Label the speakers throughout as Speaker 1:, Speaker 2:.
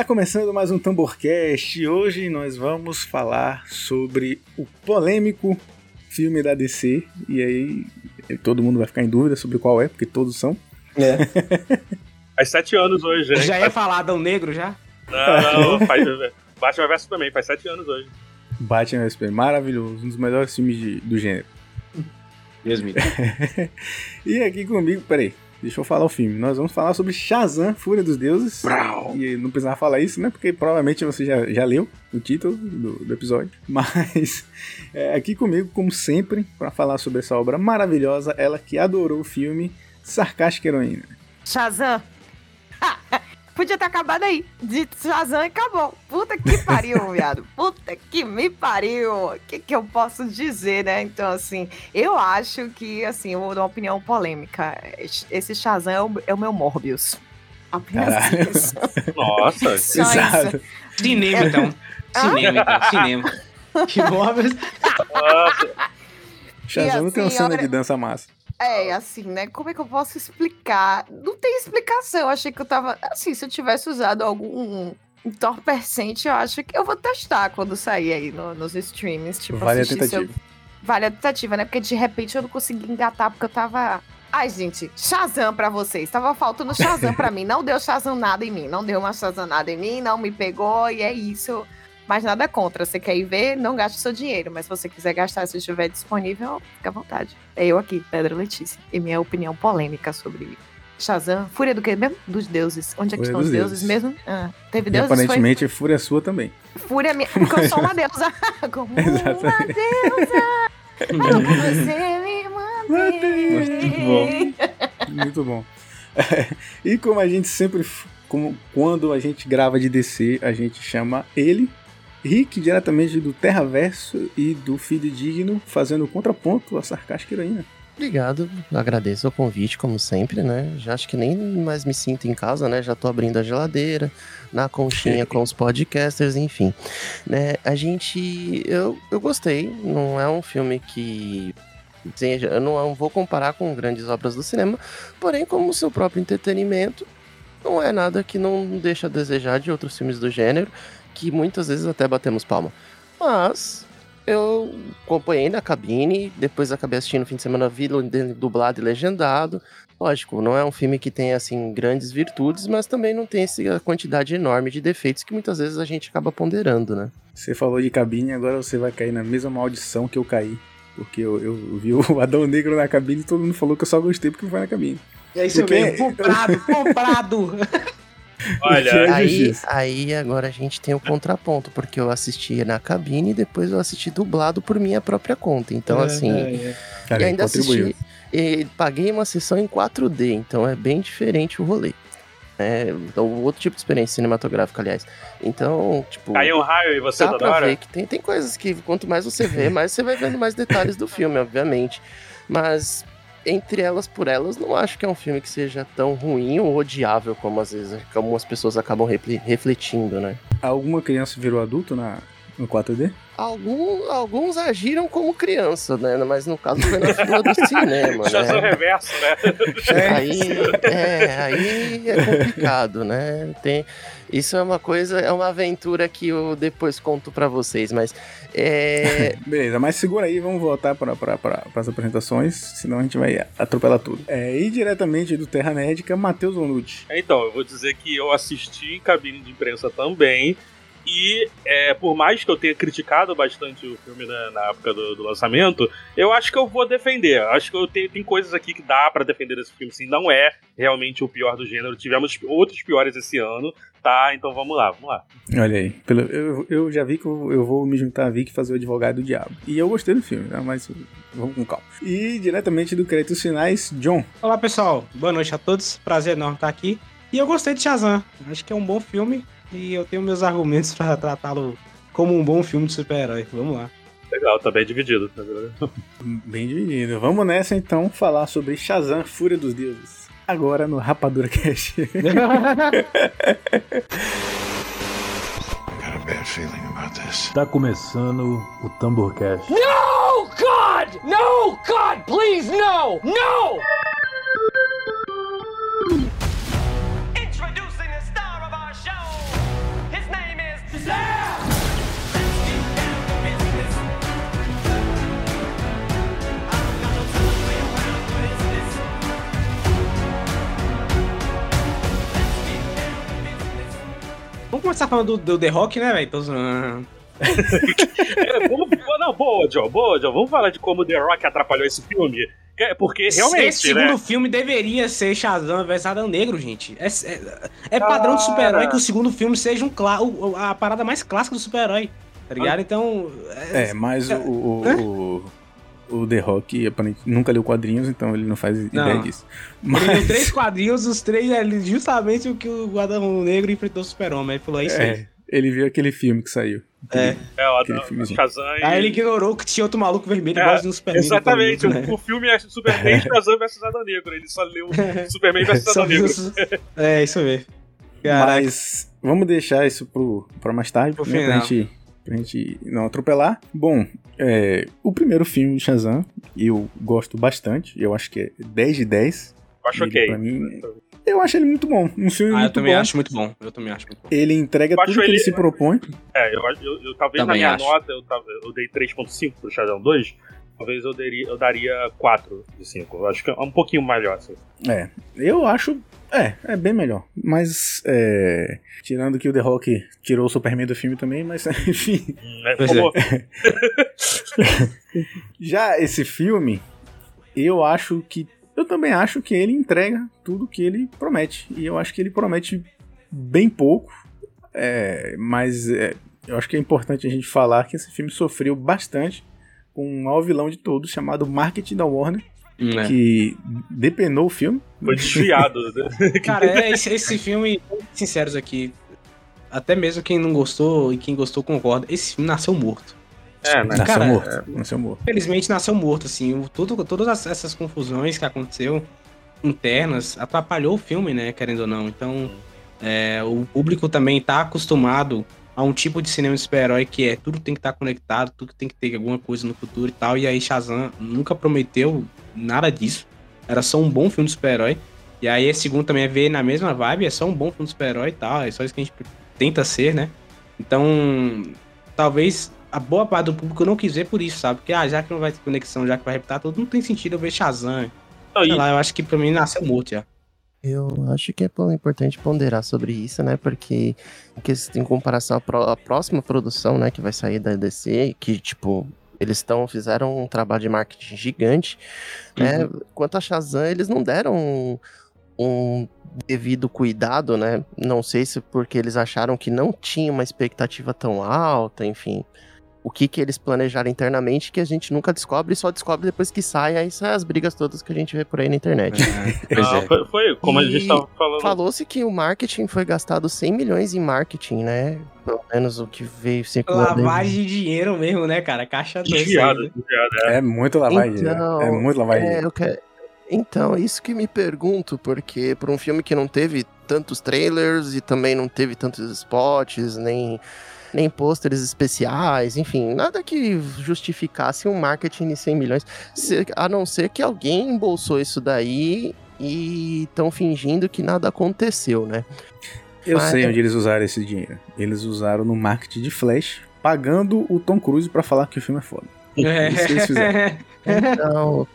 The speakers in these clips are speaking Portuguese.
Speaker 1: Tá começando mais um Tamborcast e hoje nós vamos falar sobre o polêmico filme da DC. E aí todo mundo vai ficar em dúvida sobre qual é, porque todos são.
Speaker 2: É.
Speaker 3: Faz sete anos hoje, hein?
Speaker 4: Já ia falar Adão Negro já?
Speaker 3: Não, não, faz. Batman vs também, faz sete anos hoje.
Speaker 1: Batman vs Superman, maravilhoso, um dos melhores filmes de- do gênero.
Speaker 4: Deus me
Speaker 1: E aqui comigo, peraí, deixa eu falar o filme. Nós vamos falar sobre Shazam, Fúria dos Deuses.
Speaker 4: Brau.
Speaker 1: E não precisava falar isso, né? Porque provavelmente você já, já leu o título do, do episódio. Mas é, aqui comigo, como sempre, para falar sobre essa obra maravilhosa, ela que adorou o filme, Sarcástica Heroína.
Speaker 5: Shazam. Podia ter acabado aí. De Shazam e acabou. Puta que pariu, viado. Puta que me pariu. O que, que eu posso dizer, né? Então, assim, eu acho que, assim, eu vou dar uma opinião polêmica. Esse Shazam é o, é o meu Morbius. Apenas
Speaker 1: Caralho.
Speaker 5: isso.
Speaker 3: Nossa,
Speaker 5: Só isso.
Speaker 1: Exato.
Speaker 4: Cinema, então. Cinema, então. Cinema. Que móveis.
Speaker 3: nossa.
Speaker 1: Shazam não tem uma
Speaker 5: assim,
Speaker 1: cena
Speaker 5: olha-
Speaker 1: de dança massa.
Speaker 5: É, assim, né? Como é que eu posso explicar? Não tem explicação. Eu achei que eu tava. Assim, se eu tivesse usado algum entorpecente, eu acho que eu vou testar quando sair aí no- nos streamings. Tipo,
Speaker 1: vale a tentativa.
Speaker 5: Vale a tentativa, né? Porque de repente eu não consegui engatar, porque eu tava. Ai, gente, Shazam pra vocês. Tava faltando Shazam pra mim. Não deu Shazam nada em mim. Não deu uma Shazam nada em mim, não me pegou, e é isso. Mas nada contra. Você quer ir ver, não gaste seu dinheiro. Mas se você quiser gastar, se estiver disponível, fica à vontade. É eu aqui, Pedro Letícia. E minha opinião polêmica sobre Shazam. Fúria do quê mesmo? Dos deuses. Onde é que estão os deuses,
Speaker 1: deuses.
Speaker 5: mesmo? Ah, teve
Speaker 1: E
Speaker 5: deuses? Foi
Speaker 1: aparentemente, Fúria sua também.
Speaker 5: Fúria minha. Porque eu sou uma deusa. Como uma
Speaker 1: Exatamente.
Speaker 5: deusa. Era por você me mantém.
Speaker 1: Muito bom. e como a gente sempre, como quando a gente grava de DC, a gente chama ele, Rick, diretamente do Terraverso e do Filho Digno, fazendo contraponto à sarcástica heroína.
Speaker 2: Obrigado, agradeço o convite, como sempre, né? Já acho que nem mais me sinto em casa, né? Já tô abrindo a geladeira, na conchinha com os podcasters, enfim. Né? A gente. Eu, eu gostei, não é um filme que. Seja, eu não vou comparar com grandes obras do cinema, porém, como seu próprio entretenimento, não é nada que não deixa a desejar de outros filmes do gênero, que muitas vezes até batemos palma. Mas eu acompanhei na cabine, depois acabei assistindo no fim de semana, vi dublado e legendado. Lógico, não é um filme que tem, assim, grandes virtudes, mas também não tem essa quantidade enorme de defeitos que muitas vezes a gente acaba ponderando, né?
Speaker 1: Você falou de cabine, agora você vai cair na mesma maldição que eu caí. Porque eu, eu vi o Adão Negro na cabine e todo mundo falou que eu só gostei porque foi na cabine.
Speaker 4: É isso
Speaker 1: Porque-
Speaker 4: mesmo. Comprado, comprado.
Speaker 3: Olha,
Speaker 1: É
Speaker 2: aí, aí agora a gente tem o contraponto, porque eu assisti na cabine e depois eu assisti dublado por minha própria conta. Então, assim,
Speaker 1: Cara,
Speaker 2: e ainda
Speaker 1: contribuiu.
Speaker 2: assisti. E paguei uma sessão em 4D, então é bem diferente o rolê. É, outro tipo de experiência cinematográfica, aliás. Então, tipo.
Speaker 3: caiu um raio e você
Speaker 2: dá pra ver que tem, tem coisas que quanto mais você vê, mais você vai vendo mais detalhes do filme, obviamente. Mas entre elas por elas, não acho que é um filme que seja tão ruim ou odiável como às vezes como as pessoas acabam refletindo, né?
Speaker 1: Alguma criança virou adulto na, no 4D?
Speaker 2: Algum, alguns agiram como criança, né? Mas no caso foi na fila do cinema,
Speaker 3: Shazam
Speaker 2: né?
Speaker 3: reverso, né?
Speaker 2: Aí é, aí é complicado, né? Tem, isso é uma coisa, é uma aventura que eu depois conto pra vocês, mas é,
Speaker 1: Beleza, mas segura aí, vamos voltar para as apresentações, senão a gente vai atropelar tudo. É, e diretamente do Terra Nerdica, Matheus Onucci.
Speaker 3: Então, eu vou dizer que eu assisti em cabine de imprensa também. E é, por mais que eu tenha criticado bastante o filme na, na época do, do lançamento, eu acho que eu vou defender. Acho que eu tenho, tem coisas aqui que dá pra defender esse filme, sim. Não é realmente o pior do gênero. Tivemos outros piores esse ano, tá? Então vamos lá, vamos lá.
Speaker 1: Olha aí, pelo- eu, eu já vi que eu, eu vou me juntar a Vic e fazer o advogado do diabo. E eu gostei do filme, né? mas vamos com calma. E diretamente do Créditos Finais, John.
Speaker 4: Olá, pessoal. Boa noite a todos. Prazer enorme estar aqui. E eu gostei de Shazam. Acho que é um bom filme e eu tenho meus argumentos pra tratá-lo como um bom filme de super-herói. Vamos lá.
Speaker 3: Legal, tá bem dividido. Tá
Speaker 1: Bem dividido. Vamos nessa então falar sobre Shazam, Fúria dos Deuses. Agora no Rapadura Cast.
Speaker 6: got a bad feeling about this.
Speaker 7: Tá começando o Tamborcast.
Speaker 8: No, God! No, God, please, no! No!
Speaker 9: Introducing the star of our show,
Speaker 4: começar falando do, do The Rock, né, velho? Tô zoando.
Speaker 3: É, vamos- não, boa, Joe, boa, Joe. Vamos falar de como The Rock atrapalhou esse filme. Que- Porque realmente,
Speaker 4: Esse
Speaker 3: né?
Speaker 4: segundo filme deveria ser Shazam vs Adão Negro, gente. É, é- é padrão de super-herói que o segundo filme seja um o- a parada mais clássica do super-herói. Tá ligado? Então.
Speaker 1: É, mas o, o, o, o The Rock aparentemente, nunca leu quadrinhos, então ele não faz
Speaker 4: Não.
Speaker 1: ideia disso.
Speaker 4: Ele
Speaker 1: Mas,
Speaker 4: leu três quadrinhos, os três é justamente o que o Adão Negro enfrentou o Super-Homem. Ele falou, é isso aí.
Speaker 1: é, ele viu aquele filme que saiu.
Speaker 4: É.
Speaker 3: É, o
Speaker 1: Aquele
Speaker 3: Adam-
Speaker 1: filmezinho.
Speaker 3: Shazam e...
Speaker 4: Aí ele ignorou que tinha outro maluco vermelho
Speaker 3: É,
Speaker 4: igualzinho no Superman.
Speaker 3: Exatamente,
Speaker 4: no começo,
Speaker 3: o, o filme é Superman Shazam vs Adão Negro. Ele só leu Superman vs
Speaker 4: viu
Speaker 3: Negro.
Speaker 4: os- É, isso mesmo. Caraca.
Speaker 1: Mas vamos deixar isso pro, pra mais tarde,
Speaker 4: Pro
Speaker 1: né, pra,
Speaker 4: final.
Speaker 1: gente, pra gente não atropelar. Bom, é, o primeiro filme de Shazam eu gosto bastante. Eu acho que é 10 de 10.
Speaker 3: Acho
Speaker 1: Ele,
Speaker 3: ok.
Speaker 1: Mim, eu acho ele muito bom. Um filme
Speaker 4: Ah, eu
Speaker 1: muito
Speaker 4: também
Speaker 1: bom.
Speaker 4: acho muito bom. Eu também acho muito bom.
Speaker 1: Ele entrega
Speaker 3: Eu
Speaker 1: tudo que ele
Speaker 3: ele-
Speaker 1: se propõe.
Speaker 3: É, eu, eu, eu- talvez
Speaker 4: Também
Speaker 3: na minha
Speaker 4: acho.
Speaker 3: nota eu, eu dei 3.5 pro Shazam 2. Talvez eu, daria, eu daria 4 de 5. Eu acho que é um pouquinho melhor. Assim.
Speaker 1: É, eu acho. É, é bem melhor. Mas, é, tirando que o The Rock tirou o Superman do filme também, mas enfim.
Speaker 3: Né? Como-
Speaker 1: Já esse filme, eu acho que. Eu também acho que ele entrega tudo que ele promete. E eu acho que ele promete bem pouco. é, mas é, eu acho que é importante a gente falar que esse filme sofreu bastante com o maior vilão de todos, chamado Marketing da Warner,
Speaker 4: é.
Speaker 1: que depenou o filme.
Speaker 3: Foi desviado. né?
Speaker 4: Cara, é, esse, esse filme, vamos ser sinceros aqui, até mesmo quem não gostou e quem gostou concorda, esse filme nasceu morto.
Speaker 3: É, né?
Speaker 1: Nasceu
Speaker 4: Cara,
Speaker 1: morto. Nasceu morto.
Speaker 4: Infelizmente nasceu morto, assim. Tudo, todas as- essas confusões que aconteceu internas atrapalhou o filme, né? Querendo ou não. Então, é, o público também tá acostumado a um tipo de cinema super-herói que é tudo tem que estar conectado, tudo tem que ter alguma coisa no futuro e tal. E aí Shazam nunca prometeu nada disso. Era só um bom filme de super-herói. E aí esse segundo também é ver na mesma vibe, é só um bom filme de super-herói e tal. É só isso que a gente tenta ser, né? Então, talvez a boa parte do público não quis ver por isso, sabe? Porque, ah, já que não vai ter conexão, já que vai repetir tudo, não tem sentido eu ver Shazam. Sei lá, eu acho que pra mim nasceu morto já.
Speaker 2: Eu acho que é importante ponderar sobre isso, né? Porque em, comparação à, pró- à próxima produção, né, que vai sair da DC, que, tipo, eles estão fizeram um trabalho de marketing gigante, né? Quanto a Shazam, eles não deram um, um devido cuidado, né? Não sei se porque eles acharam que não tinha uma expectativa tão alta, enfim. O que que eles planejaram internamente que a gente nunca descobre, só descobre depois que sai, aí saem as brigas todas que a gente vê por aí na internet.
Speaker 4: É.
Speaker 3: foi, foi como a gente
Speaker 2: E
Speaker 3: tava falando.
Speaker 2: Falou-se que o marketing foi gastado 100 milhões em marketing, né? Pelo menos o que veio circulando.
Speaker 4: Lavagem de dinheiro mesmo, né, cara? Caixa.
Speaker 3: Desviado,
Speaker 4: aí, né?
Speaker 3: desviado.
Speaker 1: É muito lavagem. de dinheiro.
Speaker 2: Então,
Speaker 1: é muito lavagem. de
Speaker 2: É, eu quero... Então, é isso que me pergunto, porque por um filme que não teve tantos trailers e também não teve tantos spots, nem, nem pôsteres especiais, enfim, nada que justificasse um marketing de 100 milhões, se- a não ser que alguém embolsou isso daí e estão fingindo que nada aconteceu, né?
Speaker 1: Eu
Speaker 2: Mas-
Speaker 1: sei onde eles usaram esse dinheiro. Eles usaram no marketing de Flash, pagando o Tom Cruise pra falar que o filme é foda. Isso que eles fizeram.
Speaker 2: Então,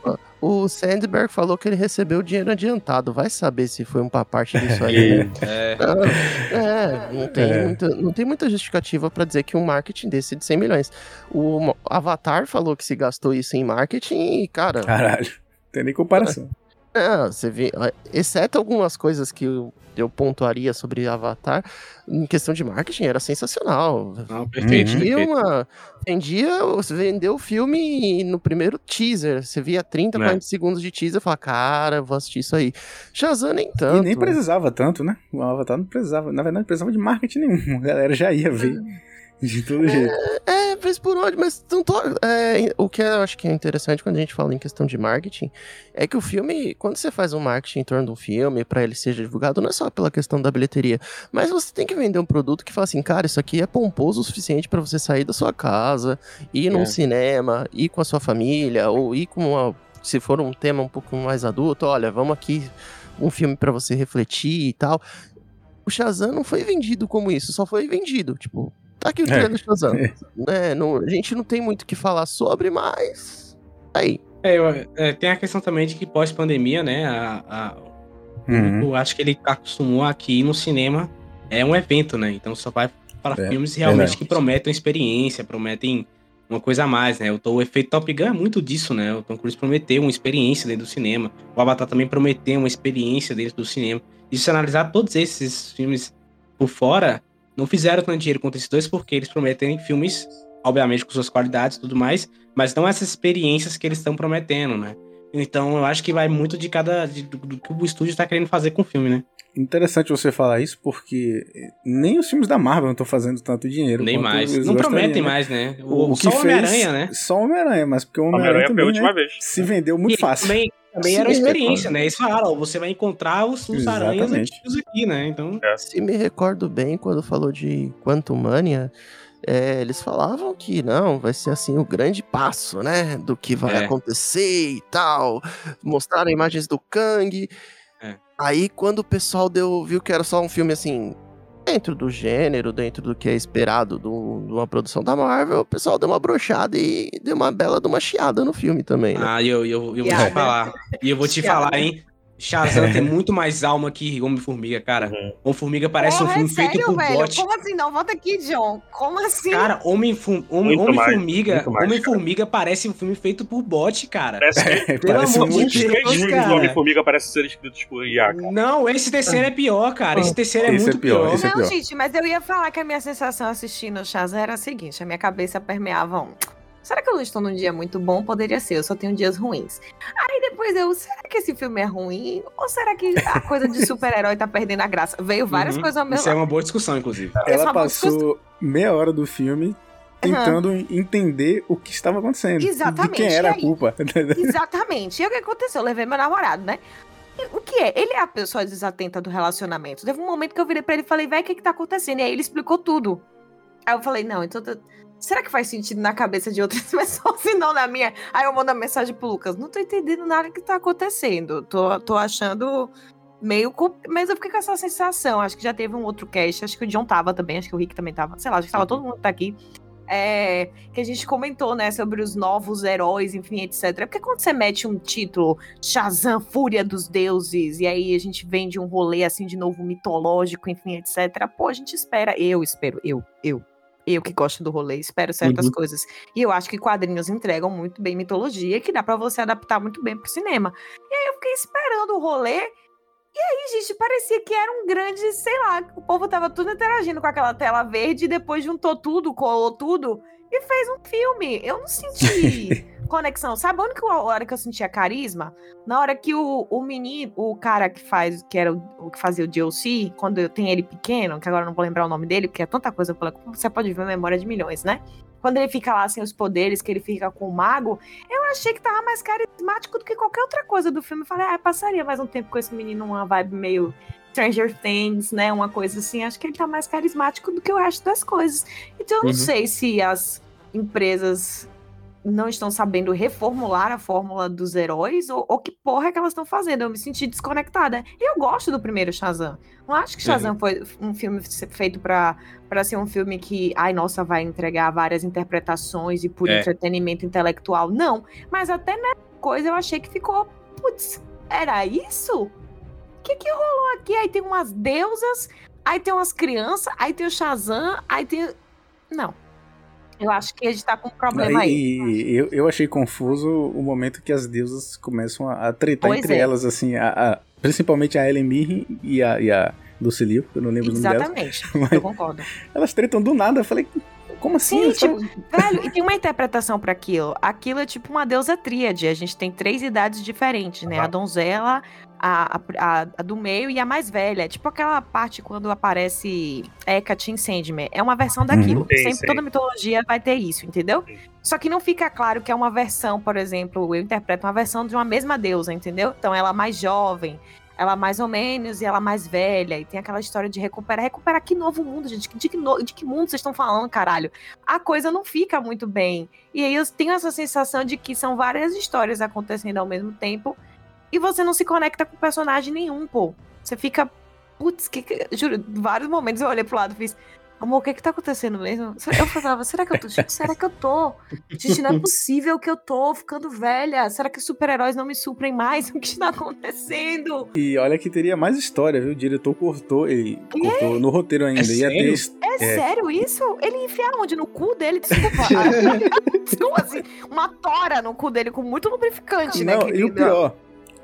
Speaker 2: o Sandberg falou que ele recebeu dinheiro adiantado. Vai saber se foi uma parte disso aí.
Speaker 4: É.
Speaker 2: Ah, é, não tem,
Speaker 1: É.
Speaker 2: Muita, não tem muita justificativa pra dizer que um marketing desse é de 100 milhões. O Avatar falou que se gastou isso em marketing e, cara,
Speaker 1: Caralho. Não tem nem comparação.
Speaker 2: É, você vê, ó, exceto algumas coisas que eu, eu pontuaria sobre Avatar, em questão de marketing era sensacional.
Speaker 4: Não, perfeito,
Speaker 1: Uhum.
Speaker 2: Vendia
Speaker 4: perfeito.
Speaker 2: uma. Vendia, você vendeu o filme no primeiro teaser. Você via 30,
Speaker 4: É.
Speaker 2: 40 segundos de teaser e falava, cara, vou assistir isso aí. Shazam nem tanto.
Speaker 1: E nem precisava tanto, né? O Avatar não precisava. Na verdade, não precisava de marketing nenhum. A galera já ia ver. De todo jeito.
Speaker 2: É, vez por onde, mas não tô, é, o que eu acho que é interessante quando a gente fala em questão de marketing é que o filme, quando você faz um marketing em torno de um filme para ele seja divulgado, não é só pela questão da bilheteria, mas você tem que vender um produto que fala assim, cara, isso aqui é pomposo o suficiente para você sair da sua casa, ir num
Speaker 4: É.
Speaker 2: cinema, ir com a sua família, ou ir com uma, se for um tema um pouco mais adulto, olha, vamos aqui um filme para você refletir e tal. O Shazam não foi vendido como isso, só foi vendido, tipo, tá aqui o
Speaker 1: É.
Speaker 2: trailer do Shazam.
Speaker 1: É.
Speaker 2: né, não- a gente não tem muito o que falar sobre, mas. Aí.
Speaker 4: É, eu- é, tem a questão também de que pós-pandemia, né? A, a-
Speaker 1: Uhum.
Speaker 4: Eu acho que ele acostumou aqui no cinema é um evento, né? Então só vai para
Speaker 1: É,
Speaker 4: filmes realmente
Speaker 1: verdade.
Speaker 4: que prometem experiência, prometem uma coisa a mais, né? O, o efeito Top Gun é muito disso, né? O Tom Cruise prometeu uma experiência dentro do cinema. O Avatar também prometeu uma experiência dentro do cinema. E se analisar todos esses filmes por fora, não fizeram tanto dinheiro quanto esses dois, porque eles prometem filmes, obviamente, com suas qualidades e tudo mais, mas não essas experiências que eles estão prometendo, né? Então eu acho que vai muito de cada. de- do, do que o estúdio está querendo fazer com o filme, né?
Speaker 1: Interessante você falar isso, porque nem os filmes da Marvel estão fazendo tanto dinheiro.
Speaker 4: Nem mais. Não prometem
Speaker 1: né?
Speaker 4: mais, né?
Speaker 1: O,
Speaker 4: O,
Speaker 1: que
Speaker 4: só. Homem-Aranha, né?
Speaker 1: Só Homem-Aranha, mas porque o Homem-Aranha também,
Speaker 3: última
Speaker 1: né,
Speaker 3: vez.
Speaker 1: se vendeu muito
Speaker 4: E
Speaker 1: fácil.
Speaker 4: Também, também era uma experiência,
Speaker 2: recordo.
Speaker 4: né? Eles falaram, você vai encontrar os, os aranhas antigos aqui, né? Então.
Speaker 2: Se me recordo bem, quando falou de Quantum Mania, é, eles falavam que não, vai ser assim o grande passo, né? Do que vai
Speaker 4: É.
Speaker 2: acontecer e tal. Mostraram imagens do Kang. Aí, quando o pessoal deu, viu que era só um filme assim, dentro do gênero, dentro do que é esperado do- de uma produção da Marvel, o pessoal deu uma brochada e deu uma bela de uma chiada no filme também, né?
Speaker 4: Ah, e eu, eu, eu vou te falar. E eu vou te falar, hein? Shazam tem muito mais alma que Homem-Formiga, cara.
Speaker 3: Uhum.
Speaker 4: Homem-Formiga parece um
Speaker 5: Porra,
Speaker 4: filme
Speaker 5: é
Speaker 4: feito
Speaker 5: sério,
Speaker 4: por
Speaker 5: velho?
Speaker 4: bot.
Speaker 5: Como assim? Não, volta aqui, John. Como assim?
Speaker 4: Cara, Homem-Fu- Homem-
Speaker 3: mais,
Speaker 4: Homem-Formiga
Speaker 3: muito mais,
Speaker 4: Homem-Formiga parece um filme feito por bot, cara.
Speaker 3: Parece
Speaker 1: É,
Speaker 4: Pelo
Speaker 1: parece
Speaker 4: amor de
Speaker 1: muito.
Speaker 4: Deus, cara.
Speaker 3: do Homem-Formiga parecem ser escritos por IA, cara.
Speaker 4: Não, esse terceiro é pior, cara. Esse terceiro é
Speaker 1: Esse é
Speaker 4: muito
Speaker 1: pior,
Speaker 4: pior.
Speaker 1: esse é
Speaker 5: Não,
Speaker 1: pior.
Speaker 5: gente, mas eu ia falar que a minha sensação assistindo o Shazam era a seguinte: a minha cabeça permeava um. Será que eu não estou num dia muito bom? Poderia ser, eu só tenho dias ruins. Aí depois eu, será que esse filme é ruim? Ou será que a coisa de super-herói tá perdendo a graça? Veio várias
Speaker 4: Uhum.
Speaker 5: coisas ao meu
Speaker 4: Isso é
Speaker 5: lado.
Speaker 4: uma boa discussão, inclusive.
Speaker 5: É
Speaker 1: Ela passou meia hora do filme tentando entender o que estava acontecendo.
Speaker 5: Exatamente,
Speaker 1: De quem era
Speaker 5: e
Speaker 1: a
Speaker 5: aí?
Speaker 1: culpa.
Speaker 5: Exatamente. E o que aconteceu? Eu levei meu namorado, né? O que é? Ele é a pessoa desatenta do relacionamento. Teve um momento que eu virei pra ele e falei, vai, o que que tá acontecendo? E aí ele explicou tudo. Aí eu falei, não, então. Será que faz sentido na cabeça de outras pessoas e não na minha? Aí eu mando a mensagem pro Lucas, não tô entendendo nada que tá acontecendo. Tô, tô achando meio. Mas eu fiquei com essa sensação. Acho que já teve um outro cast, acho que o John tava também, acho que o Rick também tava. Sei lá, acho que tava todo mundo tá aqui. É, que a gente comentou, né, sobre os novos heróis, enfim, etc. Porque quando você mete um título, Shazam, Fúria dos Deuses, e aí a gente vem de um rolê assim de novo mitológico, enfim, etc. Pô, a gente espera, eu espero, eu, eu, eu que gosto do rolê, espero certas
Speaker 4: Uhum.
Speaker 5: coisas. E eu acho que quadrinhos entregam muito bem mitologia, que dá pra você adaptar muito bem pro cinema. E aí eu fiquei esperando o rolê. E aí, gente, parecia que era um grande, sei lá, o povo tava tudo interagindo com aquela tela verde e depois juntou tudo, colou tudo e fez um filme. Eu não senti conexão. Sabe onde que eu- a hora que eu sentia carisma? Na hora que o, o menino, o cara que faz, que era o, o que fazia o DLC, quando eu tenho ele pequeno, que agora eu não vou lembrar o nome dele, porque é tanta coisa pela você pode ver a memória de milhões, né? Quando ele fica lá sem os poderes, que ele fica com o mago, eu achei que tava mais carismático do que qualquer outra coisa do filme. Eu falei, ah, passaria mais um tempo com esse menino, uma vibe meio Stranger Things, né? Uma coisa assim. Acho que ele tá mais carismático do que o resto das coisas. Então eu não
Speaker 4: Uhum.
Speaker 5: sei se as empresas não estão sabendo reformular a fórmula dos heróis ou, ou que porra é que elas estão fazendo. Eu me senti desconectada. E eu gosto do primeiro Shazam. Não acho que Shazam foi um filme fe- feito para ser um filme que, ai, nossa, vai entregar várias interpretações e por
Speaker 4: É.
Speaker 5: entretenimento intelectual. Não. Mas até nessa coisa eu achei que ficou, putz, era isso? O que que rolou aqui? Aí tem umas deusas, aí tem umas crianças, aí tem o Shazam, aí tem. Não. Eu acho que a gente tá com um problema aí.
Speaker 1: E eu, eu achei confuso o momento que as deusas começam a, a tretar
Speaker 5: Pois
Speaker 1: entre
Speaker 5: é.
Speaker 1: elas, assim, a, a- principalmente a Ellen Mirren e a, e a Lucille, eu não lembro o nome delas.
Speaker 5: Exatamente, eu concordo.
Speaker 1: Elas tretam do nada, eu falei, como assim?
Speaker 5: Sim, tipo, velho, e tem uma interpretação pra aquilo. Aquilo é tipo uma deusa tríade. A gente tem três idades diferentes, né? A donzela, a, a, a- do meio e a mais velha. É Tipo aquela parte quando aparece Hecate em Sandman. É uma versão daquilo.
Speaker 3: Uhum. Sim,
Speaker 5: Sempre
Speaker 3: sim.
Speaker 5: toda mitologia vai ter isso, entendeu?
Speaker 3: Sim.
Speaker 5: Só que não fica claro que é uma versão, por exemplo, eu interpreto uma versão de uma mesma deusa, entendeu? Então ela mais jovem, ela mais ou menos e ela mais velha. E tem aquela história de recuperar. Recuperar que novo mundo, gente? De que, no- de que mundo vocês estão falando, caralho? A coisa não fica muito bem. E aí eu tenho essa sensação de que são várias histórias acontecendo ao mesmo tempo. E você não se conecta com personagem nenhum, pô. Você fica. Putz, que, que- juro, vários momentos eu olhei pro lado e fiz. Amor, o que que tá acontecendo mesmo? Eu falava, será que eu tô. Será que eu tô? Gente, não é possível que eu tô ficando velha. Será que os super-heróis não me suprem mais? O que está acontecendo?
Speaker 1: E olha que teria mais história, viu? O diretor cortou, ele cortou no roteiro ainda. Ia ter.
Speaker 5: É,
Speaker 1: É.
Speaker 5: sério isso? Ele enfiaram onde? No cu dele? Desculpa. Desculpa, assim, uma tora no cu dele com muito lubrificante, né,
Speaker 1: Não, e o pior,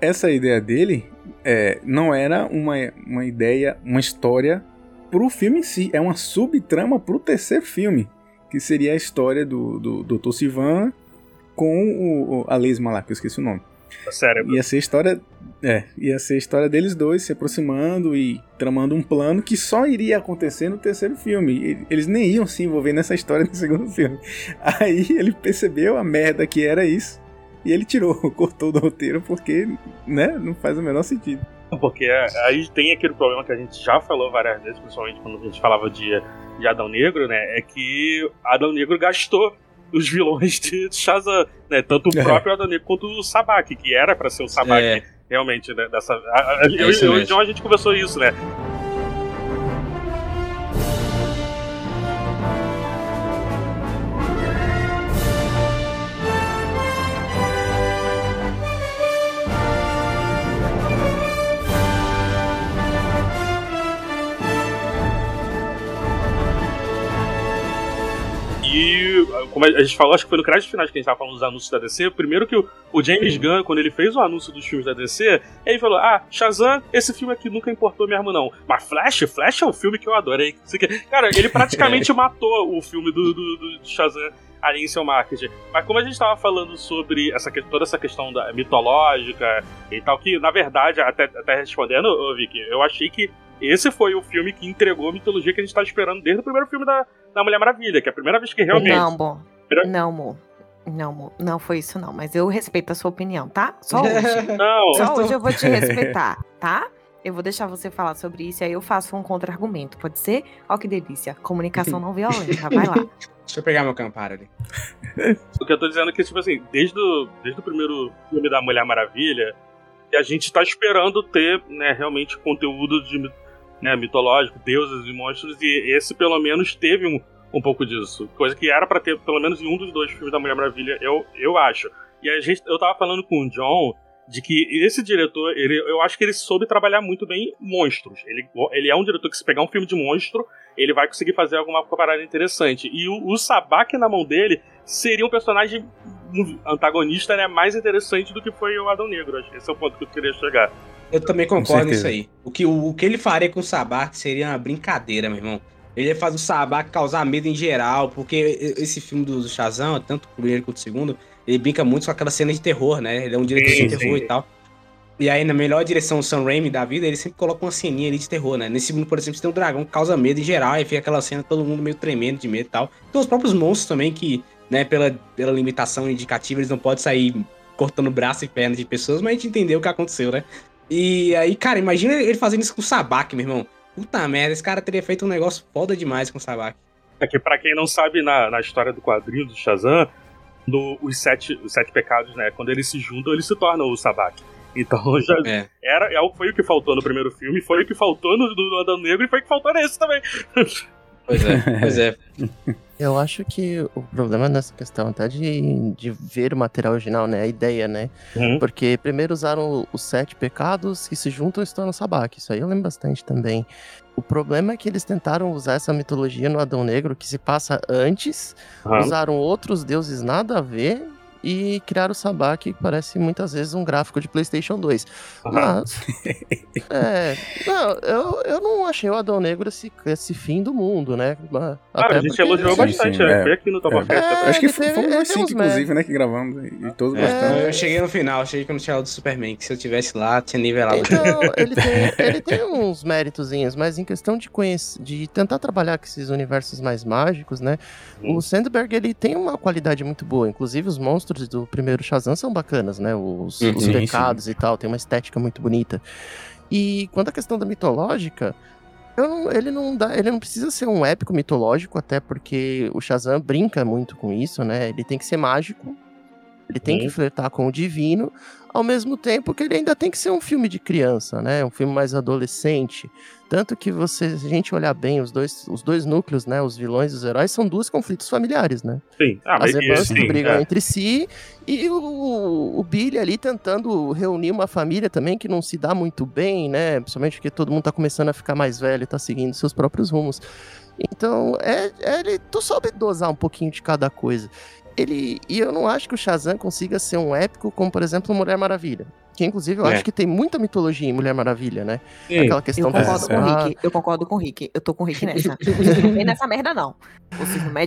Speaker 1: essa ideia dele é, não era uma, uma ideia, uma história pro filme em si, é uma subtrama pro terceiro filme, que seria a história do, do Dr. Sivan com o, a Lesma lá, que eu esqueci o nome.
Speaker 3: Sério.
Speaker 1: Ia ser a história. É, ia ser a história deles dois se aproximando e tramando um plano que só iria acontecer no terceiro filme. Eles nem iam se envolver nessa história no segundo filme. Aí ele percebeu a merda que era isso. E ele tirou, cortou do roteiro porque, né, não faz o menor sentido.
Speaker 3: Porque aí tem aquele problema que a gente já falou várias vezes, principalmente quando a gente falava de, de Adão Negro, né? É que Adão Negro gastou os vilões de Shazam, né? Tanto o
Speaker 1: É.
Speaker 3: próprio Adão Negro quanto o Sabak, que era pra ser o Sabak,
Speaker 4: É.
Speaker 3: realmente, né? Dessa, a, a, eu,
Speaker 4: isso
Speaker 3: eu e o
Speaker 4: mesmo.
Speaker 3: John, a gente conversou isso, né? E, como a gente falou, acho que foi no crédito final que a gente tava falando dos anúncios da DC. Primeiro que o, o James Gunn, quando ele fez o anúncio dos filmes da DC, ele falou: Ah, Shazam, esse filme aqui nunca importou mesmo, não. Mas Flash, Flash é um filme que eu adorei. Isso aqui- Cara, ele praticamente matou o filme do, do, do Shazam ali em seu marketing. Mas como a gente tava falando sobre essa, toda essa questão da mitológica e tal, que na verdade, até, até respondendo, ô, Vicky, eu achei que esse foi o filme que entregou a mitologia que a gente tá esperando desde o primeiro filme da, da Mulher Maravilha, que é a primeira vez que realmente.
Speaker 5: Não, amor.
Speaker 3: Primeira-
Speaker 5: Não, amor. Não, amor. Não foi isso, não. Mas eu respeito a sua opinião, tá? Só hoje.
Speaker 3: Não,
Speaker 5: Só
Speaker 4: tô-
Speaker 5: hoje eu vou te respeitar, tá? Eu vou deixar você falar sobre isso e aí eu faço um contra-argumento, pode ser? Ó que delícia. Comunicação não violenta, vai lá.
Speaker 4: Deixa eu pegar meu camparo ali.
Speaker 3: O que eu tô dizendo é que, tipo assim, desde o, desde o primeiro filme da Mulher Maravilha, a gente tá esperando ter, né, realmente conteúdo de né, mitológico, deuses e monstros, e esse pelo menos teve um, um pouco disso. Coisa que era pra ter, pelo menos em um dos dois filmes da Mulher Maravilha, eu, eu acho. E a gente, eu tava falando com o John de que esse diretor, ele, eu acho que ele soube trabalhar muito bem monstros. Ele, ele é um diretor que se pegar um filme de monstro, ele vai conseguir fazer alguma parada interessante. E o, o Sabak na mão dele seria um personagem antagonista né, mais interessante do que foi o Adão Negro. Esse é o ponto que eu queria chegar.
Speaker 4: Eu também concordo nisso aí. O que, o, o que ele faria com o Sabak seria uma brincadeira, meu irmão. Ele ia fazer o Sabak causar medo em geral, porque esse filme do Shazam, tanto o primeiro quanto o segundo, ele brinca muito com aquela cena de terror, né? Ele é um diretor
Speaker 3: Sim,
Speaker 4: de terror
Speaker 3: sim.
Speaker 4: e tal. E aí, na melhor direção do Sam Raimi da vida, ele sempre coloca uma ceninha ali de terror, né? Nesse segundo, por exemplo, você tem um dragão que causa medo em geral, e fica aquela cena todo mundo meio tremendo de medo e tal. Tem os próprios monstros também, que, né, pela, pela limitação indicativa, eles não podem sair cortando braço e perna de pessoas, mas a gente entendeu o que aconteceu, né? E aí, cara, imagina ele fazendo isso com o Sabak, meu irmão. Puta merda, esse cara teria feito um negócio foda demais com o Sabak.
Speaker 3: É que, pra quem não sabe, na, na história do quadrinho do Shazam, no, os, sete, os sete pecados, né? Quando eles se juntam, eles se tornam o Sabak. Então já
Speaker 4: É.
Speaker 3: era, é, foi o que faltou no primeiro filme, foi o que faltou no do Adão Negro e foi o que faltou nesse também.
Speaker 4: Pois é, pois é.
Speaker 2: Eu acho que o problema nessa questão até de, de ver o material original, né? A ideia, né?
Speaker 3: Uhum.
Speaker 2: Porque primeiro usaram os sete pecados que se juntam e se tornam Sabak. Isso aí eu lembro bastante também. O problema é que eles tentaram usar essa mitologia no Adão Negro que se passa antes,
Speaker 3: Aham.
Speaker 2: usaram outros deuses nada a ver e criaram o Sabak, que parece muitas vezes um gráfico de PlayStation 2.
Speaker 3: Aham.
Speaker 2: Mas. é. Não, eu, eu não achei o Adão Negro esse, esse fim do mundo, né? Mas- até
Speaker 3: a gente
Speaker 2: porque-
Speaker 3: elogiou bastante,
Speaker 1: sim,
Speaker 3: né?
Speaker 1: é.
Speaker 3: Foi aqui no Top
Speaker 1: É.
Speaker 2: É,
Speaker 3: até.
Speaker 1: Acho que foi- fomos nós cinco, inclusive, né, que gravamos e e todos
Speaker 2: É.
Speaker 1: gostaram.
Speaker 4: Eu cheguei no final, cheguei que não tinha o do Superman, que se eu tivesse lá, tinha nivelado.
Speaker 2: Então, ele tem, ele tem uns méritozinhos, mas em questão de conhecer, de tentar trabalhar com esses universos mais mágicos, né?
Speaker 3: Hum.
Speaker 2: O Sandberg, ele tem uma qualidade muito boa. Inclusive, os monstros do primeiro Shazam são bacanas, né? Os,
Speaker 4: Uhum.
Speaker 2: os
Speaker 1: Sim,
Speaker 2: pecados e tal, tem uma estética muito bonita. E quanto à questão da mitológica, não- ele, não dá, ele não precisa ser um épico mitológico, até porque o Shazam brinca muito com isso, né? Ele tem que ser mágico. Ele tem que
Speaker 3: Uhum.
Speaker 2: flertar com o divino, ao mesmo tempo que ele ainda tem que ser um filme de criança, né? Um filme mais adolescente. Tanto que você, se a gente olhar bem, os dois, os dois núcleos, né? Os vilões e os heróis são dois conflitos familiares, né?
Speaker 3: Sim. Ah,
Speaker 2: As irmãs que brigam
Speaker 3: é.
Speaker 2: entre si e o, o Billy ali tentando reunir uma família também que não se dá muito bem, né? Principalmente porque todo mundo tá começando a ficar mais velho e tá seguindo seus próprios rumos. Então, é, é, ele, tu soube dosar um pouquinho de cada coisa. Ele, e eu não acho que o Shazam consiga ser um épico como, por exemplo, Mulher Maravilha. Que, inclusive, eu
Speaker 4: É.
Speaker 2: acho que tem muita mitologia em Mulher Maravilha, né?
Speaker 3: Sim.
Speaker 2: Aquela questão
Speaker 5: Eu concordo com o. Rick. Eu concordo com o Rick. Eu tô com o Rick nessa. Não vem nessa merda, não. Não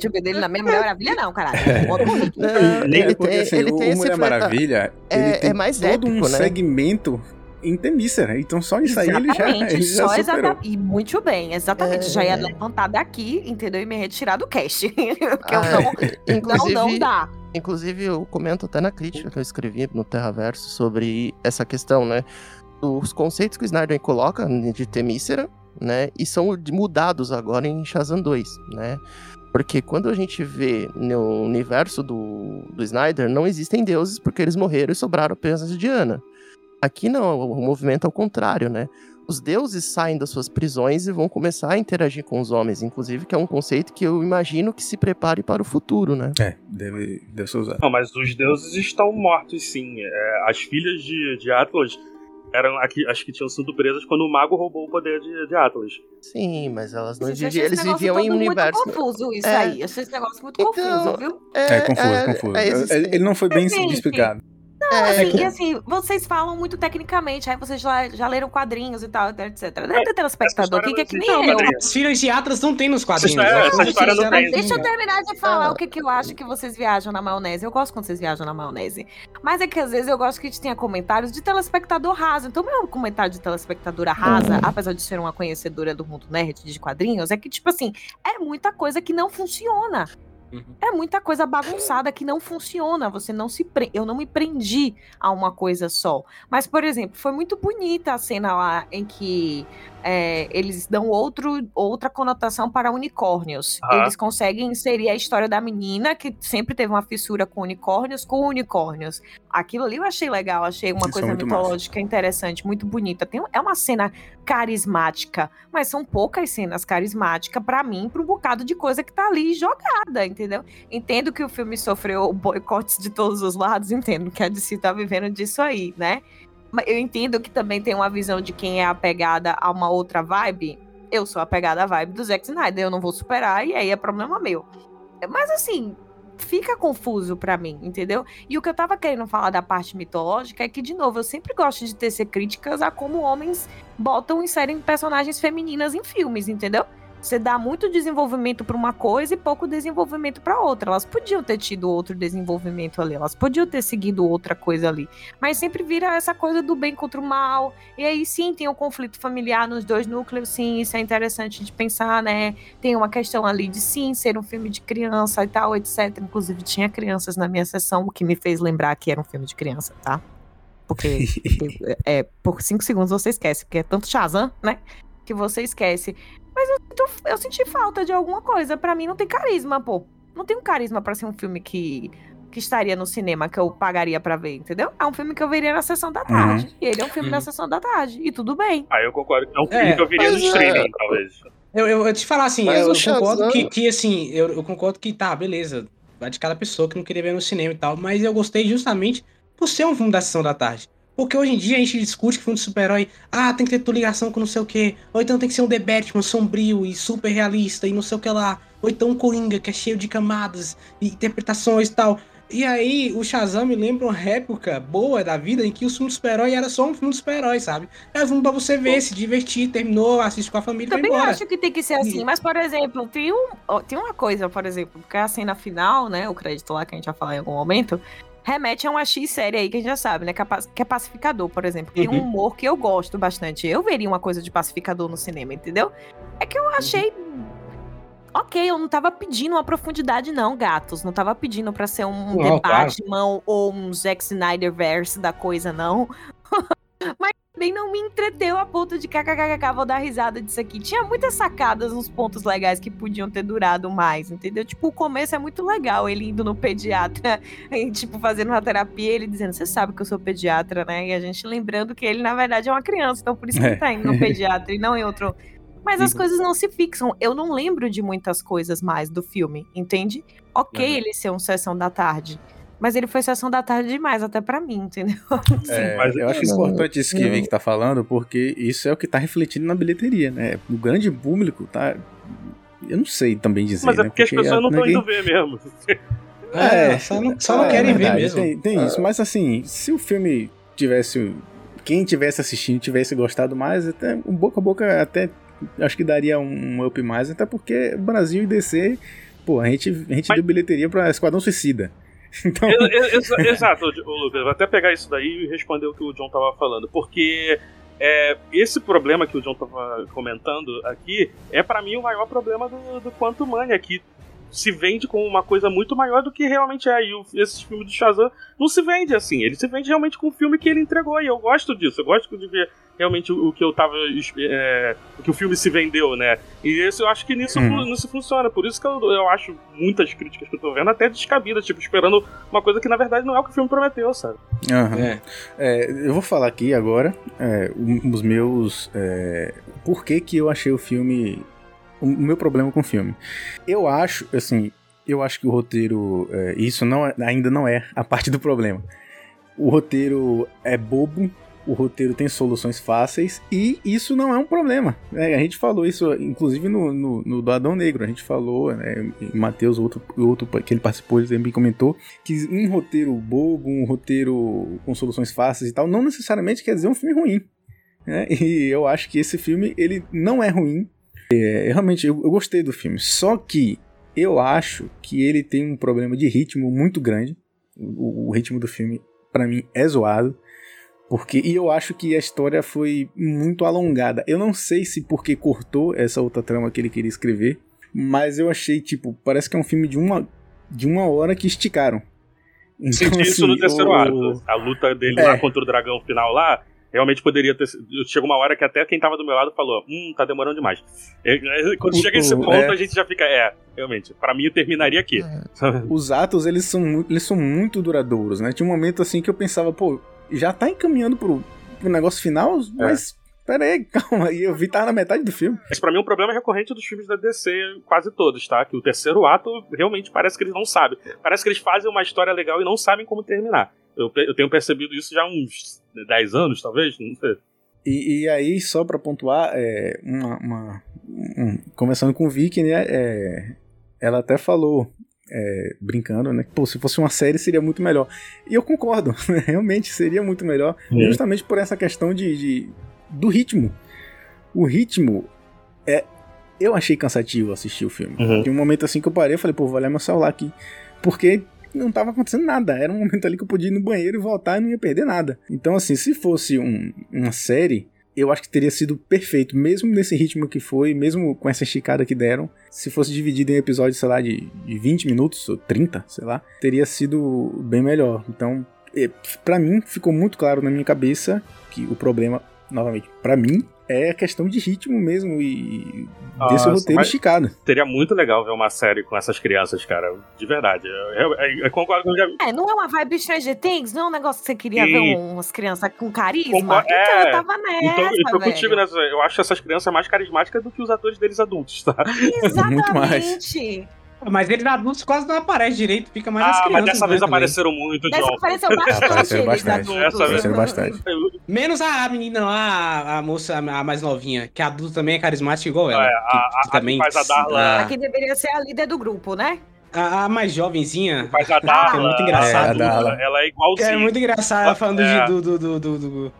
Speaker 5: o dedo dele na minha Mulher Maravilha, não, caralho. Eu concordo com o Rick.
Speaker 2: Não,
Speaker 1: É,
Speaker 2: ele
Speaker 1: porque
Speaker 2: tem,
Speaker 1: assim,
Speaker 2: ele
Speaker 1: o
Speaker 2: tem esse
Speaker 1: Mulher Maravilha,
Speaker 2: é-
Speaker 1: ele tem
Speaker 2: é mais
Speaker 1: todo um
Speaker 2: épico, né?
Speaker 1: segmento em Temícera. Então só isso aí ele já,
Speaker 5: Exatamente,
Speaker 1: ele já
Speaker 5: só
Speaker 1: superou.
Speaker 5: exatamente. E muito bem, exatamente.
Speaker 2: É.
Speaker 5: Já ia levantar daqui, entendeu? E me retirar do cast. Porque eu
Speaker 2: Ah,
Speaker 5: não, não,
Speaker 2: inclusive,
Speaker 5: não dá.
Speaker 2: Inclusive, eu comento até na crítica que eu escrevi no Terraverso sobre essa questão, né? Os conceitos que o Snyder coloca de Temícera, né? E são de- mudados agora em Shazam 2, né? Porque quando a gente vê no universo do, do Snyder, não existem deuses porque eles morreram e sobraram apenas Diana. Aqui não, o movimento é o contrário, né? Os deuses saem das suas prisões e vão começar a interagir com os homens, inclusive, que é um conceito que eu imagino que se prepare para o futuro, né?
Speaker 1: É, deve, deve ser usado.
Speaker 3: Não, mas os deuses estão mortos, sim. É, as filhas de, de Atlas eram aqui, as que tinham sido presas quando o mago roubou o poder de, de Atlas.
Speaker 2: Sim, mas elas não viviam, eles viviam em
Speaker 5: todo
Speaker 2: universo.
Speaker 5: Muito confuso isso
Speaker 2: É.
Speaker 5: aí. Achei esse negócio muito
Speaker 2: Então,
Speaker 5: confuso, viu?
Speaker 1: É, confuso,
Speaker 2: é,
Speaker 1: confuso.
Speaker 2: é
Speaker 1: ele, não foi bem explicado.
Speaker 5: Não,
Speaker 2: É,
Speaker 5: assim,
Speaker 2: que-
Speaker 5: e assim, vocês falam muito tecnicamente, aí vocês já, já leram quadrinhos e tal, etc. Deve ter telespectador aqui que é que nem
Speaker 3: história
Speaker 5: eu.
Speaker 3: não existe.
Speaker 4: As filhas de Atlas não tem nos quadrinhos.
Speaker 3: Essa história-
Speaker 4: né?
Speaker 3: essa história não tem.
Speaker 5: Deixa eu terminar de falar
Speaker 2: Ah.
Speaker 5: o que, que eu acho que vocês viajam na maionese. Eu gosto quando vocês viajam na maionese. Mas é que às vezes eu gosto que a gente tenha comentários de telespectador raso. Então, meu comentário de telespectadora rasa, apesar de ser uma conhecedora do mundo nerd de quadrinhos, é que, tipo assim, é muita coisa que não funciona.
Speaker 4: Uhum.
Speaker 5: É muita coisa bagunçada que não funciona. Você não se pre... Eu não me prendi a uma coisa só. Mas, por exemplo, foi muito bonita a cena lá em que é, eles dão outro, outra conotação para unicórnios.
Speaker 3: Aham.
Speaker 5: Eles conseguem inserir a história da menina, que sempre teve uma fissura com unicórnios, com unicórnios. Aquilo ali eu achei legal, achei uma
Speaker 1: Isso é
Speaker 5: coisa
Speaker 1: muito
Speaker 5: mitológica interessante, muito bonita. Tem, é uma cena carismática, mas são poucas cenas carismáticas para mim, para um bocado de coisa que tá ali jogada, entendeu? Entendo que o filme sofreu boicotes de todos os lados, entendo que a DC tá vivendo disso aí, né? Eu entendo que também tem uma visão de quem é apegada a uma outra vibe. Eu sou apegada à vibe do Zack Snyder, eu não vou superar, e aí é problema meu. Mas assim, fica confuso pra mim, entendeu? E o que eu tava querendo falar da parte mitológica é que, de novo, eu sempre gosto de tecer críticas a como homens botam e inserem personagens femininas em filmes, entendeu? Você dá muito desenvolvimento pra uma coisa e pouco desenvolvimento pra outra. Elas podiam ter tido outro desenvolvimento ali, elas podiam ter seguido outra coisa ali. Mas sempre vira essa coisa do bem contra o mal. E aí sim tem um conflito familiar nos dois núcleos, sim, isso é interessante de pensar, né? Tem uma questão ali de sim ser um filme de criança e tal, etc. Inclusive tinha crianças na minha sessão, o que me fez lembrar que era um filme de criança, tá? Porque é, por cinco segundos você esquece, porque é tanto Shazam, né? Que você esquece. Mas eu, eu senti falta de alguma coisa. Pra mim não tem carisma, pô. Não tem um carisma pra ser um filme que, que estaria no cinema, que eu pagaria pra ver, entendeu? É um filme que eu veria na sessão da tarde. E ele é um filme
Speaker 4: Uhum.
Speaker 5: na sessão da tarde. E tudo bem.
Speaker 3: Ah, eu concordo que é um filme
Speaker 4: É,
Speaker 3: que eu viria no
Speaker 2: mas é-
Speaker 3: streaming, talvez.
Speaker 4: Eu, eu, eu te falar assim,
Speaker 2: Mas
Speaker 4: eu, eu
Speaker 2: Shazam-
Speaker 4: concordo que, que assim, eu, eu concordo que tá, beleza. Vai de cada pessoa que não queria ver no cinema e tal, mas eu gostei justamente por ser um filme da sessão da tarde. Porque hoje em dia a gente discute que filme de super-herói, ah, tem que ter tua ligação com não sei o quê, ou então tem que ser um The Batman sombrio e super realista e não sei o que lá, ou então um Coringa que é cheio de camadas e interpretações e tal. E aí, o Shazam me lembra uma época boa da vida em que o filme de super-herói era só um filme de super-herói, sabe? É um filme pra você ver, se divertir, terminou, assiste com a família e vai
Speaker 5: Também
Speaker 4: embora.
Speaker 5: acho que tem que ser assim, mas, por exemplo, tem, um, tem uma coisa, por exemplo, porque a cena final, né, o crédito lá que a gente vai falar em algum momento, remete a uma X série aí que a gente já sabe, né, que é é pacificador, por exemplo. Tem um
Speaker 4: Uhum.
Speaker 5: humor que eu gosto bastante. Eu veria uma coisa de pacificador no cinema, entendeu? É que eu achei. Ok, eu não tava pedindo uma profundidade, não, gatos. Não tava pedindo pra ser um
Speaker 4: Não,
Speaker 5: The
Speaker 4: claro.
Speaker 5: Batman ou um Zack Snyder verse da coisa, não. Mas também não me entreteu a ponto de kkkk, vou dar risada disso aqui. Tinha muitas sacadas nos pontos legais que podiam ter durado mais, entendeu? Tipo, o começo é muito legal, ele indo no pediatra, e, tipo, fazendo uma terapia, ele dizendo, você sabe que eu sou pediatra, né? E a gente lembrando que ele, na verdade, é uma criança, então por isso que
Speaker 1: É.
Speaker 5: ele tá indo no pediatra e não em outro... Mas as
Speaker 1: Uhum.
Speaker 5: coisas não se fixam. Eu não lembro de muitas coisas mais do filme, entende? Ok
Speaker 3: Uhum.
Speaker 5: ele ser um sessão da tarde, mas ele foi sessão da tarde demais, até pra mim, entendeu?
Speaker 1: É,
Speaker 3: mas-
Speaker 1: eu acho
Speaker 2: Não,
Speaker 1: importante isso que
Speaker 2: não.
Speaker 1: o Vic tá falando, porque isso é o que tá refletindo na bilheteria, né? O grande público tá. Eu não sei também dizer.
Speaker 3: Mas é
Speaker 1: né?
Speaker 3: porque as pessoas não estão
Speaker 1: ninguém-
Speaker 3: indo ver mesmo.
Speaker 4: É, só não, só não
Speaker 1: É,
Speaker 4: querem ver
Speaker 1: verdade,
Speaker 4: mesmo.
Speaker 1: Tem, tem isso, mas assim, se o filme tivesse. Quem tivesse assistindo tivesse gostado mais, até um boca a boca até acho que daria um, um up mais, até porque Brasil e DC, pô, a gente, a gente
Speaker 3: Mas-
Speaker 1: deu bilheteria pra Esquadrão Suicida. Então,
Speaker 3: Ex- ex- exa- Exato, Lucas. Vou até pegar isso daí e responder o que o John tava falando. Porque é, esse problema que o John tava comentando aqui é pra mim o maior problema do, do Quantum Mania, que se vende como uma coisa muito maior do que realmente é. E o, esses filmes do Shazam não se vende assim. Ele se vende realmente com o filme que ele entregou. E eu gosto disso. Eu gosto de ver realmente o, o que eu tava. é, o que o filme se vendeu, né? E esse eu acho que nisso,
Speaker 1: Uhum.
Speaker 3: fu- nisso funciona. Por isso que eu, eu acho muitas críticas que eu tô vendo até descabidas, tipo, esperando uma coisa que na verdade não é o que o filme prometeu, sabe?
Speaker 1: aham.
Speaker 4: É.
Speaker 1: É, eu vou falar aqui agora é, um- os meus. É, por que, que eu achei o filme. O meu problema com o filme. Eu acho, assim, eu acho que o roteiro. é, isso não é- ainda não é a parte do problema. O roteiro é bobo, o roteiro tem soluções fáceis e isso não é um problema. né? A gente falou isso, inclusive, no, no, no do Adão Negro. A gente falou, né? Matheus, outro, outro que ele participou, ele também comentou que um roteiro bobo, um roteiro com soluções fáceis e tal, não necessariamente quer dizer um filme ruim. né? E eu acho que esse filme, ele não é ruim. É, realmente, eu, eu gostei do filme. Só que eu acho que ele tem um problema de ritmo muito grande. O, o ritmo do filme, pra mim, é zoado. Porque, e eu acho que a história foi muito alongada. Eu não sei se porque cortou essa outra trama que ele queria escrever, mas eu achei, tipo, parece que é um filme de uma, de uma hora que esticaram.
Speaker 3: Senti isso
Speaker 1: assim,
Speaker 3: no terceiro
Speaker 1: o-
Speaker 3: ato. A luta dele
Speaker 1: É.
Speaker 3: lá contra o dragão final lá. Realmente poderia ter. sido- Chegou uma hora que até quem tava do meu lado falou: Hum, tá demorando demais. Quando chega esse ponto,
Speaker 1: é.
Speaker 3: a gente já fica. É, realmente. Pra mim, eu terminaria aqui.
Speaker 1: os atos eles são, eles são muito duradouros, né? Tinha um momento assim que eu pensava, pô, já tá encaminhando pro, pro negócio final, mas pera aí, calma, e eu vi tava na metade do filme.
Speaker 3: Esse pra mim é um problema recorrente dos filmes da DC, quase todos, tá? Que o terceiro ato realmente parece que eles não sabem. Parece que eles fazem uma história legal e não sabem como terminar. Eu, eu tenho percebido isso já há uns 10 anos, talvez, não sei.
Speaker 1: E, e aí, só pra pontuar, é, uma, uma- um- começando com o Vicky, né? é, ela até falou, é, brincando, né? Pô, se fosse uma série seria muito melhor. E eu concordo, né, realmente seria muito melhor,
Speaker 3: Uhum.
Speaker 1: justamente por essa questão de, de- do ritmo. O ritmo é. Eu achei cansativo assistir o filme.
Speaker 3: Uhum.
Speaker 1: Tinha um momento assim que eu parei e falei, pô, vou olhar meu celular aqui. Porque não tava acontecendo nada. Era um momento ali que eu podia ir no banheiro e voltar e não ia perder nada. Então, assim, se fosse um- uma série, eu acho que teria sido perfeito, mesmo nesse ritmo que foi, mesmo com essa esticada que deram. Se fosse dividido em episódios, sei lá, de, de 20 minutos ou 30, sei lá, teria sido bem melhor. Então, é, pra mim, ficou muito claro na minha cabeça que o problema, novamente, pra mim, é a questão de ritmo mesmo e desse
Speaker 3: Nossa,
Speaker 1: roteiro esticado.
Speaker 3: Seria muito legal ver uma série com essas crianças, cara. De verdade. Eu, eu- eu concordo com o Gabi.
Speaker 5: É, não é uma vibe Stranger Things? Não é um negócio que você queria
Speaker 3: Sim.
Speaker 5: ver um- umas crianças com carisma?
Speaker 3: Concordo-
Speaker 5: Então
Speaker 3: é.
Speaker 5: eu tava nessa,
Speaker 3: Então, eu tô
Speaker 5: velho.
Speaker 3: contigo nessa. Eu acho essas crianças mais carismáticas do que os atores deles adultos, tá?
Speaker 1: Muito mais.
Speaker 4: Mas ele adultos quase não aparece direito, fica mais as
Speaker 3: Ah,
Speaker 4: crianças.
Speaker 3: mas dessa
Speaker 4: né,
Speaker 3: vez
Speaker 4: também.
Speaker 3: apareceram muito,
Speaker 5: Dessa
Speaker 3: John.
Speaker 5: apareceu bastante
Speaker 1: Apareceram
Speaker 5: eles
Speaker 1: bastante.
Speaker 3: vez.
Speaker 1: Apareceram bastante.
Speaker 4: Menos a menina lá, a, a moça a mais novinha, que a adulta também é carismática igual ela.
Speaker 3: É,
Speaker 4: que,
Speaker 3: a- a-
Speaker 4: que também,
Speaker 3: a que faz a Darla-
Speaker 4: a,
Speaker 5: A que deveria ser a líder do grupo, né?
Speaker 4: a- a mais jovenzinha,
Speaker 3: Faz a
Speaker 4: que é
Speaker 3: Darla.
Speaker 4: muito engraçado.
Speaker 1: É.
Speaker 3: Ela é
Speaker 4: que
Speaker 3: igualzinha.
Speaker 4: é muito engraçado ela falando
Speaker 3: É.
Speaker 4: de- do, do, do, do,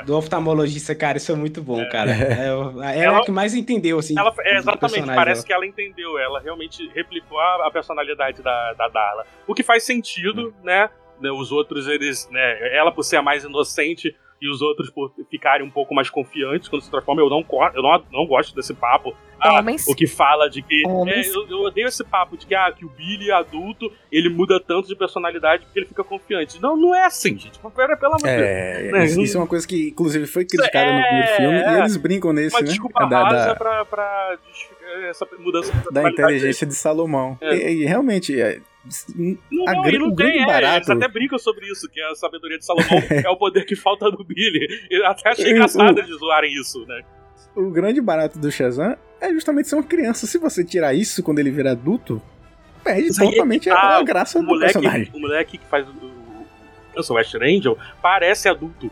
Speaker 4: do, do oftalmologista, cara, isso é muito bom, cara. É, ela, é
Speaker 3: Ela-
Speaker 4: a que mais entendeu, assim.
Speaker 3: Ela, é, exatamente, parece
Speaker 4: dela.
Speaker 3: que ela entendeu. Ela realmente replicou a, a personalidade da, da Darla. O que faz sentido,
Speaker 4: Hum.
Speaker 3: né? Né, Os outros, eles, né? Ela, por ser a mais inocente, e os outros por ficarem um pouco mais confiantes quando se transformam. Eu não, eu não, não gosto desse papo. Ah,
Speaker 5: Homens.
Speaker 3: o que fala de que. É, eu, eu odeio esse papo de que, ah, que o Billy adulto ele muda tanto de personalidade porque ele fica confiante. Não, não é assim, gente. Pera, pelo amor de Deus.
Speaker 1: É,
Speaker 3: Né?
Speaker 1: isso, isso é uma coisa que, inclusive, foi criticada no
Speaker 3: é,
Speaker 1: primeiro filme,
Speaker 3: é.
Speaker 1: e eles brincam nesse,
Speaker 3: Uma
Speaker 1: né?
Speaker 3: desculpa
Speaker 1: da,
Speaker 3: rasa
Speaker 1: da,
Speaker 3: pra, pra essa mudança
Speaker 1: da inteligência de Salomão.
Speaker 3: É.
Speaker 1: E, e realmente, é,
Speaker 3: Não,
Speaker 1: a
Speaker 3: não,
Speaker 1: gran-
Speaker 3: e não
Speaker 1: o grande
Speaker 3: tem, é,
Speaker 1: barato-
Speaker 3: eles até brincam sobre isso, que a sabedoria de Salomão é o poder que falta no Billy. Eu até achei engraçado eles zoarem isso, né?
Speaker 1: o grande barato do Shazam é justamente ser uma criança. Se você tirar isso quando ele vira adulto, perde
Speaker 3: é
Speaker 1: totalmente
Speaker 3: que tá,
Speaker 1: a, a graça do
Speaker 3: moleque,
Speaker 1: personagem.
Speaker 3: o moleque que faz o, o, o Western Angel parece adulto.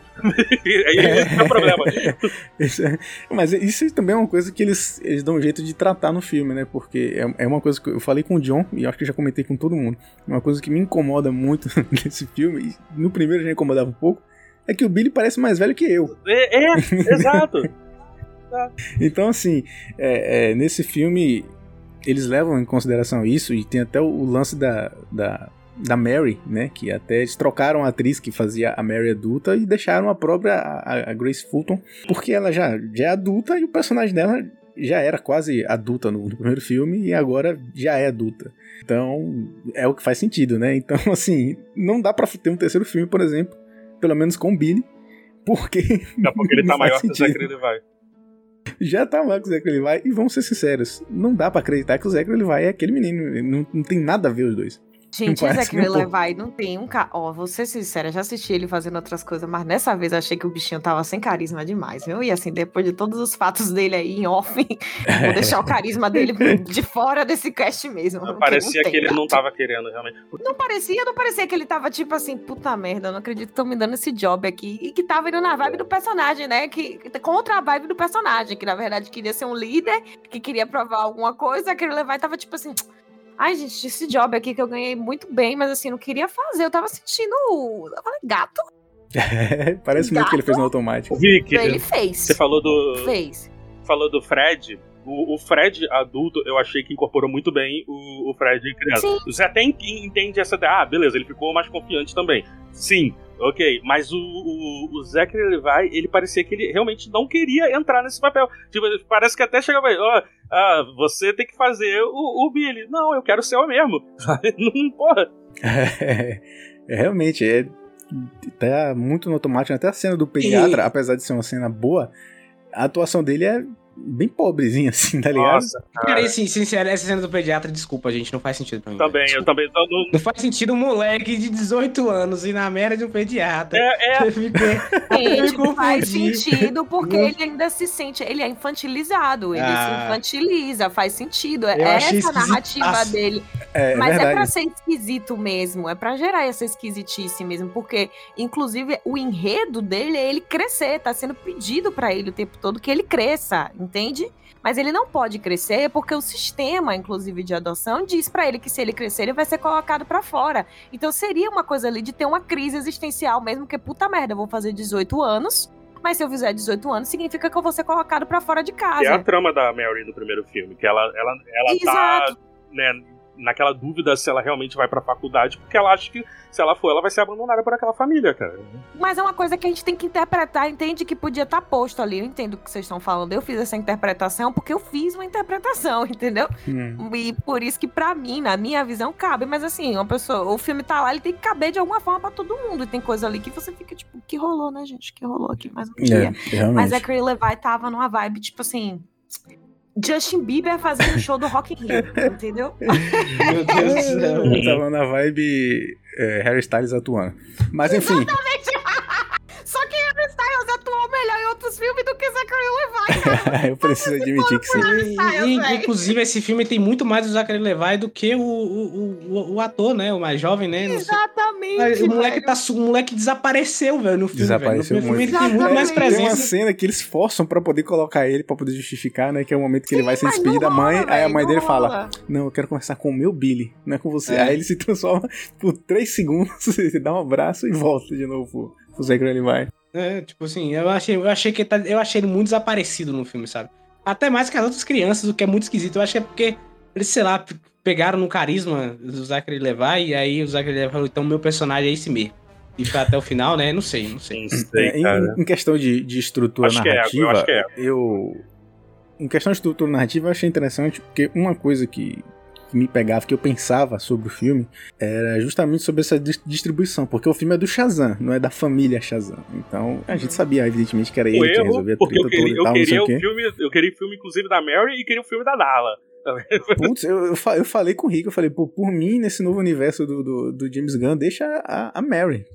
Speaker 3: Esse é o problema.
Speaker 1: Isso é- Mas isso também é uma coisa que eles, eles dão um jeito de tratar no filme, né? Porque é, é uma coisa que eu falei com o John, e eu acho que eu já comentei com todo mundo. Uma coisa que me incomoda muito nesse filme, e no primeiro já incomodava um pouco, é que o Billy parece mais velho que eu.
Speaker 3: É, é, exato.
Speaker 1: Então, assim, é, é, nesse filme, eles levam em consideração isso, e tem até o, o lance da, da, da Mary, né? Que até eles trocaram a atriz que fazia a Mary adulta e deixaram a própria a, a Grace Fulton, porque ela já, já é adulta e o personagem dela já era quase adulta no, no primeiro filme e agora já é adulta. Então, é o que faz sentido, né? Então, assim, não dá pra ter um terceiro filme, por exemplo, pelo menos com o Billy, porque
Speaker 3: Daqui a pouco ele tá maior que o. Zachary Levi.
Speaker 1: já tá lá com o Zachary Levi e vamos ser sinceros, não dá pra acreditar que o Zachary Levi é aquele menino, não, não tem nada a ver os dois.
Speaker 5: Gente,
Speaker 1: Não nem um pouco.
Speaker 5: Levi não tem um ca... Ó, vou ser sincera, já assisti ele fazendo outras coisas, mas nessa vez achei que o bichinho tava sem carisma demais, viu? E assim, depois de todos os fatos dele aí em off, vou deixar o carisma dele de fora desse cast mesmo. porque
Speaker 3: Parecia
Speaker 5: tem
Speaker 3: que ele não tava querendo, realmente.
Speaker 5: Não parecia, não parecia que ele tava tipo assim, puta merda, eu não acredito que estão me dando esse job aqui. E que tava indo na vibe do personagem, né? Que, contra a vibe do personagem, que na verdade queria ser um líder, que queria provar alguma coisa. Aquele Levi tava tipo assim. Ai, gente, esse job aqui que eu ganhei muito bem, mas assim, não queria fazer. Eu tava sentindo. Eu falei, gato,
Speaker 1: Parece muito que ele fez no automático.
Speaker 3: Rick,
Speaker 5: ele fez.
Speaker 3: você falou do,
Speaker 5: Fez.
Speaker 3: falou do Fred. O, o Fred adulto, eu achei que incorporou muito bem o, o Fred criança.
Speaker 5: Sim.
Speaker 3: Você até en- entende essa ideia. Ah, beleza, ele ficou mais confiante também. Sim, ok. Mas o, o, o Zachary Levi, ele parecia que ele realmente não queria entrar nesse papel. Tipo, parece que até chegava aí, ó, ah, você tem que fazer o, o Billy. Não, eu quero ser eu mesmo. Não, porra.
Speaker 1: É, é, realmente, é, tá muito no automático. Até a cena do pediatra, apesar de ser uma cena boa, a atuação dele é bem pobrezinha, assim, tá ligado?
Speaker 3: Nossa,
Speaker 4: Cara, assim, sincero, essa cena do pediatra, desculpa, gente, não faz sentido pra mim.
Speaker 3: também, eu também. Não, não-
Speaker 4: Não faz sentido um moleque de 18 anos ir na merda de um pediatra.
Speaker 3: é, é,
Speaker 4: Eu fiquei-
Speaker 5: Gente,
Speaker 4: me
Speaker 5: faz sentido, porque
Speaker 4: Não-
Speaker 5: ele ainda se sente, ele é infantilizado, ele
Speaker 4: Ah.
Speaker 5: se infantiliza, faz sentido. É
Speaker 4: Eu
Speaker 5: essa narrativa dele.
Speaker 1: É, é
Speaker 5: Mas é
Speaker 1: verdade.
Speaker 5: pra ser esquisito mesmo, é pra gerar essa esquisitice mesmo, porque, inclusive, o enredo dele é ele crescer, tá sendo pedido pra ele o tempo todo que ele cresça, entende? Mas ele não pode crescer porque o sistema, inclusive, de adoção diz pra ele que se ele crescer, ele vai ser colocado pra fora. Então seria uma coisa ali de ter uma crise existencial mesmo, que puta merda, eu vou fazer 18 anos, mas se eu fizer 18 anos, significa que eu vou ser colocado pra fora de casa.
Speaker 3: é a trama da Mary no primeiro filme, que ela, ela, ela
Speaker 5: Exato.
Speaker 3: tá né, naquela dúvida se ela realmente vai pra faculdade, porque ela acha que se ela for, ela vai ser abandonada por aquela família, cara.
Speaker 5: Mas é uma coisa que a gente tem que interpretar, entende que podia estar posto ali. Eu entendo o que vocês estão falando. Eu fiz essa interpretação porque eu fiz uma interpretação, entendeu?
Speaker 1: Hum.
Speaker 5: E por isso que pra mim, na minha visão, cabe. Mas assim, uma pessoa, o filme tá lá, ele tem que caber de alguma forma pra todo mundo. E tem coisa ali que você fica tipo, que rolou, né, gente? Que rolou aqui mais um dia.
Speaker 1: É, realmente.
Speaker 5: Mas a Cree Levi tava numa vibe, tipo assim. Justin Bieber fazendo show do Rock in Rio, entendeu?
Speaker 4: Meu Deus do céu.
Speaker 1: Eu tava na vibe é, Harry Styles atuando. Mas enfim,
Speaker 5: Harry Styles atuou melhor em outros filmes do que Zachary Levi, cara.
Speaker 1: eu preciso admitir que sim.
Speaker 5: Eu
Speaker 4: e- inclusive, esse filme tem muito mais do Zachary Levi do que o, o, o, o ator, né? O mais jovem, né?
Speaker 5: Exatamente.
Speaker 4: O moleque, tá, o moleque desapareceu, velho, no filme.
Speaker 1: Desapareceu
Speaker 4: velho. No
Speaker 1: muito.
Speaker 4: filme ele tem muito mais
Speaker 5: Exatamente.
Speaker 1: Tem uma
Speaker 4: presença.
Speaker 1: cena que eles forçam pra poder colocar ele, pra poder justificar, né? Que é o momento que ele vai se despedir da mãe.
Speaker 5: rola,
Speaker 1: aí a mãe dele fala:
Speaker 5: rola.
Speaker 1: Não, eu quero conversar com o meu Billy, não é com você.
Speaker 4: É.
Speaker 1: Aí ele se transforma por 3 segundos, ele dá um abraço e volta de novo pro, pro Zachary Levi.
Speaker 4: É, tipo assim, eu achei, eu achei que ele tá- eu achei ele muito desaparecido no filme, sabe? Até mais que as outras crianças, o que é muito esquisito. Eu acho que é porque eles, sei lá, pegaram no carisma do Zachary Levi e aí o Zachary Levi falou, então meu personagem é esse mesmo. e foi até o final, né? Não sei, não sei.
Speaker 3: Não sei,
Speaker 1: É, em, em questão de, de estrutura
Speaker 3: Acho que é, eu
Speaker 1: narrativa,
Speaker 3: acho que é.
Speaker 1: eu. Em questão de estrutura narrativa, eu achei interessante, porque uma coisa que, que me pegava, que eu pensava sobre o filme, era justamente sobre essa dis- distribuição, porque o filme é do Shazam, não é da família Shazam. Então, a gente sabia, evidentemente, que era
Speaker 3: O
Speaker 1: ele que
Speaker 3: erro,
Speaker 1: resolvia a
Speaker 3: porque eu
Speaker 1: treta toda
Speaker 3: queria,
Speaker 1: e
Speaker 3: eu
Speaker 1: tal, não sei
Speaker 3: queria
Speaker 1: o quê.
Speaker 3: filme, eu queria o filme, inclusive, da Mary e queria o filme da Darla.
Speaker 1: Putz, eu, eu, eu falei com o Rick, eu falei, pô, por mim, nesse novo universo do, do, do James Gunn, deixa a, a Mary.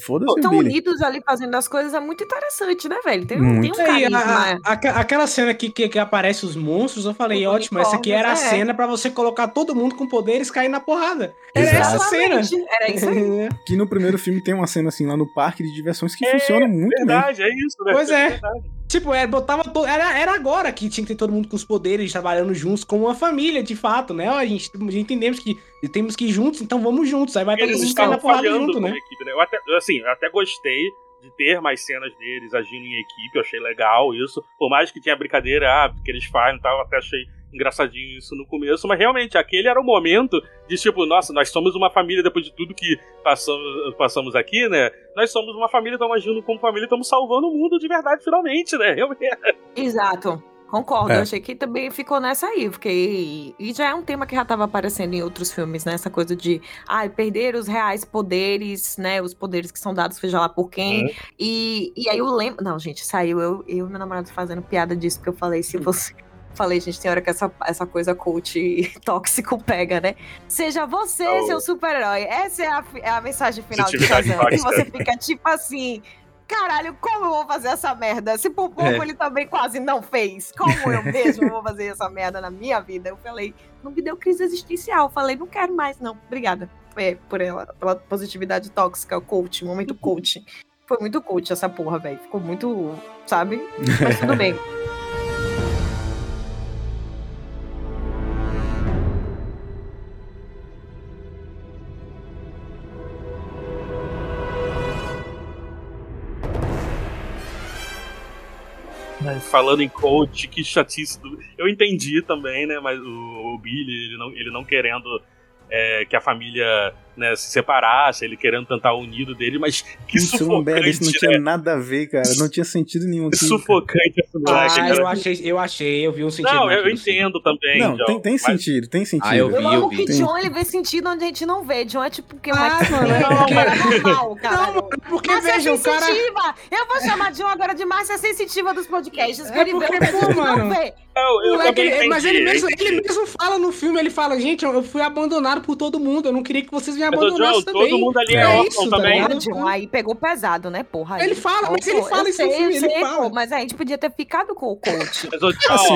Speaker 1: Foda-se o
Speaker 5: Estão unidos ali fazendo as coisas, é muito interessante, né, velho? Tem, um-
Speaker 1: Muito.
Speaker 5: tem um carisma.
Speaker 4: a- a- aque- aquela cena que, que, que aparece os monstros, eu falei,
Speaker 5: Os
Speaker 4: ótimo, essa aqui era a
Speaker 5: é.
Speaker 4: cena pra você colocar todo mundo com poderes cair na porrada. Era essa cena.
Speaker 5: Exatamente, Era isso aí.
Speaker 1: Que no primeiro filme tem uma cena assim lá no parque de diversões que
Speaker 3: É,
Speaker 1: funciona muito bem.
Speaker 3: Verdade, é isso, né?
Speaker 4: Pois é.
Speaker 3: verdade.
Speaker 4: Tipo, é, botava to- era, era agora que tinha que ter todo mundo com os poderes trabalhando juntos, como uma família, de fato, né? Ó, A gente, a gente entendemos que temos que ir juntos, então vamos juntos. Aí vai todo mundo
Speaker 3: estavam
Speaker 4: na porrada junto, né?
Speaker 3: equipe, né? Eu até, assim, eu até gostei de ter mais cenas deles agindo em equipe, eu achei legal isso. Por mais que tinha brincadeira, ah, que eles fazem e tal, eu até achei engraçadinho isso no começo, mas realmente, aquele era o momento de tipo, nossa, nós somos uma família depois de tudo que passamos, passamos aqui, né? Nós somos uma família, estamos agindo como família, estamos salvando o mundo de verdade finalmente, né? Realmente.
Speaker 5: Exato. Concordo,
Speaker 1: É.
Speaker 5: eu achei que também ficou nessa aí, porque e já é um tema que já estava aparecendo em outros filmes, né? Essa coisa de ai, perder os reais poderes, né? Os poderes que são dados, seja lá por quem. E, e aí eu lembro. Não, gente, saiu eu eu e meu namorado fazendo piada disso, porque eu falei, se você. Falei, gente, tem hora que essa, essa coisa coach tóxico pega, né? Seja você
Speaker 3: Oh.
Speaker 5: seu super-herói. Essa é a, é a mensagem final de Shazam. E
Speaker 3: tóxica.
Speaker 5: você fica tipo assim. Caralho, como eu vou fazer essa merda? Se por pouco
Speaker 4: É.
Speaker 5: ele também quase não fez. Como eu mesmo vou fazer essa merda na minha vida? Eu falei, não me deu crise existencial. Eu falei, não quero mais, não. Obrigada é, por ela, pela positividade tóxica, coach, momento coach. Foi muito coach essa porra, velho. Ficou muito, sabe? Mas tudo bem.
Speaker 3: Falando em coach, que chatice. Do... Eu entendi também, né? Mas o, o Billy, ele não, ele não querendo é, que a família né, se separasse, ele querendo tentar o unido dele, mas que
Speaker 1: merda,
Speaker 3: sufocante,
Speaker 1: isso não
Speaker 3: né?
Speaker 1: tinha nada a ver, cara. Não tinha sentido nenhum
Speaker 3: Que
Speaker 1: aqui.
Speaker 3: sufocante esse moleque.
Speaker 4: Ah,
Speaker 3: cara.
Speaker 4: eu achei, eu achei, eu vi um sentido
Speaker 3: Não, eu entendo também,
Speaker 1: Não,
Speaker 3: John,
Speaker 1: tem, tem
Speaker 3: mas-
Speaker 1: sentido, tem sentido.
Speaker 4: Ah, eu vi,
Speaker 5: Eu amo que
Speaker 1: Tem.
Speaker 5: John ele vê sentido onde a gente não vê. John é tipo que
Speaker 4: Ah,
Speaker 5: mais
Speaker 4: mano,
Speaker 5: é,
Speaker 4: não,
Speaker 5: um cara normal, cara.
Speaker 4: Não, mano, porque
Speaker 5: Mas é
Speaker 4: veja, o cara.
Speaker 5: sensitiva! Eu vou chamar John agora de Márcia Sensitiva dos podcasts.
Speaker 4: É porque,
Speaker 5: o
Speaker 4: pô, mano.
Speaker 5: não vê.
Speaker 3: Eu, eu
Speaker 4: Moleque, ele- mas ele mesmo, ele mesmo fala no filme, ele fala, gente, eu eu fui abandonado por todo mundo, eu não queria que vocês
Speaker 3: John,
Speaker 4: também.
Speaker 3: todo mundo ali é,
Speaker 4: É
Speaker 3: órfão
Speaker 4: isso, tá
Speaker 3: também.
Speaker 5: Porra, John, aí pegou pesado, né, porra? aí.
Speaker 4: Ele fala, mas ele fala
Speaker 5: eu
Speaker 4: isso no
Speaker 5: sei,
Speaker 4: filme, ele fala.
Speaker 5: mas a gente podia ter ficado com o coach.
Speaker 1: Assim,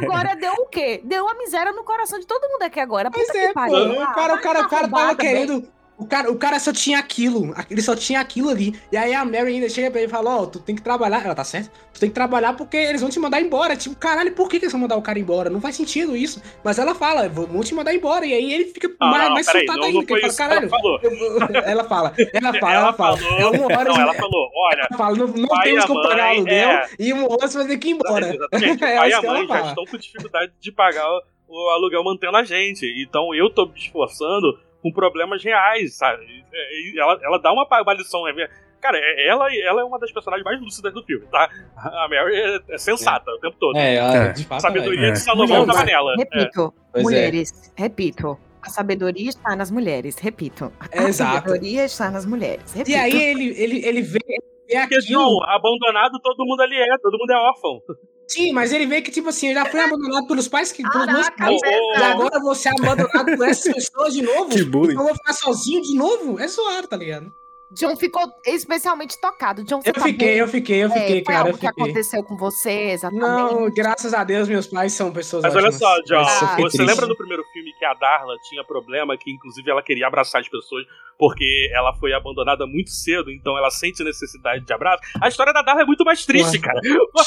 Speaker 5: Agora deu o quê? Deu a miséria no coração de todo mundo aqui agora.
Speaker 4: Pois é,
Speaker 5: que
Speaker 4: pô.
Speaker 5: pariu.
Speaker 4: O
Speaker 5: Ah,
Speaker 4: cara, o cara, o cara tava querendo. O cara, o cara só tinha aquilo. Ele só tinha aquilo ali. E aí a Mary ainda chega pra ele e fala: Ó, tu tem que trabalhar. Ela tá certo? Tu tem que trabalhar porque eles vão te mandar embora. Tipo, caralho, por que, que eles vão mandar o cara embora? Não faz sentido isso. Mas ela fala: vão te mandar embora. E aí ele fica
Speaker 3: Não,
Speaker 4: mais,
Speaker 3: não,
Speaker 4: mais
Speaker 3: peraí, não,
Speaker 4: ainda.
Speaker 3: não
Speaker 4: que ele fala:
Speaker 3: ela
Speaker 4: caralho. ela fala, ela fala, ela, fala.
Speaker 3: falou.
Speaker 4: É uma hora
Speaker 3: Não,
Speaker 4: de-
Speaker 3: ela falou, olha,
Speaker 4: ela fala, não, não temos como pagar aluguel
Speaker 3: é.
Speaker 4: e uma hora você vai ter que ir embora.
Speaker 3: Exatamente. O
Speaker 4: É
Speaker 3: pai e a
Speaker 4: ela
Speaker 3: mãe já estão com dificuldade de pagar o- o aluguel mantendo a gente. Então eu tô me esforçando com problemas reais, sabe? E Ela, ela dá uma, uma lição. né? Cara, é- ela, ela é uma das personagens mais lúcidas do filme, tá? A Mary é, é sensata o tempo todo.
Speaker 4: É,
Speaker 1: ela,
Speaker 4: de fato.
Speaker 3: Sabedoria
Speaker 1: é.
Speaker 3: de Salomão tava nela. É.
Speaker 5: Repito,
Speaker 4: é.
Speaker 5: mulheres, repito. A sabedoria está nas mulheres, repito. A
Speaker 4: Exato.
Speaker 5: sabedoria está nas mulheres, repito.
Speaker 4: E aí ele, ele, ele vê,
Speaker 3: Porque. John, abandonado todo mundo ali é, todo mundo é órfão.
Speaker 4: Sim, mas ele vê que, tipo assim, eu já fui abandonado pelos pais, que, pelos meus pais,
Speaker 3: pesado.
Speaker 4: e agora eu vou ser abandonado por essas pessoas de novo.
Speaker 1: Que bullying.
Speaker 4: Então eu vou ficar sozinho de novo? É zoado, tá ligado?
Speaker 5: John ficou especialmente tocado. John, você
Speaker 4: Eu
Speaker 5: tá
Speaker 4: fiquei,
Speaker 5: bem?
Speaker 4: eu fiquei, eu
Speaker 5: É,
Speaker 4: fiquei,
Speaker 5: foi
Speaker 4: cara.
Speaker 5: algo
Speaker 4: Eu
Speaker 5: que
Speaker 4: fiquei.
Speaker 5: aconteceu com você, exatamente.
Speaker 4: Não, graças a Deus, meus pais são pessoas
Speaker 3: Mas olha
Speaker 4: ótimas.
Speaker 3: só, John, você
Speaker 4: triste.
Speaker 3: lembra do primeiro filme que a Darla tinha problema, que inclusive ela queria abraçar as pessoas porque ela foi abandonada muito cedo, então ela sente necessidade de abraço? A história da Darla é muito mais triste, cara.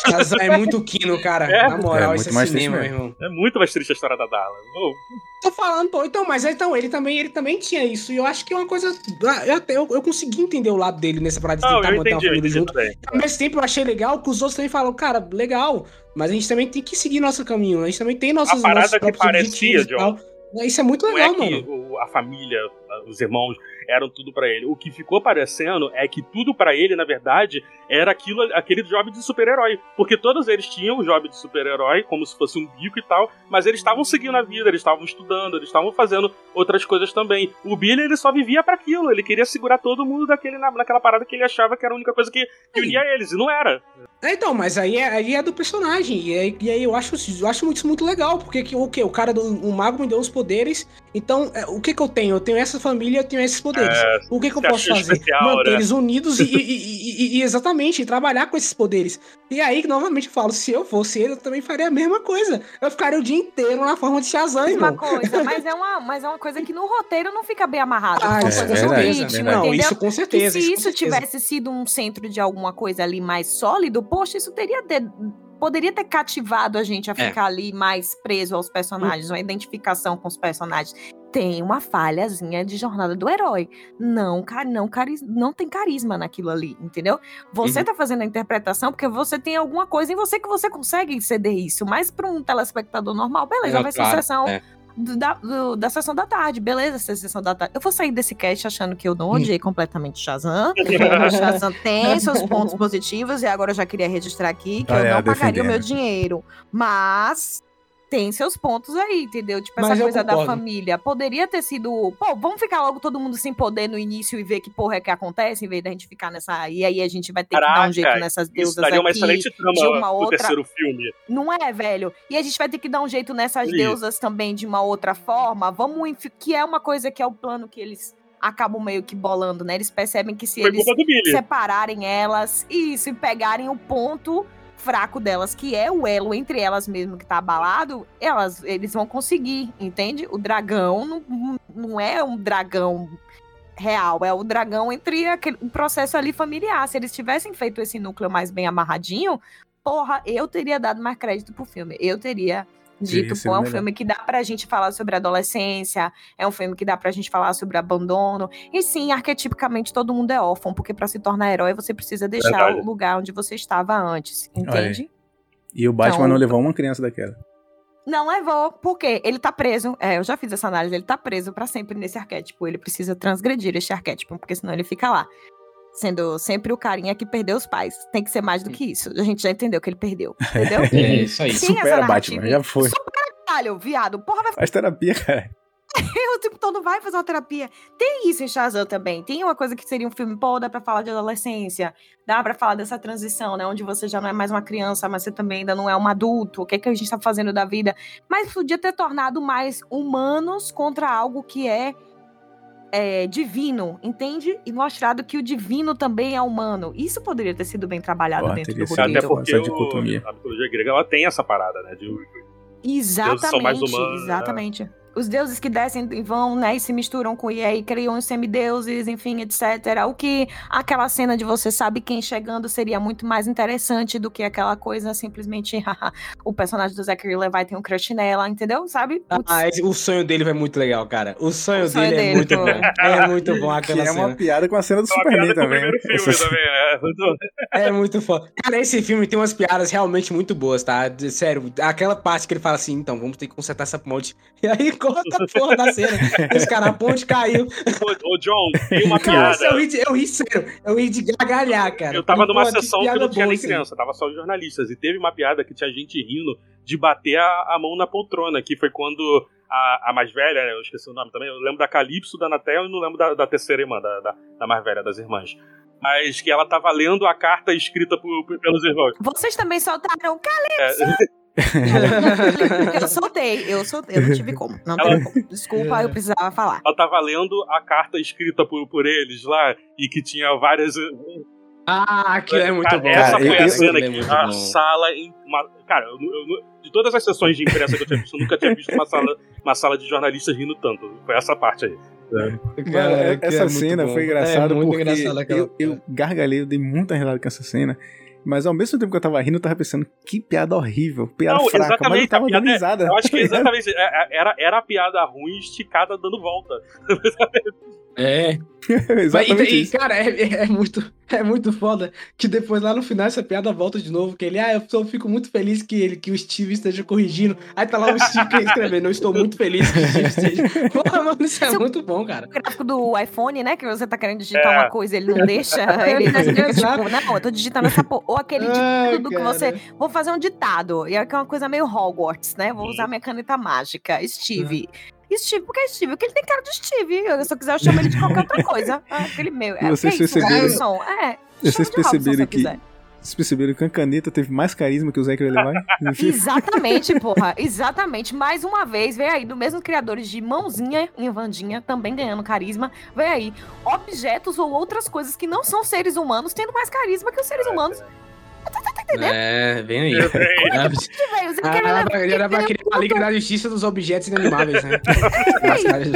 Speaker 4: Shazam é muito quino, cara.
Speaker 3: É.
Speaker 4: Na moral,
Speaker 1: É, muito
Speaker 4: é
Speaker 1: mais
Speaker 4: cinema, meu
Speaker 1: triste
Speaker 4: irmão.
Speaker 3: É muito mais triste a história da Darla. Ô,
Speaker 4: Tô falando, pô, então, mas então, ele também, ele também tinha isso. E eu acho que é uma coisa. ah, Eu, até- eu, eu consegui entender o lado dele nessa parada de tentar manter
Speaker 3: entendi, eu
Speaker 4: família junto.
Speaker 3: também.
Speaker 4: Ao mesmo tempo, eu achei legal que os outros também falam, cara, legal, mas a gente também tem que seguir nosso caminho. A gente também tem nossos,
Speaker 3: A parada que parecia,
Speaker 4: tal. Isso é muito
Speaker 3: Não
Speaker 4: legal,
Speaker 3: é
Speaker 4: mano.
Speaker 3: o- a família, os irmãos, eram tudo pra ele. O que ficou parecendo é que tudo pra ele, na verdade, era aquilo, aquele job de super-herói. Porque todos eles tinham o job de super-herói, como se fosse um bico e tal, mas eles estavam seguindo a vida, eles estavam estudando, eles estavam fazendo outras coisas também. O Billy, ele só vivia para aquilo, ele queria segurar todo mundo daquele, na, naquela parada que ele achava que era a única coisa que, que unia eles, e não era.
Speaker 4: É, então, mas aí é, aí é do personagem. E aí, e aí eu acho, eu acho isso muito legal, porque que, o que? O cara do o mago me deu os poderes. Então, é, o que que eu tenho? Eu tenho essa família, eu tenho esses poderes.
Speaker 3: É,
Speaker 4: o que que eu posso fazer?
Speaker 3: especial,
Speaker 4: Manter
Speaker 3: né?
Speaker 4: eles unidos e, e- e- e- e exatamente trabalhar com esses poderes. E aí, novamente, eu falo, se eu fosse ele, eu também faria a mesma coisa. Eu ficaria o dia inteiro na forma de Shazam,
Speaker 5: Mesma
Speaker 4: irmão.
Speaker 5: coisa, mas é, uma, mas é uma coisa que no roteiro não fica bem amarrado.
Speaker 4: Ah,
Speaker 5: é uma
Speaker 4: isso
Speaker 5: coisa
Speaker 1: é
Speaker 5: no
Speaker 1: verdade,
Speaker 5: ritmo,
Speaker 1: é
Speaker 4: Não, isso com
Speaker 5: Que
Speaker 4: certeza.
Speaker 5: se isso
Speaker 4: certeza.
Speaker 5: tivesse sido um centro de alguma coisa ali mais sólido, poxa, isso teria ter- poderia ter cativado a gente a
Speaker 4: É.
Speaker 5: ficar ali mais preso aos personagens, uma identificação com os personagens. Tem uma falhazinha de jornada do herói. Não, não, cari- não tem carisma naquilo ali, entendeu? Você
Speaker 4: Uhum.
Speaker 5: tá fazendo a interpretação porque você tem alguma coisa em você que você consegue ceder isso. Mas para um telespectador normal, beleza, vai ser
Speaker 4: claro,
Speaker 5: sessão
Speaker 4: é.
Speaker 5: do- da, do- da sessão da tarde, beleza, essa sessão da tarde. Eu vou sair desse cast achando que eu não odiei completamente Shazam. O Shazam tem seus pontos positivos e agora eu já queria registrar aqui que
Speaker 1: Ah,
Speaker 5: eu
Speaker 1: é,
Speaker 5: não pagaria o meu dinheiro. Mas tem seus pontos aí, entendeu? Tipo,
Speaker 4: Mas
Speaker 5: essa
Speaker 4: eu
Speaker 5: coisa da família. Poderia ter sido. Pô, vamos ficar logo todo mundo sem poder no início e ver que porra é que acontece, em vez da gente ficar nessa. E aí a gente vai ter que dar um
Speaker 3: Caraca,
Speaker 5: jeito nessas
Speaker 3: Isso
Speaker 5: deusas
Speaker 3: daria uma
Speaker 5: aqui.
Speaker 3: excelente trama
Speaker 5: de uma outra-
Speaker 3: terceiro filme.
Speaker 5: Não é, velho? E a gente vai ter que dar um jeito nessas
Speaker 3: Isso.
Speaker 5: deusas também de uma outra forma. Vamos. Que é uma coisa que é o plano que eles acabam meio que bolando, né? Eles percebem que se
Speaker 3: Foi
Speaker 5: eles separarem elas e isso, e pegarem o ponto fraco delas, que é o elo entre elas mesmo que tá abalado, elas, eles vão conseguir, entende? O dragão não, não é um dragão real, é o dragão entre aquele um processo ali familiar. Se eles tivessem feito esse núcleo mais bem amarradinho, porra, eu teria dado mais crédito pro filme. Eu teria dito,
Speaker 1: sido
Speaker 5: pô, é um filme que dá pra gente falar sobre adolescência, é um filme que dá pra gente falar sobre abandono. E sim, arquetipicamente todo mundo é órfão, porque pra se tornar herói você precisa deixar
Speaker 3: Verdade.
Speaker 5: o lugar onde você estava antes, entende?
Speaker 1: E o Batman
Speaker 5: Então-
Speaker 1: não levou uma criança daquela.
Speaker 5: Não levou, porque ele tá preso. É, eu já fiz essa análise, ele tá preso pra sempre nesse arquétipo. Ele precisa transgredir este arquétipo, porque senão ele fica lá. Sendo sempre o carinha que perdeu os pais. Tem que ser mais do que isso. A gente já entendeu que ele perdeu, entendeu?
Speaker 4: É isso aí.
Speaker 5: Sim,
Speaker 1: Supera. Batman, já foi.
Speaker 5: Caralho, viado, porra, vai
Speaker 1: Faz terapia, cara.
Speaker 5: o tempo todo vai fazer uma terapia. Tem isso em Shazam também. Tem uma coisa que seria um filme, pô, dá pra falar de adolescência, dá pra falar dessa transição, né? Onde você já não é mais uma criança, mas você também ainda não é um adulto. O que é que a gente tá fazendo da vida? Mas podia ter tornado mais humanos contra algo que é, é, divino, entende? E mostrado que o divino também é humano. Isso poderia ter sido bem trabalhado dentro do roteiro.
Speaker 3: Até
Speaker 1: Então,
Speaker 3: porque
Speaker 1: essa
Speaker 3: o-
Speaker 1: dicotomia.
Speaker 3: a mitologia grega ela tem essa parada, né? De,
Speaker 5: Exatamente,
Speaker 3: são mais humanos, né?
Speaker 5: Os deuses que descem e vão, né, e se misturam com e aí criam os semideuses, enfim, etc. O que aquela cena de você sabe quem chegando seria muito mais interessante do que aquela coisa simplesmente o personagem do Zachary Levi tem um crush nela, entendeu? Sabe? Putz,
Speaker 4: Ah, esse- o sonho dele foi muito legal, cara. O sonho,
Speaker 5: O sonho
Speaker 4: dele, é
Speaker 5: dele
Speaker 4: muito
Speaker 5: foi.
Speaker 4: bom. É muito bom
Speaker 1: Que
Speaker 4: aquela
Speaker 1: é uma
Speaker 4: cena.
Speaker 1: piada com a cena do
Speaker 3: É
Speaker 1: Superman também. Essa-
Speaker 3: também, né? Muito-
Speaker 4: É muito foda. Cara, esse filme tem umas piadas realmente muito boas, tá? Sério, aquela parte que ele fala assim, então, vamos ter que consertar essa ponte. E aí corta a porra da cena. Os caras, a ponte caiu.
Speaker 3: Ô, ô, John, tem uma
Speaker 4: Cara,
Speaker 3: piada.
Speaker 4: eu ri, de, eu ri sério. Eu ri de gargalhar, cara.
Speaker 3: Eu tava
Speaker 4: E,
Speaker 3: numa
Speaker 4: pô, que
Speaker 3: sessão que
Speaker 4: piada
Speaker 3: não tinha nem criança, tava só os jornalistas. E teve uma piada que tinha gente rindo de bater a, a mão na poltrona, que foi quando a, a mais velha, eu esqueci o nome também, eu lembro da Calypso, da Anatel e não lembro da, da terceira irmã, da, da, da mais velha das irmãs. Mas que ela tava lendo a carta escrita por- por- pelos irmãos.
Speaker 5: Vocês também soltaram.
Speaker 3: É,
Speaker 5: Eu soltei, eu soltei, eu não tive como. Não teve como. Desculpa, eu precisava falar.
Speaker 3: ela tava lendo a carta escrita por, por eles lá e que tinha várias.
Speaker 4: Ah, aquilo é muito
Speaker 3: Cara,
Speaker 4: bom.
Speaker 3: Essa
Speaker 1: Cara,
Speaker 3: foi
Speaker 1: eu-
Speaker 3: a
Speaker 1: eu-
Speaker 3: cena
Speaker 4: Aquilo é
Speaker 3: que a
Speaker 4: bom.
Speaker 3: sala. Em uma, cara, eu, eu- de todas as sessões de imprensa que eu tinha visto, eu nunca tinha visto uma sala, uma sala de jornalistas rindo tanto. Foi essa parte aí.
Speaker 1: Mano,
Speaker 4: Cara, aquilo
Speaker 1: essa
Speaker 4: é
Speaker 1: cena foi engraçada
Speaker 4: É
Speaker 1: porque
Speaker 4: aquela
Speaker 1: eu, eu gargalhei, eu dei muita risada com essa cena. Mas ao mesmo tempo que eu tava rindo, eu tava pensando, que piada horrível, piada
Speaker 3: Não,
Speaker 1: fraca, mas eu
Speaker 3: exatamente,
Speaker 1: tava dando
Speaker 3: é-
Speaker 1: risada.
Speaker 3: Eu acho que exatamente. é- é- Era, era a piada ruim esticada dando volta.
Speaker 4: É.
Speaker 1: Exatamente
Speaker 4: e, e,
Speaker 1: isso.
Speaker 4: cara, é, é muito, é muito foda que depois lá no final essa piada volta de novo, que ele, ah, eu só fico muito feliz que, ele, que o Steve esteja corrigindo. Aí tá lá o Steve escrevendo, eu estou muito feliz que o Steve esteja. Porra, mano, isso é
Speaker 5: Seu-
Speaker 4: muito bom, cara.
Speaker 5: O gráfico do iPhone, né? Que você tá querendo digitar
Speaker 3: É.
Speaker 5: uma coisa ele não deixa. Ele fica tipo, não, eu tô digitando essa porra. Ou aquele
Speaker 4: Ai,
Speaker 5: ditado que
Speaker 4: cara.
Speaker 5: você. Vou fazer um ditado. E é que é uma coisa meio Hogwarts, né? Vou usar minha caneta mágica. Steve. Steve, por que Steve? Porque ele tem cara de Steve. Eu, se eu quiser, eu chamo ele de qualquer outra coisa. Ah, aquele meu. É,
Speaker 1: Vocês
Speaker 5: que isso, Robson? É.
Speaker 1: Vocês perceberam que-
Speaker 5: quiser.
Speaker 1: Vocês perceberam que a caneta teve mais carisma que o Zachary Levi?
Speaker 5: Exatamente, porra. Exatamente. Mais uma vez, vem aí, do mesmo criadores de Mãozinha em Vandinha, também ganhando carisma. Vem aí, objetos ou outras coisas que não são seres humanos tendo mais carisma que os seres humanos.
Speaker 4: É, vem aí.
Speaker 3: É,
Speaker 4: Ah,
Speaker 5: Que veio, você
Speaker 4: Ah,
Speaker 5: quer
Speaker 4: era pra, era pra
Speaker 5: tem
Speaker 4: aquele
Speaker 5: um
Speaker 4: a Liga da Justiça dos Objetos Inanimáveis, né?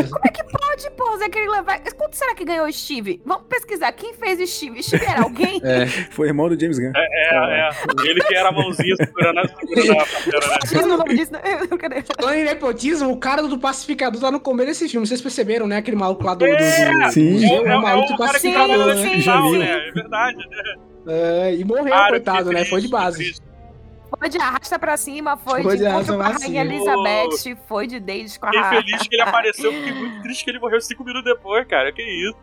Speaker 5: Como é que pode, pô, Zé querer levar. Quanto será que ganhou o Steve? Vamos pesquisar quem fez o Steve. Steve era alguém?
Speaker 4: É.
Speaker 1: Foi irmão do James Gunn.
Speaker 3: é, é. Ele que era a mãozinha segurando a, segurando a papeira, né?
Speaker 5: Né? Eu
Speaker 4: Falando em nepotismo, o cara do Pacificador tá no começo desse filme. Vocês perceberam, né? Aquele maluco lá do. do, do...
Speaker 1: Sim.
Speaker 3: É,
Speaker 4: É,
Speaker 3: o- é,
Speaker 4: o
Speaker 3: o-
Speaker 4: maluco
Speaker 3: é
Speaker 4: do
Speaker 3: o cara que
Speaker 5: Sim,
Speaker 3: tava
Speaker 4: pacificador,
Speaker 3: no
Speaker 4: né?
Speaker 5: sim.
Speaker 1: viu?
Speaker 3: É verdade, né?
Speaker 4: É, e morreu,
Speaker 3: Cara,
Speaker 4: coitado, né? Foi de
Speaker 3: triste,
Speaker 4: base.
Speaker 3: triste.
Speaker 5: Foi de arrasta pra cima, foi,
Speaker 4: Foi
Speaker 5: de
Speaker 4: de
Speaker 5: encontro com a Rainha. Elizabeth, foi de Daisy com a
Speaker 3: Fiquei feliz que ele apareceu, fiquei muito triste que ele morreu cinco minutos depois, cara. Que isso?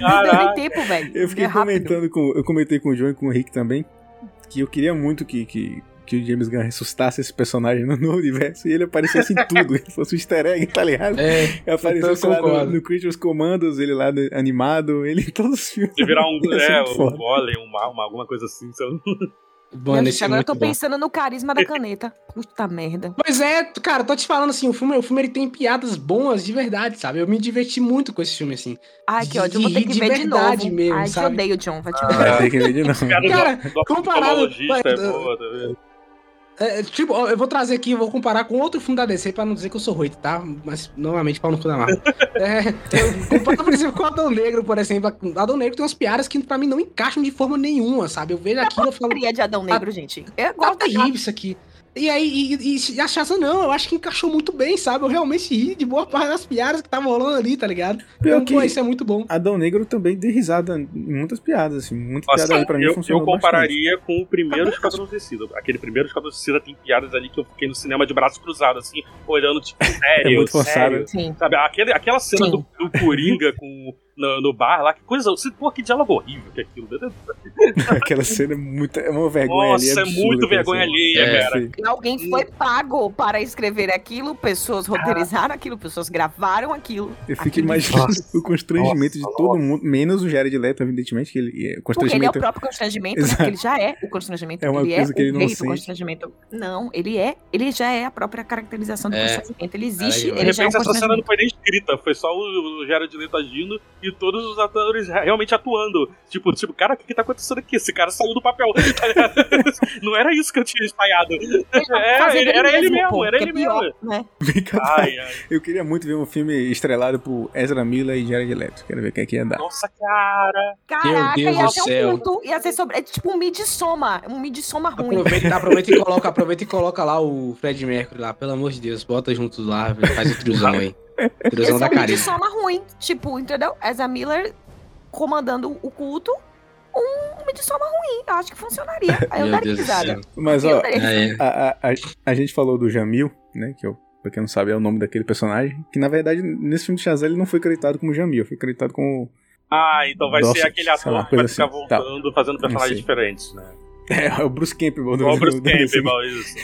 Speaker 5: Não deu nem
Speaker 3: Caraca.
Speaker 5: tempo, velho.
Speaker 1: Eu fiquei
Speaker 5: É
Speaker 1: comentando com. Eu comentei com o João e com o Rick também. Que eu queria muito que, que, que o James Gunn ressuscitasse esse personagem no, no universo e ele aparecesse em tudo. Ele fosse um easter egg, tá ligado?
Speaker 4: É,
Speaker 1: Aparecesse
Speaker 4: eu
Speaker 1: lá no, no Creatures Commandos, ele lá no- animado, ele em todos os filmes.
Speaker 3: De virar um, é, um golem, uma, uma, alguma coisa assim. sabe?
Speaker 4: Mano,
Speaker 5: gente,
Speaker 4: é
Speaker 5: agora eu tô
Speaker 4: bom.
Speaker 5: pensando no carisma da caneta. Puta merda.
Speaker 4: Pois é, cara, tô te falando assim, o filme, o filme ele tem piadas boas de verdade, sabe? Eu me diverti muito com esse filme, assim.
Speaker 5: Ai, que ódio. Eu vou ter que
Speaker 4: de
Speaker 5: ver de
Speaker 4: verdade
Speaker 5: novo.
Speaker 4: mesmo,
Speaker 5: Ai,
Speaker 4: sabe?
Speaker 5: odeio, John. Vai te
Speaker 3: Ah,
Speaker 5: odeio.
Speaker 1: Vai ter que ver de novo.
Speaker 3: Cara,
Speaker 4: Cara,
Speaker 3: do, do
Speaker 4: comparado-
Speaker 3: oftalmologista é
Speaker 4: mas,
Speaker 3: boa, tá vendo?
Speaker 4: É, tipo, ó, eu vou trazer aqui, eu vou comparar com outro filme da DC pra não dizer que eu sou ruim, tá? Mas, novamente, pau no cu da Marvel. é, eu comparo, por exemplo, com o Adão Negro, por exemplo. O Adão Negro tem umas piadas que pra mim não encaixam de forma nenhuma, sabe? Eu vejo aquilo e falo,
Speaker 5: de Adão Negro, gente. Eu
Speaker 4: tá
Speaker 5: gosto da
Speaker 4: terrível isso aqui. E aí, e, e, a Shazam não, eu acho que encaixou muito bem, sabe? Eu realmente ri de boa parte das piadas que estavam rolando ali, tá ligado?
Speaker 1: Pior
Speaker 4: Então,
Speaker 1: que-
Speaker 4: pô, isso é muito bom.
Speaker 1: Adão Negro também dei risada em muitas piadas, assim. Muitas
Speaker 3: Nossa,
Speaker 1: piadas ali pra mim
Speaker 3: eu,
Speaker 1: funcionou
Speaker 3: eu
Speaker 1: bastante.
Speaker 3: compararia com o primeiro Esquadrão Suicida. Aquele primeiro Esquadrão Suicida tem piadas ali que eu fiquei no cinema de braço cruzado, assim, olhando, tipo, sério,
Speaker 1: É muito forçado.
Speaker 3: sério.
Speaker 5: Sim.
Speaker 3: Sabe, aquele, aquela cena
Speaker 5: Sim.
Speaker 3: do, do Coringa com, no, no bar lá, que coisa. Pô, que diálogo horrível que é aquilo.
Speaker 1: Aquela cena é, muito, é uma vergonha ali.
Speaker 3: Nossa, é muito vergonha alheia,
Speaker 4: É,
Speaker 3: cara.
Speaker 1: Sim.
Speaker 5: Alguém foi pago para escrever aquilo, pessoas roteirizaram aquilo, pessoas gravaram aquilo.
Speaker 1: Eu fico
Speaker 5: Aquilo-
Speaker 1: imaginando
Speaker 2: Nossa.
Speaker 1: o constrangimento de
Speaker 2: Nossa,
Speaker 1: todo mundo, menos o Jared Leto, evidentemente, que ele, é- o
Speaker 5: Porque ele é o
Speaker 1: constrangimento
Speaker 5: próprio constrangimento, né?
Speaker 1: Exato.
Speaker 5: Porque ele já é o constrangimento.
Speaker 1: É uma
Speaker 5: ele
Speaker 1: coisa
Speaker 5: é
Speaker 1: que ele
Speaker 5: o
Speaker 1: não sente.
Speaker 5: constrangimento. Não, ele é. Ele já é a própria caracterização do
Speaker 4: É.
Speaker 5: constrangimento. Ele existe,
Speaker 3: De
Speaker 5: ele já é um
Speaker 3: repente essa cena
Speaker 5: constrangimento.
Speaker 3: não foi nem escrita, foi só o, o Jared Leto agindo e todos os atores realmente atuando. Tipo, tipo, cara, o que, que tá acontecendo aqui? Esse cara saiu do papel. tá não era isso que eu tinha ensaiado. É,
Speaker 5: Fazer
Speaker 3: ele- era ele mesmo,
Speaker 5: pô,
Speaker 3: era ele
Speaker 5: é pior,
Speaker 3: mesmo.
Speaker 5: Né?
Speaker 3: Ai, ai.
Speaker 1: Eu queria muito ver um filme estrelado por Ezra Miller e Jared Leto. Quero ver o que é que ia dar.
Speaker 3: Nossa, cara.
Speaker 5: Caraca,
Speaker 4: Deus
Speaker 5: ia
Speaker 4: do
Speaker 5: ser
Speaker 4: céu.
Speaker 5: um culto, ia ser sobre. É tipo um midsoma, um midsoma ruim.
Speaker 4: Aproveita, aproveita e coloca, aproveita e coloca lá o Fred Mercury lá, pelo amor de Deus, bota junto lá, faz o triozão aí.
Speaker 5: Ser
Speaker 4: da
Speaker 5: um
Speaker 4: carinha.
Speaker 5: midsoma ruim. Tipo, entendeu? Ezra Miller comandando o culto. Um midsoma ruim. Eu acho que funcionaria. Aí eu
Speaker 4: Meu
Speaker 5: daria risada.
Speaker 1: Mas, ó.
Speaker 4: É, é.
Speaker 1: a, a, a, a gente falou do Jamil, né? Que eu, pra quem não sabe é o nome daquele personagem. Que na verdade, nesse filme de Shazam ele não foi acreditado como Jamil, foi acreditado como.
Speaker 3: Ah, então vai
Speaker 1: Nossa,
Speaker 3: ser aquele ator
Speaker 1: lá,
Speaker 3: que vai ficar
Speaker 1: assim. Tá.
Speaker 3: voltando, fazendo personagens diferentes, né?
Speaker 1: É, o Bruce Campbell. do-
Speaker 3: o Bruce
Speaker 1: do-
Speaker 3: Campbell, isso.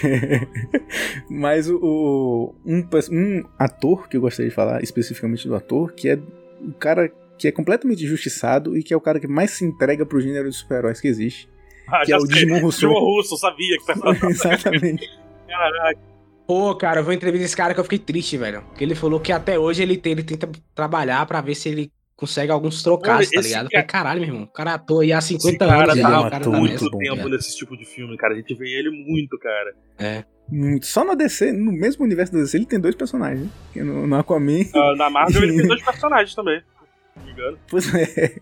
Speaker 1: Mas o, o- um, um ator que eu gostaria de falar especificamente do ator, que é o cara que é completamente injustiçado e que é o cara que mais se entrega pro gênero de super-heróis que existe.
Speaker 3: Ah,
Speaker 1: Que é o. Digimon Rousseau.
Speaker 3: Digimon Russo, sabia que você ia.
Speaker 1: Exatamente.
Speaker 3: Caraca.
Speaker 4: Pô, cara, eu vou entrevistar esse cara que eu fiquei triste, velho. Porque ele falou que até hoje ele, tem, ele tenta trabalhar pra ver se ele consegue alguns trocados, tá ligado?
Speaker 3: Cara-
Speaker 4: falei, caralho, meu irmão, o cara atua aí há 50
Speaker 3: Esse cara
Speaker 4: anos.
Speaker 1: ele
Speaker 4: já,
Speaker 1: é
Speaker 4: o cara tá
Speaker 1: muito bom,
Speaker 3: tempo
Speaker 1: cara.
Speaker 3: nesse tipo de filme, cara. A gente vê ele muito, cara.
Speaker 1: Muito. Só na DC, no mesmo universo da DC, ele tem dois personagens. né? No, no Aquaman.
Speaker 3: Ah, na Marvel ele tem dois personagens também. Engano.
Speaker 1: Pois é.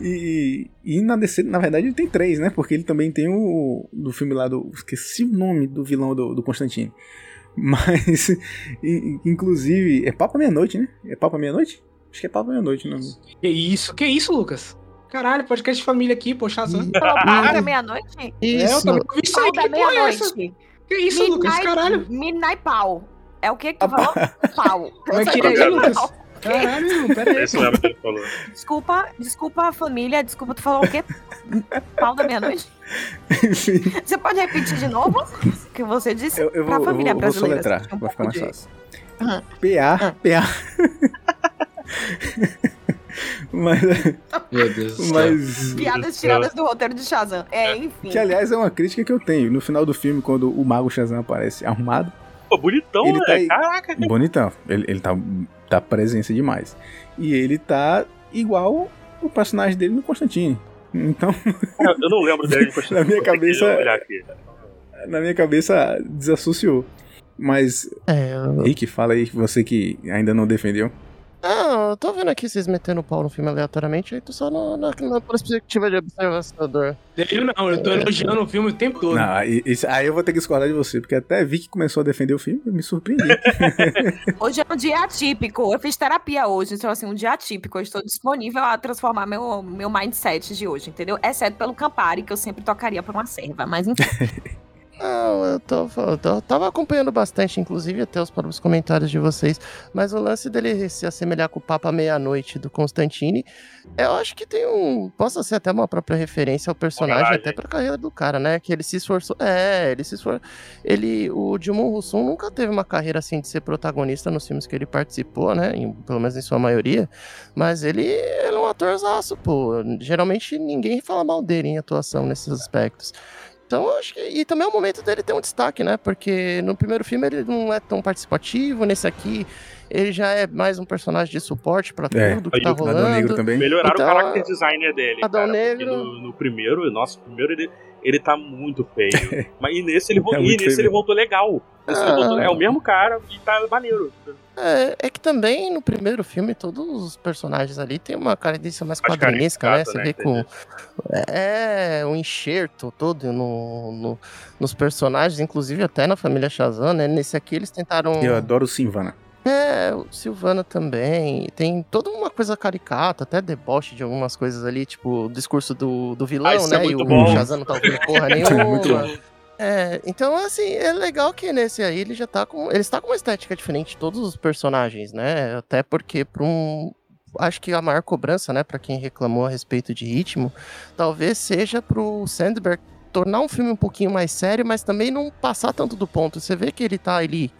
Speaker 1: E, e na DC, na verdade, ele tem três, né? Porque ele também tem o. Do filme lá do. Esqueci o nome do vilão do, do Constantine. Mas, inclusive, é Papa Meia-Noite, né? É Papa Meia-Noite? Acho que é pau da meia-noite, não.
Speaker 4: Que isso? Que isso, Lucas? Caralho, podcast de família aqui.
Speaker 5: Falou pau da meia-noite?
Speaker 4: É, eu
Speaker 2: Isso.
Speaker 4: também ouvi isso aí. Que porra é essa? Que isso, Lucas? Caralho.
Speaker 5: Midnight pau. É o que que tu falou? Pau.
Speaker 4: Como é
Speaker 5: Eu
Speaker 4: que
Speaker 5: só
Speaker 4: é, Lucas? Caralho, irmão, pera aí.
Speaker 3: Esse não lembra o que ele falou.
Speaker 5: Desculpa, desculpa família, desculpa, tu falou o quê? Pau da meia-noite?
Speaker 1: Sim.
Speaker 5: Você pode repetir de novo o que você disse?
Speaker 1: Eu, eu
Speaker 5: pra
Speaker 1: vou, eu
Speaker 5: família
Speaker 1: vou, vou
Speaker 5: brasileira.
Speaker 1: soletrar,
Speaker 5: assim, um
Speaker 1: vai ficar mais
Speaker 5: de-
Speaker 1: fácil.
Speaker 5: Aham.
Speaker 1: PA, PA. Mas,
Speaker 4: Meu Deus do céu.
Speaker 1: mas
Speaker 5: Piadas tiradas do roteiro de Shazam. É, enfim.
Speaker 1: que aliás é uma crítica que eu tenho. No final do filme, quando o Mago Shazam aparece arrumado,
Speaker 3: Pô, bonitão,
Speaker 1: Ele
Speaker 3: né?
Speaker 1: tá aí-
Speaker 3: Caraca,
Speaker 1: bonitão. Ele, ele tá, tá presença demais. E ele tá igual o personagem dele no Constantine. Então,
Speaker 3: cara, eu não lembro dele. de
Speaker 1: Na minha cabeça- na minha cabeça, desassociou. Mas,
Speaker 2: É, eu...
Speaker 1: Rick, fala aí, você que ainda não defendeu.
Speaker 2: Ah, eu tô vendo aqui vocês metendo o pau no filme aleatoriamente, aí tô só na, na, na perspectiva de observador.
Speaker 4: Eu não, eu tô elogiando o filme o tempo todo.
Speaker 1: Não, aí, isso- aí eu vou ter que discordar de você, porque até vi que começou a defender o filme, me surpreendi.
Speaker 5: Hoje é um dia atípico. Eu fiz terapia hoje, então assim, um dia atípico. Eu estou disponível a transformar meu, meu mindset de hoje, entendeu? Exceto pelo Campari, que eu sempre tocaria por uma serva. Mas enfim.
Speaker 2: Não, eu tô, eu tô- tava acompanhando bastante, inclusive até os próprios comentários de vocês, mas o lance dele se assemelhar com o Papa Meia-Noite do Constantine, eu acho que tem um. Possa ser até uma própria referência ao personagem,
Speaker 3: Homenagem.
Speaker 2: até pra carreira do cara, né? Que ele se esforçou. É, ele se esforçou. Ele. O Dilmon Rousson nunca teve uma carreira assim de ser protagonista nos filmes que ele participou, né? em- pelo menos em sua maioria. Mas ele, ele é um atorzaço, pô. Geralmente ninguém fala mal dele em atuação nesses aspectos. Então, eu acho que. E também é o momento dele ter um destaque, né? Porque no primeiro filme ele não é tão participativo, nesse aqui ele já é mais um personagem de suporte pra
Speaker 1: É,
Speaker 2: tudo que tá
Speaker 3: o
Speaker 1: Adão Negro
Speaker 2: rolando.
Speaker 1: também.
Speaker 3: Melhoraram
Speaker 2: Então,
Speaker 3: o character designer dele.
Speaker 2: Adão
Speaker 3: cara, porque
Speaker 2: Negro-
Speaker 3: No, no primeiro, nossa, o primeiro ele, ele tá muito feio. Mas e nesse ele, vo-
Speaker 1: É
Speaker 3: e nesse
Speaker 1: feio
Speaker 3: ele voltou legal.
Speaker 2: Ah.
Speaker 3: voltou- é o mesmo cara e tá maneiro.
Speaker 2: É, é que também no primeiro filme todos os personagens ali tem uma característica mais
Speaker 3: Mais
Speaker 2: quadrinesca, né? Você
Speaker 3: né?
Speaker 2: vê com. É, o enxerto todo no, no- nos personagens, inclusive até na família Shazam, né? Nesse aqui eles tentaram.
Speaker 1: Eu adoro o Silvana.
Speaker 2: É, o Silvana também. Tem toda uma coisa caricata, até deboche de algumas coisas ali, tipo o discurso do, do vilão,
Speaker 3: Ah, é
Speaker 2: né? e
Speaker 3: muito
Speaker 2: o
Speaker 3: bom.
Speaker 2: Shazam não tá ouvindo porra
Speaker 1: é
Speaker 2: nenhuma.
Speaker 1: muito bom.
Speaker 2: É, então assim, é legal que nesse aí ele já tá com. Ele está com uma estética diferente de todos os personagens, né? Até porque pra um. Acho que a maior cobrança, né, pra quem reclamou a respeito de ritmo, talvez seja pro Sandberg tornar um filme um pouquinho mais sério, mas também não passar tanto do ponto. Você vê que ele tá ali,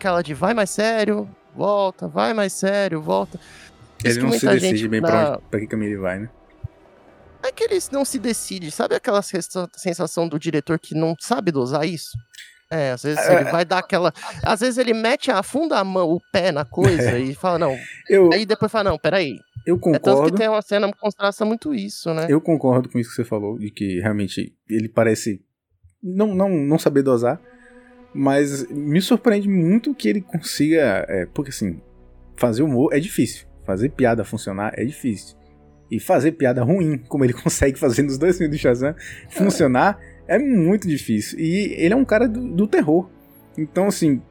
Speaker 2: aquela de vai mais sério, volta, vai mais sério, volta.
Speaker 1: Ele não se decide bem
Speaker 2: dá-
Speaker 1: pra, onde, pra que caminho ele vai, né?
Speaker 2: É que ele não se decide, sabe aquela sensa- sensação do diretor que não sabe dosar isso? É, às vezes ele vai dar aquela. Às vezes ele mete, afunda a mão, o pé na coisa e fala, não.
Speaker 1: Eu,
Speaker 2: Aí depois fala, não, peraí.
Speaker 1: eu
Speaker 2: É tanto que
Speaker 1: concordo.
Speaker 2: tem uma cena que contrasta muito isso, né?
Speaker 1: Eu concordo com isso que você falou, de que realmente ele parece não, não, não saber dosar, mas me surpreende muito que ele consiga. é, porque assim, fazer humor é difícil, fazer piada funcionar é difícil. E fazer piada ruim, como ele consegue fazer nos dois filmes do Shazam, funcionar é muito difícil. E ele é um cara do, do terror. Então, assim,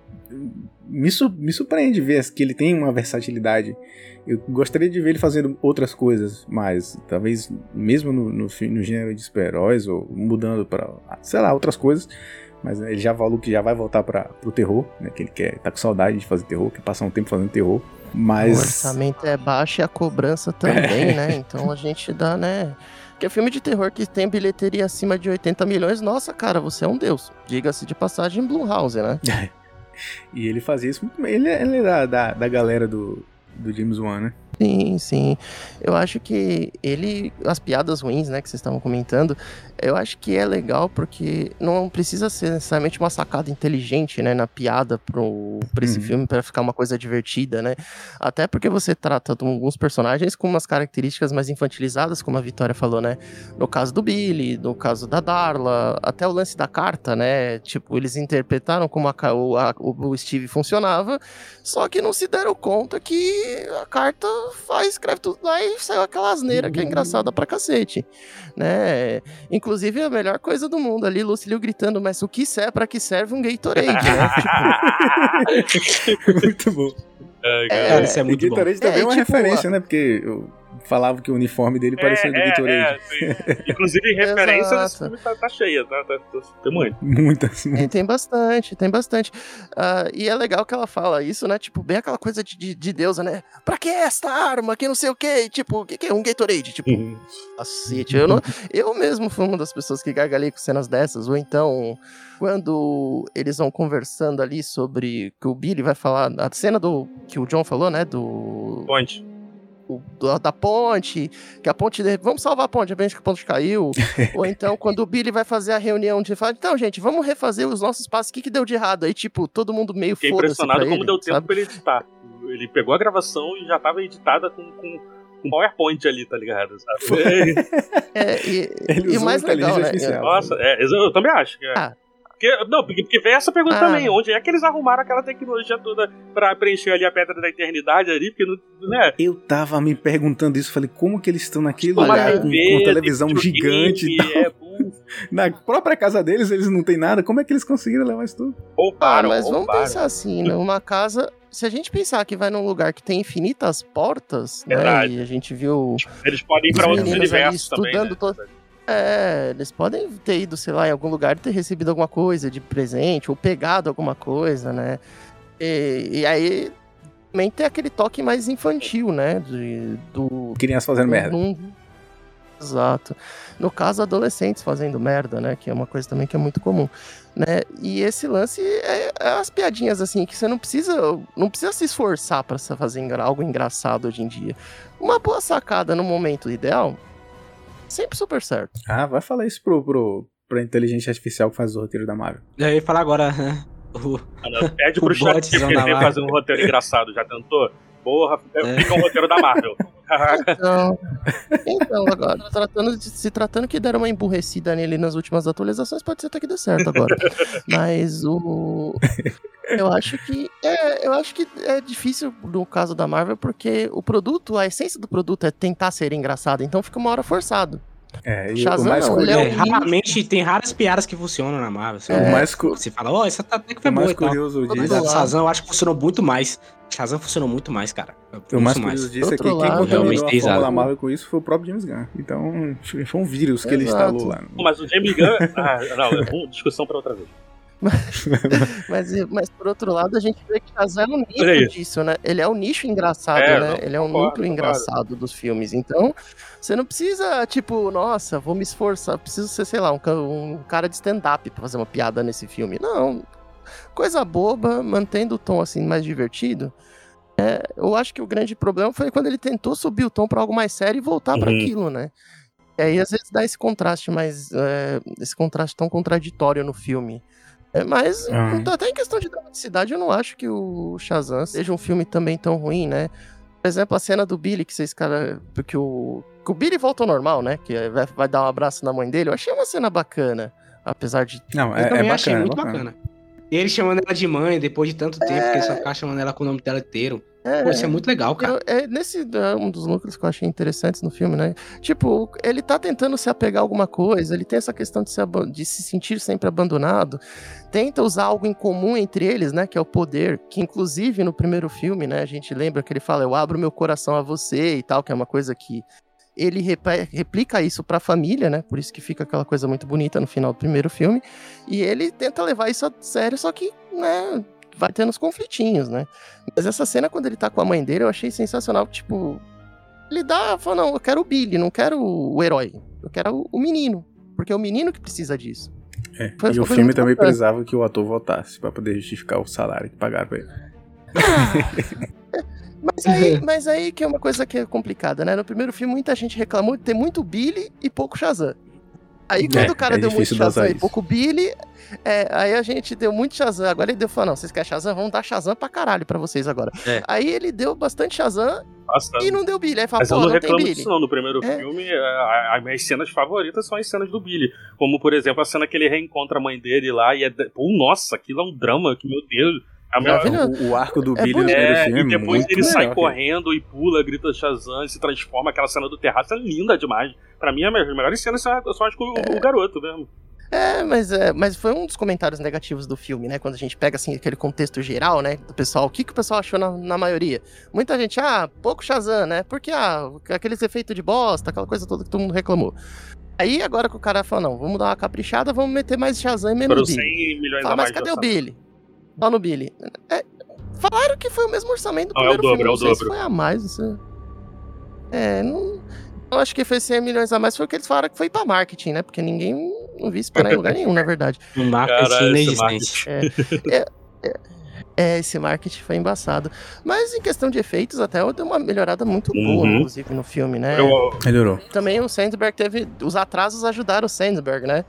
Speaker 1: me, me surpreende ver que ele tem uma versatilidade. Eu gostaria de ver ele fazendo outras coisas, mas talvez mesmo no, no, no gênero de super-heróis ou mudando para, sei lá, outras coisas. Mas ele já falou que já vai voltar para pro terror, né? Que ele quer, tá com saudade de fazer terror, quer passar um tempo fazendo terror.
Speaker 2: O
Speaker 1: Mas
Speaker 2: orçamento é baixo e a cobrança também, né? Então a gente dá, né? Porque filme de terror que tem bilheteria acima de 80 milhões, nossa, cara, você é um deus. Diga-se de passagem Blumhouse, né?
Speaker 1: e ele fazia isso muito bem. Ele, é- ele é da, da, da galera do, do James Wan, né?
Speaker 2: Sim, sim. Eu acho que ele. As piadas ruins, né, que vocês estavam comentando, eu acho que é legal porque não precisa ser necessariamente uma sacada inteligente, né, na piada pro, pra esse
Speaker 1: Uhum.
Speaker 2: filme, pra ficar uma coisa divertida, né? Até porque você trata de alguns personagens com umas características mais infantilizadas, como a Vitória falou, né? No caso do Billy, no caso da Darla, até o lance da carta, né? Tipo, eles interpretaram como a ca- o, a- o- o Steve funcionava, só que não se deram conta que a carta faz, escreve tudo lá e saiu aquela asneira que é engraçada pra cacete, né? Inclusive, a melhor coisa do mundo ali, Lucilio gritando, mas o que é pra que serve um Gatorade, né? Tipo,
Speaker 1: muito bom.
Speaker 3: É,
Speaker 2: É,
Speaker 4: Cara, isso é muito bom.
Speaker 1: Gatorade também é,
Speaker 2: É,
Speaker 1: uma
Speaker 2: tipo,
Speaker 1: referência, né? Porque eu falava que o uniforme dele parecia do Gatorade.
Speaker 3: é. Inclusive, referência desse filme tá, tá cheia, tá? tá, tá tem muito.
Speaker 1: Muitas,
Speaker 2: E tem bastante, tem bastante. Ah, e é legal que ela fala isso, né? Tipo, bem aquela coisa de, de, de deusa, né? Pra que esta arma? Que não sei o quê? Tipo, o que, que é um Gatorade? Tipo, cacete. Eu, não, eu mesmo fui uma das pessoas que gargalhei com cenas dessas. Ou então, quando eles vão conversando ali sobre que o Billy vai falar. A cena do que o John falou, né? Do.
Speaker 3: Ponte.
Speaker 2: O- do- da ponte, que a ponte. Vamos salvar a ponte, de repente que a ponte caiu. Ou então, quando o Billy vai fazer a reunião de falar, então, gente, vamos refazer os nossos passos, o que, que deu de errado? Aí, tipo, todo mundo meio
Speaker 3: Fiquei impressionado como
Speaker 2: ele,
Speaker 3: deu tempo
Speaker 2: sabe?
Speaker 3: pra ele editar. Ele pegou a gravação e já tava editada com, com, com PowerPoint ali, tá ligado? Sabe?
Speaker 2: É, e,
Speaker 1: Ele
Speaker 2: e o mais legal, né?
Speaker 1: artificial.
Speaker 3: Nossa, é, eu eu também acho. que é.
Speaker 2: Ah.
Speaker 3: Porque, não, porque, porque vem essa pergunta
Speaker 2: Ah.
Speaker 3: também. Onde é que eles arrumaram aquela tecnologia toda pra preencher ali a pedra da eternidade ali? Porque, não, né?
Speaker 1: Eu tava me perguntando isso, falei, como que eles estão naquele
Speaker 3: Uma
Speaker 1: lugar com,
Speaker 3: TV,
Speaker 1: com televisão
Speaker 3: videogame,
Speaker 1: gigante e tal.
Speaker 3: É.
Speaker 1: Na própria casa deles, eles não têm nada. Como é que eles conseguiram levar isso tudo?
Speaker 2: Ah,
Speaker 3: Pouparam,
Speaker 2: mas vamos pensar assim, numa casa. Se a gente pensar que vai num lugar que tem infinitas portas,
Speaker 3: Verdade.
Speaker 2: né? E a gente viu.
Speaker 3: Eles podem ir pra
Speaker 2: Os
Speaker 3: outros universos também.
Speaker 2: estudando
Speaker 3: Né?
Speaker 2: to- É, eles podem ter ido, sei lá, em algum lugar e ter recebido alguma coisa de presente, ou pegado alguma coisa, né? E, e aí também tem aquele toque mais infantil, né? De, do.
Speaker 1: Crianças fazendo merda.
Speaker 2: num- Exato. No caso, adolescentes fazendo merda, né? Que é uma coisa também que é muito comum. Né? E esse lance é, é as piadinhas assim que você não precisa não precisa se esforçar se fazer algo engraçado hoje em dia. Uma boa sacada no momento ideal, sempre super certo.
Speaker 1: Ah, vai falar isso pro, pro, pra inteligência artificial que faz o roteiro da Marvel.
Speaker 4: Eu ia falar agora. o-
Speaker 3: Mano, Pede pro chat GPT fazer um roteiro engraçado. Já tentou? Porra,
Speaker 4: É.
Speaker 3: fica um roteiro da Marvel.
Speaker 2: Então, então agora, tratando de- se tratando que deram uma emburrecida nele nas últimas atualizações, pode ser até que dê certo agora. Mas o. Eu acho que. É, eu acho que é difícil no caso da Marvel, porque o produto, a essência do produto é tentar ser engraçado, então fica uma hora forçado.
Speaker 1: É, e
Speaker 2: Shazam
Speaker 1: o mais,
Speaker 2: não,
Speaker 1: cu-
Speaker 2: ele
Speaker 4: É,
Speaker 2: é
Speaker 4: raramente tem raras piadas que funcionam na Marvel. Você,
Speaker 1: o mais, cu-
Speaker 4: você fala, ó, essa tá até que foi
Speaker 1: o
Speaker 4: boa
Speaker 1: mais curioso
Speaker 2: Todo
Speaker 4: Mas
Speaker 1: disso.
Speaker 4: a Shazam eu acho que funcionou muito mais. Shazam funcionou muito mais, cara.
Speaker 1: O mais curioso disso é que quem contaminou a fórmula
Speaker 4: exato.
Speaker 1: Marvel com isso foi o próprio James Gunn. Então, foi um vírus que ele
Speaker 2: Exato.
Speaker 1: instalou lá.
Speaker 3: Mas o James Gunn. Ah, não, é bom, discussão pra outra vez.
Speaker 2: Mas, mas por outro lado, a gente vê que Shazam é um nicho disso, né? Ele é o nicho engraçado,
Speaker 3: É,
Speaker 2: né?
Speaker 3: não,
Speaker 2: Ele é um núcleo engraçado dos filmes. Então, você não precisa, tipo, nossa, vou me esforçar, preciso ser, sei lá, um, um cara de stand-up pra fazer uma piada nesse filme. Não. Coisa boba, mantendo o tom assim mais divertido. É, eu acho que o grande problema foi quando ele tentou subir o tom pra algo mais sério e voltar pra
Speaker 3: Uhum.
Speaker 2: aquilo, né? E aí, às vezes, dá esse contraste mais. é, esse contraste tão contraditório no filme. É, mas,
Speaker 1: Ah.
Speaker 2: até em questão de dramaticidade, eu não acho que o Shazam seja um filme também tão ruim, né? Por exemplo, a cena do Billy, que vocês, cara. Porque o. Que o Billy volta ao normal, né? Que vai, vai dar um abraço na mãe dele. Eu achei uma cena bacana. Apesar de.
Speaker 1: Não,
Speaker 4: Eu
Speaker 1: é, é
Speaker 4: também
Speaker 1: bacana.
Speaker 4: achei
Speaker 1: é
Speaker 4: muito
Speaker 1: bacana.
Speaker 4: bacana. E ele chamando ela de mãe depois de tanto tempo, que ele só ficava chamando ela com o nome dela inteiro. Pô, isso é muito legal, cara.
Speaker 2: Eu- é nesse é um dos núcleos que eu achei interessantes no filme, né? Tipo, ele tá tentando se apegar a alguma coisa, ele tem essa questão de se, de se sentir sempre abandonado, tenta usar algo em comum entre eles, né? Que é o poder, que inclusive no primeiro filme, né? A gente lembra que ele fala, eu abro meu coração a você e tal, que é uma coisa que ele replica isso pra família, né? Por isso que fica aquela coisa muito bonita no final do primeiro filme. E ele tenta levar isso a sério, só que, né? Vai tendo os conflitinhos, né? Mas essa cena, quando ele tá com a mãe dele, eu achei sensacional. Tipo, ele dá, fala, não, eu quero o Billy, não quero o herói. Eu quero o, menino. Porque é o menino que precisa disso.
Speaker 1: É,
Speaker 2: Foi-
Speaker 1: E o filme também precisava que o ator voltasse pra poder justificar o salário que pagaram pra ele.
Speaker 2: Mas aí, mas aí que é uma coisa que é complicada, né? No primeiro filme, muita gente reclamou de ter muito Billy e pouco Shazam. Aí quando
Speaker 1: É,
Speaker 2: o cara
Speaker 1: é
Speaker 2: deu muito Shazam e pouco Billy, é, aí a gente deu muito Shazam. Agora ele deu falou, não, vocês querem Shazam? Vamos dar Shazam pra caralho pra vocês agora.
Speaker 4: É.
Speaker 2: Aí ele deu bastante Shazam
Speaker 3: Nossa,
Speaker 2: e não deu Billy. Aí fala,
Speaker 3: Mas eu
Speaker 2: pô,
Speaker 3: não
Speaker 2: não,
Speaker 3: reclamo
Speaker 2: Billy.
Speaker 3: disso não. No primeiro
Speaker 2: É.
Speaker 3: filme, as minhas cenas favoritas são as cenas do Billy. Como, por exemplo, a cena que ele reencontra a mãe dele lá e é... Pô, nossa, aquilo é um drama, que meu Deus...
Speaker 1: O, o arco do
Speaker 2: É
Speaker 1: Billy no primeiro
Speaker 3: É,
Speaker 1: filme
Speaker 3: e
Speaker 1: é
Speaker 3: depois
Speaker 1: muito
Speaker 3: ele sai
Speaker 1: melhor que-
Speaker 3: correndo e pula, grita Shazam e se transforma. Aquela cena do terraço é linda demais. Pra mim, as melhores cenas são, são as com o, o garoto mesmo.
Speaker 2: É, mas, é, mas foi um dos comentários negativos do filme, né? Quando a gente pega assim aquele contexto geral, né? Do pessoal, o que, que o pessoal achou na, na maioria? Muita gente, ah, pouco Shazam, né? Porque, ah, aqueles efeitos de bosta, aquela coisa toda que todo mundo reclamou. Aí agora que o cara falou, não, vamos dar uma caprichada, vamos meter mais Shazam e menos
Speaker 3: Foram
Speaker 2: Billy.
Speaker 3: 100 milhões
Speaker 2: Fala, mas cadê o. Billy? Só no Billy. É, falaram que foi o mesmo orçamento do
Speaker 3: é o
Speaker 2: primeiro
Speaker 3: dobro, é o
Speaker 2: filme, não sei
Speaker 3: dobro.
Speaker 2: se foi a mais, não sei. É, não... Eu acho que foi 100 milhões a mais, foi o que eles falaram que foi pra marketing, né? Porque ninguém não viu isso parar em lugar nenhum, na verdade.
Speaker 4: Um marketing
Speaker 3: Caralho, esse
Speaker 4: inexistente.
Speaker 2: É, é, é, esse marketing foi embaçado. Mas em questão de efeitos, até deu uma melhorada muito boa,
Speaker 3: Uhum.
Speaker 2: inclusive, no filme, né?
Speaker 3: Eu,
Speaker 1: Melhorou.
Speaker 2: Também o Sandberg teve. Os atrasos ajudaram o Sandberg, né?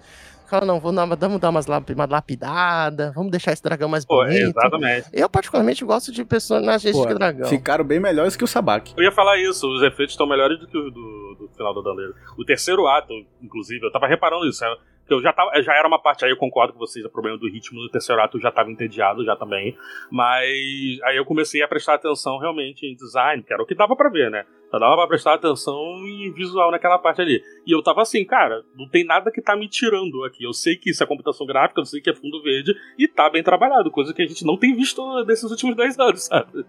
Speaker 2: Fala, não, vou vamos dar umas, uma lapidada, vamos deixar esse dragão mais
Speaker 3: pô,
Speaker 2: bonito.
Speaker 3: exatamente.
Speaker 2: Eu, particularmente, gosto de personagens
Speaker 1: Pô,
Speaker 2: de dragão.
Speaker 1: Ficaram bem melhores que o Sabak.
Speaker 3: Eu ia falar isso, os efeitos estão melhores do que o do, do final do Dandeiro. O terceiro ato, inclusive, eu tava reparando isso, né? Eu já, tava, já era uma parte, aí eu concordo com vocês, o problema do ritmo do terceiro ato eu já tava entediado já também, mas aí eu comecei a prestar atenção realmente em design, que era o que dava pra ver, né? Só dava pra prestar atenção em visual naquela parte ali. E eu tava assim, cara, não tem nada que tá me tirando aqui. Eu sei que isso é computação gráfica, eu sei que é fundo verde, e tá bem trabalhado, coisa que a gente não tem visto nesses últimos 10 anos, sabe?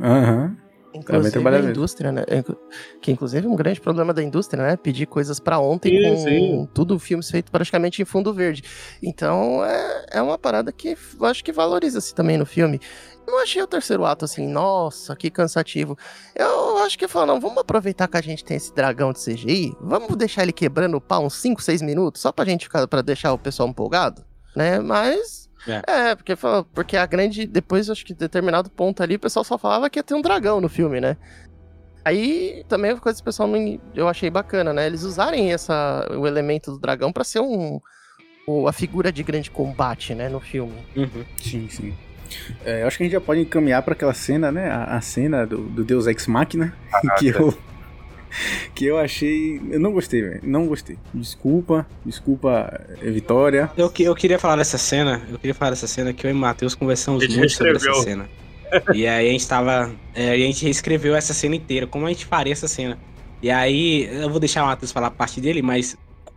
Speaker 1: Aham.
Speaker 2: Inclusive a indústria, né? É, Que inclusive é um grande problema da indústria, né? Pedir coisas pra ontem
Speaker 3: Sim,
Speaker 2: com
Speaker 3: sim.
Speaker 2: tudo filmes feitos praticamente em fundo verde. Então é, é uma parada que eu acho que valoriza-se também no filme. Eu não achei o terceiro ato assim, nossa, que cansativo. Eu acho que falou, não, vamos aproveitar que a gente tem esse dragão de CGI, vamos deixar ele quebrando o pau uns 5, 6 minutos, só pra gente ficar, pra deixar o pessoal empolgado, né? Mas. É, porque, falou- porque a grande. Depois, acho que determinado ponto ali, o pessoal só falava que ia ter um dragão no filme, né? Aí também uma coisa que o pessoal não, eu achei bacana, né? Eles usarem essa, o elemento do dragão pra ser um, o- a figura de grande combate, né, no filme.
Speaker 4: Uhum.
Speaker 1: Sim, sim. É, eu acho que a gente já pode encaminhar pra aquela cena, né? A, a cena do, do Deus Ex Machina, que eu que eu achei, eu não gostei, velho. Não gostei. Desculpa, desculpa, eh, Vitória.
Speaker 4: Eu, que- eu queria falar dessa cena, eu queria falar dessa cena que eu e o Matheus conversamos muito sobre essa cena. E aí a gente tava. é, e a gente reescreveu essa cena inteira, como a gente faria essa cena. E aí, eu vou deixar o Matheus falar a parte dele, mas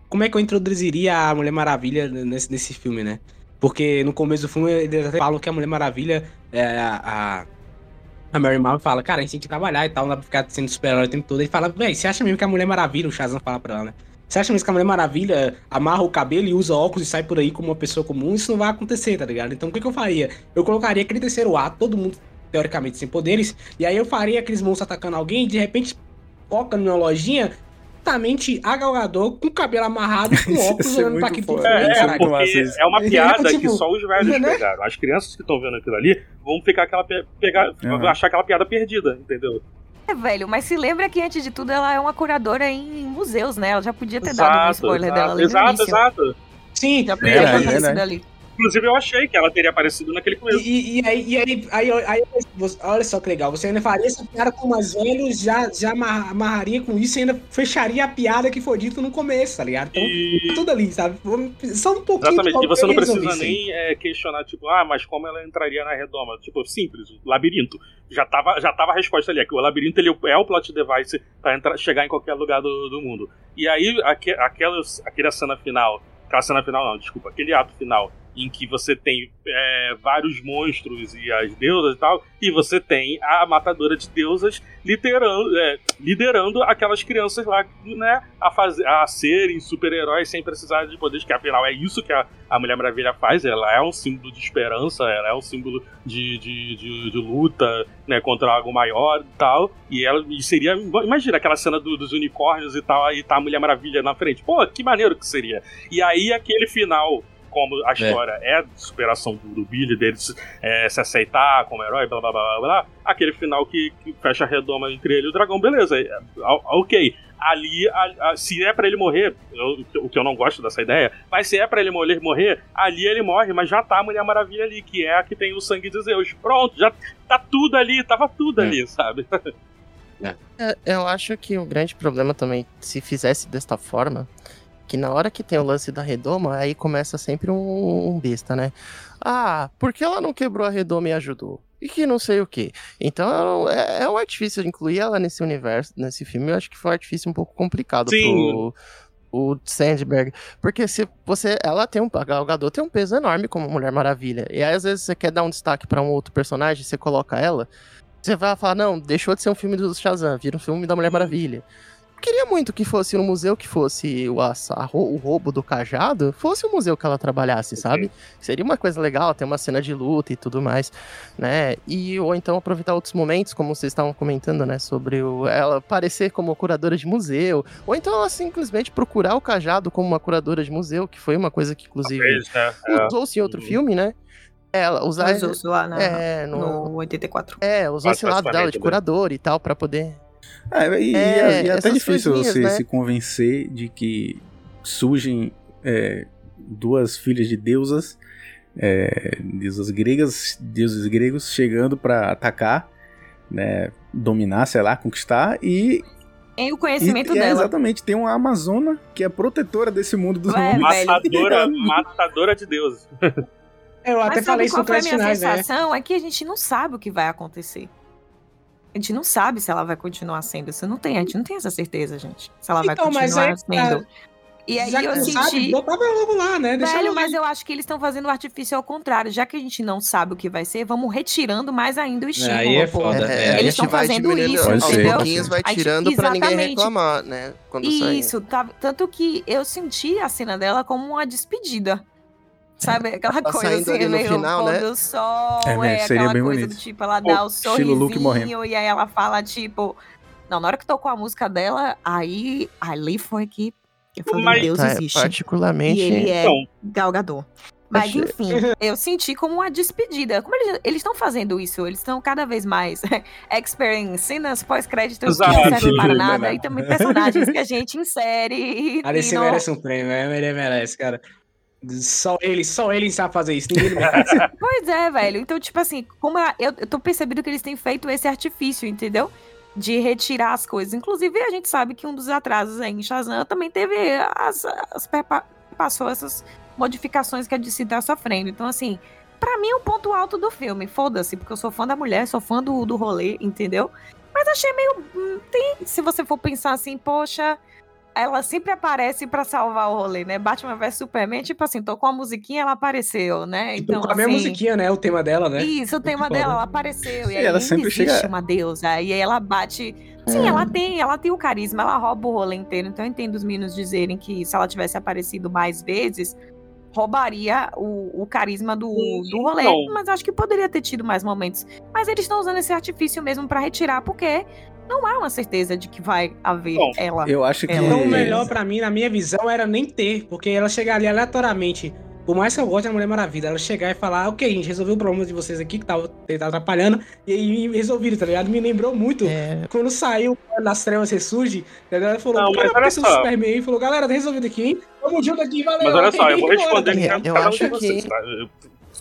Speaker 4: como é que eu introduziria a Mulher Maravilha nesse, nesse filme, né? Porque no começo do filme eles até falam que a Mulher Maravilha, é, a, a Mary Marvel fala, cara, a gente tem que trabalhar e tal, não dá pra ficar sendo super-herói o tempo todo. Ele fala, véi, você acha mesmo que a Mulher Maravilha, o Shazam fala pra ela, né? Você acha mesmo que a Mulher Maravilha amarra o cabelo e usa óculos e sai por aí como uma pessoa comum? Isso não vai acontecer, tá ligado? Então o que, que eu faria? Eu colocaria aquele terceiro ato, todo mundo teoricamente sem poderes, e aí eu faria aqueles monstros atacando alguém e de repente foca numa lojinha totalmente agalgador, com o cabelo amarrado, com óculos, olhando pra
Speaker 1: foda.
Speaker 4: diferente,
Speaker 3: É, é,
Speaker 1: é
Speaker 3: porque
Speaker 1: isso.
Speaker 3: é uma piada
Speaker 4: é, tipo,
Speaker 3: que só os velhos
Speaker 4: né?
Speaker 3: pegaram. As crianças que estão vendo aquilo ali vão ficar aquela pe- pegar,
Speaker 1: Uhum.
Speaker 3: achar aquela piada perdida, entendeu?
Speaker 5: É, velho, mas se lembra que antes de tudo ela é uma curadora em museus, né? Ela já podia ter dado um spoiler dela ali
Speaker 3: exato, exato.
Speaker 4: Sim,
Speaker 5: Já
Speaker 4: é,
Speaker 5: podia
Speaker 1: É,
Speaker 5: ter
Speaker 1: é,
Speaker 5: aparecido
Speaker 1: né?
Speaker 5: ali.
Speaker 3: Inclusive eu achei que ela teria aparecido naquele começo.
Speaker 4: E, e- e aí, e aí, aí, aí, você- olha só que legal, você ainda faria essa piada com mais velhos, já, já amarra- amarraria com isso e ainda fecharia a piada que foi dita no começo, tá ligado? Então,
Speaker 3: E...
Speaker 4: tudo ali, sabe? Só um pouquinho
Speaker 3: Exatamente, e você não precisa nem é, questionar, tipo, ah, mas como ela entraria na redoma? Tipo, simples, o labirinto. Já tava, já tava a resposta ali, é que o labirinto ele é o plot device pra entrar, chegar em qualquer lugar do, do mundo. E aí, aque, aquela, aquela cena final, aquela cena final não, desculpa, aquele ato final, em que você tem é, vários monstros e as deusas e tal, e você tem a matadora de deusas liderando, é, liderando aquelas crianças lá, né, a, fazer, a serem super-heróis sem precisar de poderes, que afinal é isso que a, a Mulher Maravilha faz, ela é um símbolo de esperança, ela é um símbolo de, de, de, de luta, né, contra algo maior e tal, e ela e seria, imagina aquela cena do- dos unicórnios e tal, aí tá a Mulher Maravilha na frente, pô, que maneiro que seria. E aí aquele final como a história é, de superação do, do Billy, dele se, é, se aceitar como herói, blá blá blá blá blá, aquele final que, que fecha a redoma entre ele e o dragão, beleza, é, ok. Ali, a- a- se é pra ele morrer, eu- o que eu não gosto dessa ideia, mas se é pra ele morrer, morrer, ali ele morre, mas já tá a Mulher Maravilha ali, que é a que tem o sangue de Zeus. Pronto, já tá tudo ali, tava tudo
Speaker 4: É.
Speaker 3: ali, sabe?
Speaker 2: É, eu acho que o grande problema também, se fizesse desta forma, que na hora que tem o lance da redoma, aí começa sempre um, um besta, né? Ah, por que ela não quebrou a redoma e ajudou? E que não sei o que. Então é, é um artifício incluir ela nesse universo, nesse filme. Eu acho que foi um artifício um pouco complicado
Speaker 3: Sim.
Speaker 2: pro, o Sandberg. Porque se você. Ela tem um. A Gal Gadot tem um peso enorme como Mulher Maravilha. E aí, às vezes, você quer dar um destaque pra um outro personagem, você coloca ela. Você vai falar, não, deixou de ser um filme do Shazam, vira um filme da Mulher Maravilha. Queria muito que fosse no museu que fosse o, a- o roubo do cajado, fosse o museu que ela trabalhasse, sabe? Seria uma coisa legal, ter uma cena de luta e tudo mais, né? E ou então aproveitar outros momentos, como vocês estavam comentando, né, sobre o, ela aparecer como curadora de museu, ou então ela simplesmente procurar o cajado como uma curadora de museu, que foi uma coisa que inclusive
Speaker 3: né? É.
Speaker 2: usou-se em outro
Speaker 3: Uhum.
Speaker 2: filme, né? Ela usar
Speaker 5: Usou-se lá na,
Speaker 2: é, no,
Speaker 5: no 84.
Speaker 2: é, usou esse
Speaker 3: Faz
Speaker 2: lado dela de
Speaker 3: né?
Speaker 2: curador e tal pra poder
Speaker 1: É, e,
Speaker 2: É,
Speaker 1: e é até difícil você
Speaker 2: né?
Speaker 1: se convencer de que surgem é, duas filhas de deusas, é, deusas gregas, deuses gregos chegando pra atacar, né, dominar, sei lá, conquistar e,
Speaker 5: Tem o conhecimento
Speaker 1: e é,
Speaker 5: dela.
Speaker 1: exatamente tem uma amazona que é protetora desse mundo dos
Speaker 5: É,
Speaker 1: homens.
Speaker 3: Matadora, matadora de deuses.
Speaker 4: Eu até
Speaker 5: Mas
Speaker 4: falei
Speaker 5: sabe
Speaker 4: isso
Speaker 5: qual
Speaker 4: no
Speaker 5: a minha
Speaker 4: né?
Speaker 5: sensação? É que a gente não sabe o que vai acontecer. A gente não sabe se ela vai continuar sendo. Isso não tem, a gente não tem essa certeza, gente. Se ela vai
Speaker 4: Então, mas
Speaker 5: continuar
Speaker 4: aí,
Speaker 5: sendo. E aí
Speaker 4: Já que
Speaker 5: eu
Speaker 4: não
Speaker 5: senti.
Speaker 4: sabe, botava logo lá, né? Deixa
Speaker 5: Velho, mas eu acho que eles estão fazendo o artifício ao contrário. Já que a gente não sabe o que vai ser, vamos retirando mais ainda o estímulo.
Speaker 4: Aí é foda.
Speaker 2: É,
Speaker 4: É,
Speaker 2: a
Speaker 5: eles estão
Speaker 2: vai
Speaker 5: fazendo
Speaker 2: diminuindo
Speaker 5: isso,
Speaker 2: aos
Speaker 5: entendeu?
Speaker 2: pouquinhos, vai tirando pra ninguém reclamar, né? Quando sair.
Speaker 5: Isso, tá, tanto que eu senti a cena dela como uma despedida. Sabe, aquela
Speaker 2: Tá
Speaker 5: assim, meio
Speaker 2: final,
Speaker 5: pôr
Speaker 2: né?
Speaker 5: do sol,
Speaker 1: É,
Speaker 5: é,
Speaker 1: mas seria
Speaker 5: aquela
Speaker 1: bem
Speaker 5: coisa
Speaker 1: bonito.
Speaker 5: do tipo, ela
Speaker 1: Pô,
Speaker 5: dá o
Speaker 1: Luke
Speaker 5: sorrisinho
Speaker 1: morrendo.
Speaker 5: e aí ela fala, tipo... Não, na hora que tocou a música dela, aí ali foi que eu falei,
Speaker 3: Mas-
Speaker 5: Deus
Speaker 2: Tá,
Speaker 5: existe.
Speaker 2: particularmente.
Speaker 5: E ele é
Speaker 3: Então,
Speaker 5: galgador. Mas
Speaker 2: Achei-
Speaker 5: enfim, eu senti como uma despedida. Como eles estão fazendo isso? Eles estão cada vez mais experience cenas pós-créditos que não servem para nada.
Speaker 1: Verdade.
Speaker 5: E também personagens que a gente insere.
Speaker 4: A DC
Speaker 5: e não-
Speaker 4: merece um prêmio, é, ele merece, cara. Só ele, só ele sabe fazer isso.
Speaker 5: Pois é, velho. Então, tipo assim, como a- eu, eu tô percebendo que eles têm feito esse artifício, entendeu? De retirar as coisas. Inclusive, a gente sabe que um dos atrasos aí em Shazam também teve as, as passou essas modificações que a DC tá sofrendo. Então, assim, pra mim é o ponto alto do filme. Foda-se, porque eu sou fã da mulher, sou fã do, do rolê, entendeu? Mas achei meio. hum, Tem, se você for pensar assim, poxa. Ela sempre aparece pra salvar o rolê, né? Batman vs Superman, tipo assim, tocou a musiquinha, ela apareceu, né?
Speaker 4: Então,
Speaker 5: Então,
Speaker 4: com a mesma
Speaker 5: assim,
Speaker 4: musiquinha, né? O tema dela, né?
Speaker 5: isso, o tema
Speaker 4: foda.
Speaker 5: dela, ela apareceu. E
Speaker 1: E
Speaker 5: aí
Speaker 1: ela
Speaker 5: ainda
Speaker 1: sempre chega-
Speaker 5: uma deusa. E aí ela bate. Sim, ela tem, ela tem o carisma, ela rouba o rolê inteiro. Então eu entendo os meninos dizerem que se ela tivesse aparecido mais vezes, roubaria o, o carisma do, do rolê.
Speaker 3: Então.
Speaker 5: Mas eu acho que poderia ter tido mais momentos. Mas eles estão usando esse artifício mesmo pra retirar, porque não há uma certeza de que vai haver
Speaker 3: Bom,
Speaker 5: ela.
Speaker 1: Eu acho que.
Speaker 5: Ela-
Speaker 4: Então, o melhor pra mim, na minha visão, era nem ter, porque ela chegar ali aleatoriamente. Por mais que eu goste da Mulher Maravilha, ela chegar e falar, ok, gente, resolveu o problema de vocês aqui, que tava, que tava atrapalhando, e aí resolviram, tá ligado? Me lembrou muito.
Speaker 2: É,
Speaker 4: Quando saiu Nas Trevas Ressurge, a galera falou,
Speaker 3: Não, mas olha só.
Speaker 4: Superman aí, falou, galera, tá resolvido aqui, hein? Tamo junto aqui, valeu.
Speaker 3: Mas olha só, eu vou
Speaker 4: Embora,
Speaker 3: responder
Speaker 4: tá ligado?
Speaker 2: Eu acho
Speaker 3: de vocês,
Speaker 2: que-
Speaker 3: tá?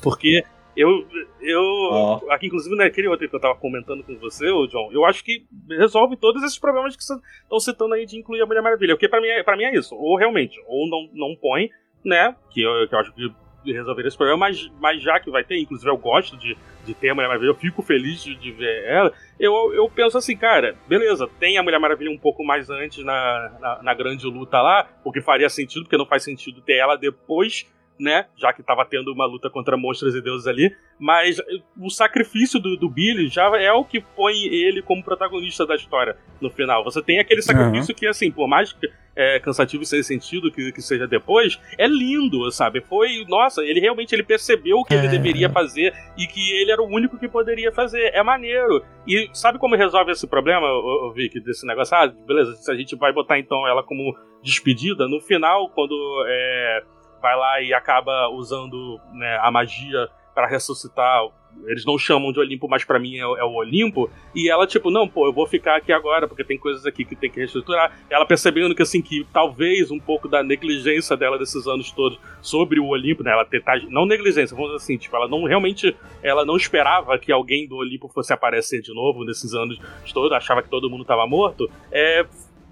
Speaker 3: Porque eu. eu
Speaker 4: Ó.
Speaker 3: Aqui, inclusive, naquele outro que eu tava comentando com você, ô John, eu acho que resolve todos esses problemas que vocês estão citando aí de incluir a Mulher Maravilha. Porque pra mim, é, pra mim é isso. Ou realmente, ou não, não põe, né? Que eu, que eu acho que resolver esse problema, mas, mas já que vai ter, inclusive eu gosto de, de ter a Mulher Maravilha, eu fico feliz de, de ver ela, eu, eu penso assim, cara, beleza, tem a Mulher Maravilha um pouco mais antes na, na, na grande luta lá, o que faria sentido, porque não faz sentido ter ela depois, né, já que tava tendo uma luta contra monstros e deuses ali, mas o sacrifício do, do Billy já é o que põe ele como protagonista da história no final. Você tem aquele sacrifício que, assim, por mais que é, cansativo e sem sentido que, que seja depois, é lindo, sabe? Foi, nossa, ele realmente ele percebeu o que ele
Speaker 2: É.
Speaker 3: deveria fazer e que ele era o único que poderia fazer. É maneiro. E sabe como resolve esse problema, ô, ô, Vic, desse negócio? Ah, beleza, se a gente vai botar então ela como despedida, no final, quando é, vai lá e acaba usando né, a magia para ressuscitar. Eles não chamam de Olimpo, mas pra mim é, é o Olimpo. E ela, tipo, não, pô, eu vou ficar aqui agora, porque tem coisas aqui que tem que reestruturar. Ela percebendo que, assim, que talvez um pouco da negligência dela desses anos todos sobre o Olimpo, né? Ela tentar. Não negligência, vamos dizer assim, tipo, ela não realmente. Ela não esperava que alguém do Olimpo fosse aparecer de novo nesses anos todos, achava que todo mundo tava morto. É,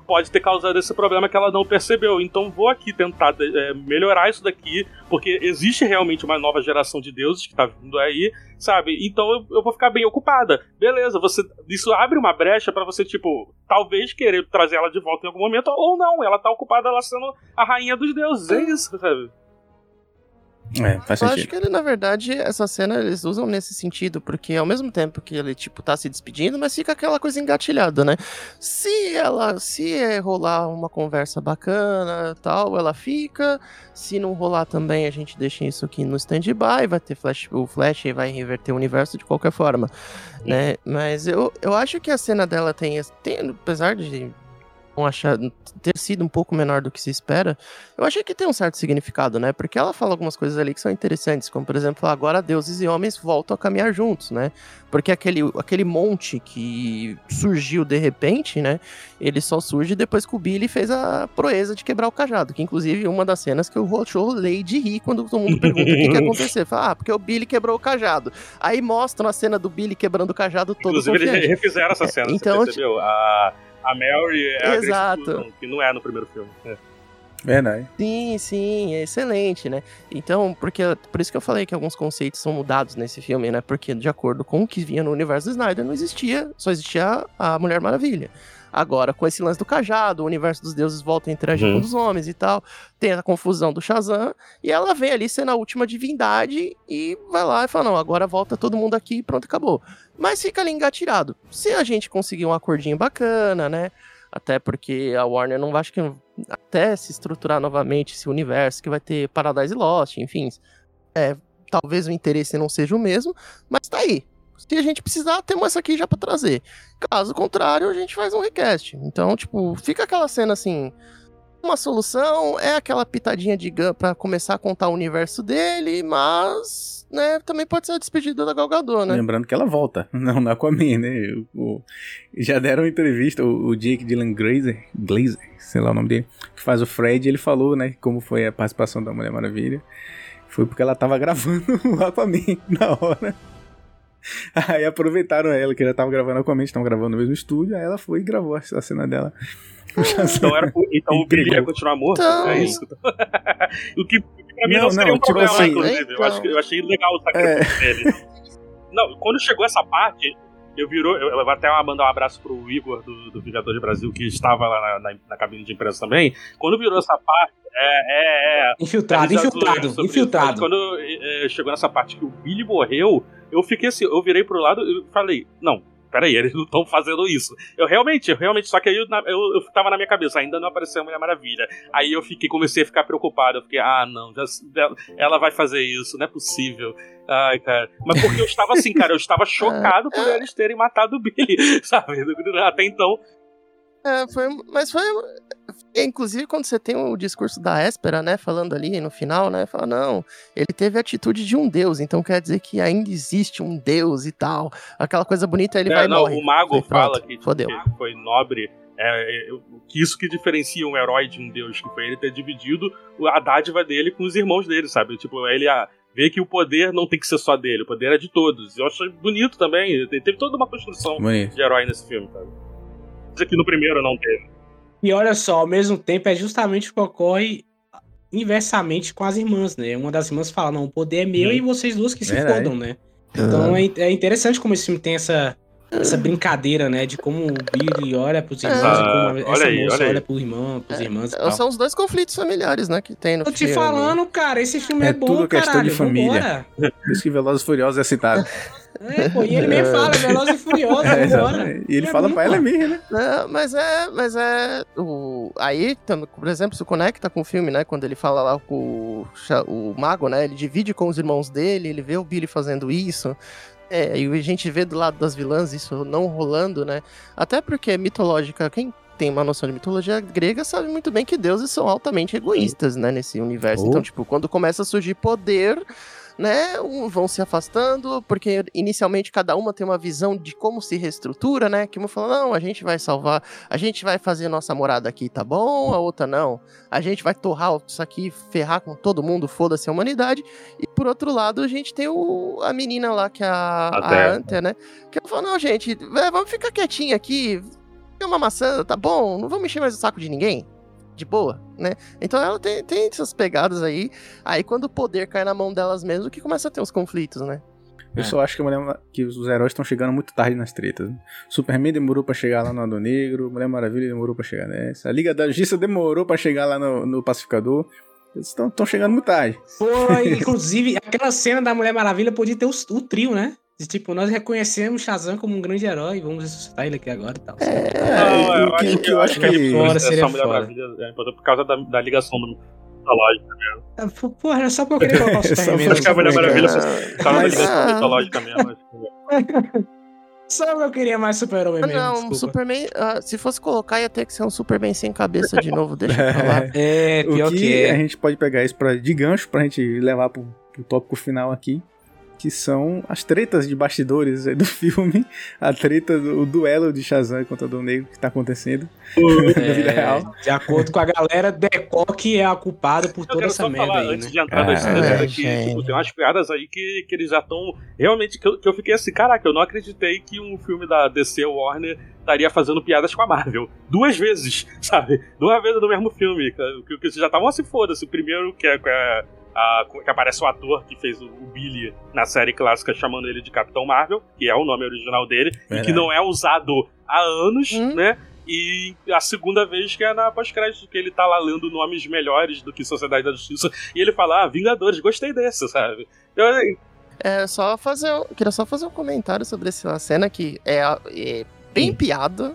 Speaker 3: pode ter causado esse problema que ela não percebeu. Então vou aqui tentar é, melhorar isso daqui, porque existe realmente uma nova geração de deuses que tá vindo aí, sabe? Então eu, eu vou ficar bem ocupada. Beleza, você isso abre uma brecha para você, tipo, talvez querer trazer ela de volta em algum momento, ou não, ela tá ocupada lá sendo a rainha dos deuses. É isso, sabe?
Speaker 1: É, faz
Speaker 2: Eu
Speaker 1: sentido.
Speaker 2: acho que ele, na verdade, essa cena eles usam nesse sentido, porque ao mesmo tempo que ele, tipo, tá se despedindo, mas fica aquela coisa engatilhada, né? Se ela, se é rolar uma conversa bacana tal, ela fica. Se não rolar também, a gente deixa isso aqui no stand-by, vai ter flash, o Flash vai reverter o universo de qualquer forma, né? Mas eu, eu acho que a cena dela tem, tem apesar de achar ter sido um pouco menor do que se espera, eu achei que tem um certo significado, né? Porque ela fala algumas coisas ali que são interessantes, como por exemplo, agora deuses e homens voltam a caminhar juntos, né? Porque aquele, aquele monte que surgiu de repente, né? Ele só surge depois que o Billy fez a proeza de quebrar o cajado, que inclusive uma das cenas que eu rolei de rir quando todo mundo pergunta o que, que ia acontecer. Fala, ah, porque o Billy quebrou o cajado. Aí mostram a cena do Billy quebrando o cajado todo
Speaker 3: Inclusive, eles refizeram essa cena,
Speaker 2: Então,
Speaker 3: você percebeu? A, a Mary é a Grace
Speaker 2: Exato.
Speaker 3: Que não é no primeiro filme. É.
Speaker 1: Verdade.
Speaker 2: Sim, sim, é excelente, né? Então, porque por isso que eu falei que alguns conceitos são mudados nesse filme, né? Porque de acordo com o que vinha no universo do Snyder, não existia, só existia a Mulher Maravilha. Agora, com esse lance do cajado, o universo dos deuses volta a interagir
Speaker 3: Uhum.
Speaker 2: com os homens e tal, tem a confusão do Shazam, e ela vem ali sendo a última divindade e vai lá e fala: não, agora volta todo mundo aqui e pronto, acabou. Mas fica ali engatilhado. Se a gente conseguir um acordinho bacana, né? Até porque a Warner não vai, acho que até se estruturar novamente esse universo que vai ter Paradise Lost, enfim. É, talvez o interesse não seja o mesmo, mas tá aí. Se a gente precisar, temos essa aqui já pra trazer. Caso contrário, a gente faz um request. Então, tipo, fica aquela cena assim. Uma solução é aquela pitadinha de Gun pra começar a contar o universo dele, mas, né, também pode ser a despedida da Gal Gadot, né?
Speaker 1: Lembrando que ela volta, não na Aquaman, né? O, o- já deram entrevista, o, o Jake Dylan Glazer, Glazer, sei lá o nome dele, que faz o Fred, ele falou, né, como foi a participação da Mulher Maravilha. Foi porque ela tava gravando o Aquaman na hora. Aí aproveitaram ela, que já tava gravando Aquaman, estavam gravando no mesmo estúdio, aí ela foi e gravou a a cena dela.
Speaker 3: Então, era, então o Billy ia continuar morto?
Speaker 2: Então-
Speaker 3: É isso. o que, o que pra mim não,
Speaker 1: Não,
Speaker 3: seria
Speaker 1: não,
Speaker 3: um
Speaker 1: tipo
Speaker 3: problema,
Speaker 1: assim-
Speaker 3: inclusive. Eu,
Speaker 2: Então-
Speaker 3: acho, que- eu achei legal o sacrifício dele. Não, quando chegou essa parte, eu virou. Eu, eu vou até mandar um abraço pro Igor do, do Vingadores Brasil, que estava lá na, na, na cabine de imprensa também. Quando virou essa parte. É, é, é.
Speaker 4: Infiltrado, infiltrado, infiltrado.
Speaker 3: Quando eh, chegou nessa parte que o Billy morreu, eu fiquei assim, eu virei pro lado e falei, não, peraí, eles não estão fazendo isso. Eu realmente, eu realmente, só que aí eu, eu, eu tava na minha cabeça, ainda não apareceu a Mulher Maravilha. Aí eu fiquei, comecei a ficar preocupado, eu fiquei, ah, não, já- ela- ela vai fazer isso, não é possível. Ai, cara. Mas porque eu estava assim, cara, eu estava chocado por eles terem matado o Billy, sabe? Até então,
Speaker 2: É, foi, mas foi. Inclusive, quando você tem o discurso da Éspera, né, falando ali no final, né, fala, não, ele teve a atitude de um deus, então quer dizer que ainda existe um deus e tal. Aquela coisa bonita, ele
Speaker 3: É,
Speaker 2: vai e
Speaker 3: não,
Speaker 2: morre.
Speaker 3: o mago
Speaker 2: Falei,
Speaker 3: fala que,
Speaker 2: Fodeu.
Speaker 3: que foi nobre. É, é, que isso que diferencia um herói de um deus, que foi ele ter dividido a dádiva dele com os irmãos dele, sabe? Tipo, ele ah, vê que o poder não tem que ser só dele, o poder é de todos. Eu achei bonito também. Te- Teve toda uma construção
Speaker 1: Bonito.
Speaker 3: de herói nesse filme, sabe? Isso aqui no primeiro não teve.
Speaker 4: E olha só, ao mesmo tempo é justamente o que ocorre inversamente com as irmãs, né? Uma das irmãs fala, não, o poder é meu
Speaker 3: Uhum.
Speaker 4: e vocês duas que se
Speaker 1: Verdade.
Speaker 4: fodam, né? Então é, é interessante como esse filme tem essa, essa brincadeira, né? De como o Billy olha pros irmãos
Speaker 2: Ah,
Speaker 4: e como essa
Speaker 3: olha aí,
Speaker 4: moça
Speaker 3: olha
Speaker 4: olha pro irmão, pros irmãos e
Speaker 2: É,
Speaker 4: tal.
Speaker 2: São os dois conflitos familiares, né, que tem no
Speaker 4: Tô te
Speaker 2: filme.
Speaker 4: falando, cara, esse filme é,
Speaker 1: É
Speaker 4: bom,
Speaker 1: tudo questão
Speaker 4: caralho.
Speaker 1: de família.
Speaker 4: Vambora.
Speaker 1: Por isso que Velozes e Furiosos é citado.
Speaker 4: É, pô, e ele mesmo fala, Veloz e Furioso,
Speaker 1: É,
Speaker 4: vambora.
Speaker 1: e ele
Speaker 4: É
Speaker 1: fala
Speaker 4: bom,
Speaker 1: pra
Speaker 4: pô.
Speaker 1: ela mesmo, né?
Speaker 2: Não, mas é, mas é o aí, por exemplo, se conecta com o filme, né, quando ele fala lá com o, o mago, né, ele divide com os irmãos dele, ele vê o Billy fazendo isso. É, e a gente vê do lado das vilãs isso não rolando, né? Até porque mitológica, quem tem uma noção de mitologia grega sabe muito bem que deuses são altamente egoístas, né, nesse universo.
Speaker 1: Oh.
Speaker 2: Então, tipo, quando começa a surgir poder, né, vão se afastando, porque inicialmente cada uma tem uma visão de como se reestrutura, né, que uma fala, não, a gente vai salvar, a gente vai fazer nossa morada aqui, tá bom? A outra não. A gente vai torrar isso aqui, ferrar com todo mundo, foda-se a humanidade. E por outro lado, a gente tem o, a menina lá, que é a,
Speaker 3: A Terra.
Speaker 2: a Anta, né, que ela fala, não, gente, é, vamos ficar quietinha aqui, É uma maçã, tá bom, não vou mexer mais o saco de ninguém. De boa, né? Então ela tem, tem essas pegadas aí. Aí quando o poder cai na mão delas mesmo, que começa a ter os conflitos, né?
Speaker 1: Eu
Speaker 4: É.
Speaker 1: só acho que, a mulher, que os heróis estão chegando muito tarde nas tretas. né? Superman demorou pra chegar lá no Adão Negro, Mulher Maravilha demorou pra chegar nessa, a Liga da Justiça demorou pra chegar lá no, no Pacificador. Eles estão chegando muito tarde.
Speaker 4: Foi, inclusive, aquela cena da Mulher Maravilha podia ter os- o, trio, né? De, tipo, nós reconhecemos Shazam como um grande herói, vamos ressuscitar ele aqui agora e tal.
Speaker 3: Não,
Speaker 1: É,
Speaker 3: eu
Speaker 1: o que-
Speaker 3: acho
Speaker 1: que eu acho
Speaker 3: é
Speaker 1: que-
Speaker 3: importante
Speaker 4: Seria
Speaker 3: essa Mulher
Speaker 4: foda.
Speaker 3: Maravilha é importante por causa da, da ligação do mitológica.
Speaker 4: Ah, pô, Porra, era só porque eu queria colocar o
Speaker 1: Só
Speaker 4: Superman.
Speaker 1: porque
Speaker 3: Acho que a Mulher Maravilha por causa da ligação mitológica mesmo. que-
Speaker 4: Só porque eu queria mais super-homem
Speaker 2: Ah,
Speaker 4: mesmo,
Speaker 2: não,
Speaker 4: desculpa.
Speaker 2: Superman, ah, se fosse colocar, ia ter que ser um Superman sem cabeça de novo, deixa pra lá.
Speaker 4: É, pior
Speaker 1: o que,
Speaker 4: que,
Speaker 1: a
Speaker 4: é.
Speaker 1: gente pode pegar isso pra, de gancho pra gente levar pro, pro tópico final aqui, que são as tretas de bastidores aí do filme, a treta do o duelo de Shazam contra Adão Negro que tá acontecendo na vida
Speaker 4: É,
Speaker 1: real.
Speaker 4: De acuerdo com a galera, Decoque é a culpada por
Speaker 3: Eu
Speaker 4: toda essa merda
Speaker 3: falar,
Speaker 4: aí,
Speaker 3: antes
Speaker 4: né?
Speaker 3: de entrar nas
Speaker 1: É,
Speaker 3: tretas aqui,
Speaker 2: gente.
Speaker 3: tipo, tem umas piadas aí que, que eles já estão. Realmente, que eu, que eu fiquei assim, caraca, eu não acreditei que um filme da DC Warner estaria fazendo piadas com a Marvel. Duas vezes, sabe? Duas vezes no mesmo filme. Que, que, que já estavam assim, foda-se. O primeiro, que é. Que, é a- que aparece o ator que fez o, o Billy na série clássica, chamando ele de Capitão Marvel, que é o nome original dele, e que não é usado há anos,
Speaker 2: Hum.
Speaker 3: né? E a segunda vez que é na pós-crédito, que ele tá lá lendo nomes melhores do que Sociedade da Justiça. E ele fala, ah, Vingadores, gostei desse, sabe? Então, assim,
Speaker 2: É só fazer. um- Queria só fazer um comentário sobre essa cena que é, é bem piada.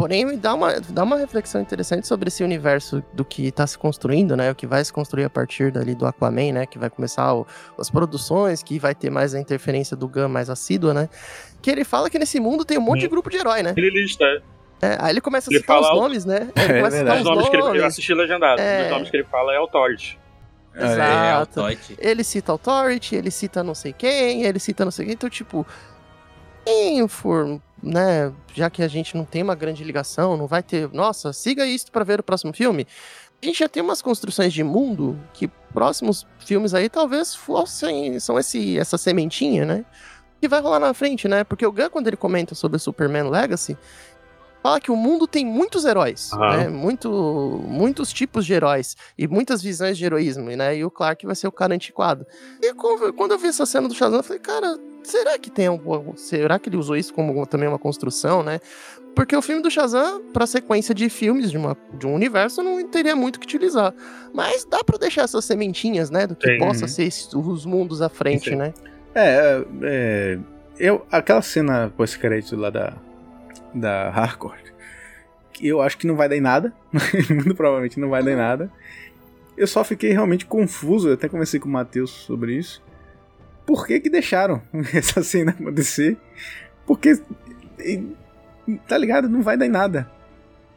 Speaker 2: Porém, me dá uma, dá uma reflexão interessante sobre esse universo do que tá se construindo, né? O que vai se construir a partir dali do Aquaman, né? Que vai começar o- as produções, que vai ter mais a interferência do Gun mais assídua, né? Que ele fala que nesse mundo tem um monte de grupo de herói, né?
Speaker 3: ele lista
Speaker 2: É, aí ele começa a
Speaker 3: Ele
Speaker 2: citar os nomes, né? Ele
Speaker 1: É
Speaker 2: começa a
Speaker 1: verdade.
Speaker 2: citar
Speaker 3: os nomes que ele, eu assisti legendado.
Speaker 2: É.
Speaker 3: Os nomes que ele fala é Authority.
Speaker 4: É,
Speaker 2: Exato.
Speaker 4: Authority.
Speaker 2: Ele cita Authority, ele cita não sei quem, ele cita não sei quem. Então, tipo, quem for, né? Já que a gente não tem uma grande ligação, não vai ter. Nossa, siga isso pra ver o próximo filme. A gente já tem umas construções de mundo que próximos filmes aí talvez fossem. São esse, essa sementinha, né? Que vai rolar na frente, né? Porque o Gun, quando ele comenta sobre Superman Legacy, fala que o mundo tem muitos heróis,
Speaker 3: Aham.
Speaker 2: né? Muito, muitos tipos de heróis e muitas visões de heroísmo, né? E o Clark vai ser o cara antiquado. E quando quando eu vi essa cena do Shazam, eu falei, cara, será que tem algum. Será que ele usou isso como também uma construção, né? Porque o filme do Shazam, pra sequência de filmes de, uma, de um universo, não teria muito o que utilizar. Mas dá pra deixar essas sementinhas, né? Do que
Speaker 3: Sim.
Speaker 2: possa ser os mundos à frente,
Speaker 3: Sim.
Speaker 2: né?
Speaker 1: É, é, eu, aquela cena pós-crédito lá da, da Hardcore, eu acho que não vai dar em nada, muito provavelmente não vai dar em nada. Eu só fiquei realmente confuso, eu até conversei com o Matheus sobre isso. Por que que deixaram essa cena acontecer? Porque, e- tá ligado, não vai dar em nada.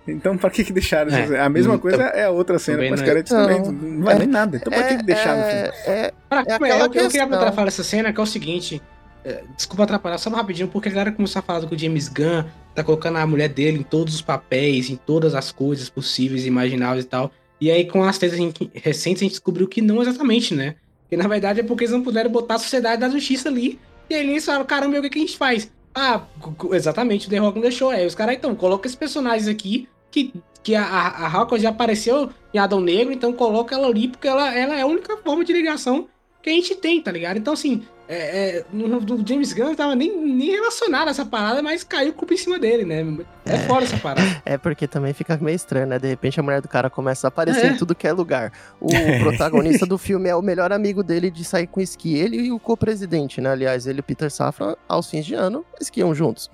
Speaker 1: Então, pra que que deixaram?
Speaker 4: É,
Speaker 1: a mesma
Speaker 4: hum,
Speaker 1: coisa
Speaker 4: tam-
Speaker 1: é a outra cena
Speaker 4: também não é-
Speaker 1: pós-crédito
Speaker 2: Não,
Speaker 1: também, não vai
Speaker 2: é-
Speaker 1: dar em nada. Então, pra que que deixaram
Speaker 2: é, é,
Speaker 4: Pra,
Speaker 2: É
Speaker 4: é, eu, eu queria falar essa cena que é o seguinte. é, desculpa atrapalhar, só rapidinho, porque a galera começou a falar que o James Gunn tá colocando a mulher dele em todos os papéis, em todas as coisas possíveis e imagináveis e tal. E aí, com as teses recentes, a gente descobriu que não exatamente, né? Que na verdade é porque eles não puderam botar a Sociedade da Justiça ali. E aí eles falaram, caramba, e o que, que a gente faz? Ah, exatamente, o The Rock não deixou. Aí os caras, então, coloca esses personagens aqui, que, que a, a, a já apareceu em Adão Negro, então coloca ela ali, porque ela, ela é a única forma de ligação que a gente tem, tá ligado? Então, assim, é, é, no, do James Gunn não tava nem, nem relacionado a essa parada, mas caiu culpa em cima dele, né? É, foda essa parada.
Speaker 2: É porque também fica meio estranho, né? De repente a mulher do cara começa a aparecer
Speaker 4: É.
Speaker 2: em tudo que é lugar. O protagonista do filme é o melhor amigo dele de sair com esqui. Ele e o co-presidente, né? Aliás, ele e o Peter Safran, aos fins de ano, esquiam juntos.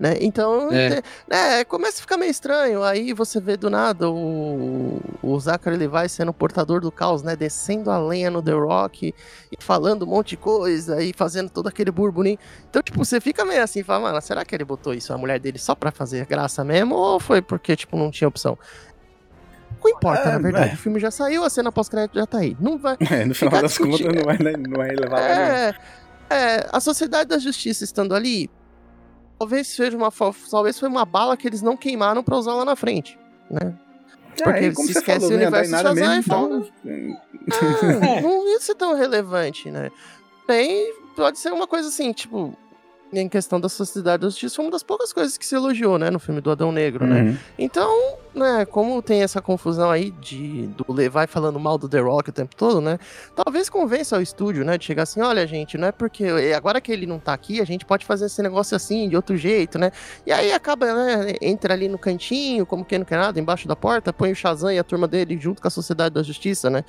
Speaker 2: Né? Então,
Speaker 4: É.
Speaker 2: te- né, começa a ficar meio estranho. Aí você vê do nada o, o Zachary Levi sendo o portador do caos, né? Descendo a lenha no The Rock e falando um monte de coisa e fazendo todo aquele burburinho. Então, tipo, você fica meio assim, fala, mano, será que ele botou isso a mulher dele só pra fazer graça mesmo? Ou foi porque, tipo, não tinha opção? Não importa,
Speaker 1: É,
Speaker 2: na verdade.
Speaker 1: é.
Speaker 2: O filme já saiu, a cena pós-crédito já tá aí. Não vai.
Speaker 1: É, no final das contas não vai, não vai levar.
Speaker 2: É, é, a Sociedade da Justiça estando ali, talvez seja uma, talvez foi uma bala que eles não queimaram pra usar lá na frente, né? Porque
Speaker 1: aí, como
Speaker 2: se esquece
Speaker 1: falou,
Speaker 2: o universo Shazam e
Speaker 1: então,
Speaker 2: Ah,
Speaker 4: É.
Speaker 2: Não ia ser tão relevante, né? Bem, pode ser uma coisa assim, tipo. Em questão da sociedade da justiça, foi uma das poucas coisas que se elogiou, né, no filme do Adão Negro, né?
Speaker 1: Uhum.
Speaker 2: Então, né, como tem essa confusão aí de do Levi falando mal do The Rock o tempo todo, né? Talvez convença o estúdio, né, de chegar assim, olha, gente, não é porque agora que ele não tá aqui, a gente pode fazer esse negócio assim, de outro jeito, né? E aí acaba, né, entra ali no cantinho, como quem não quer nada, embaixo da porta, põe o Shazam e a turma dele junto com a Sociedade da Justiça, né?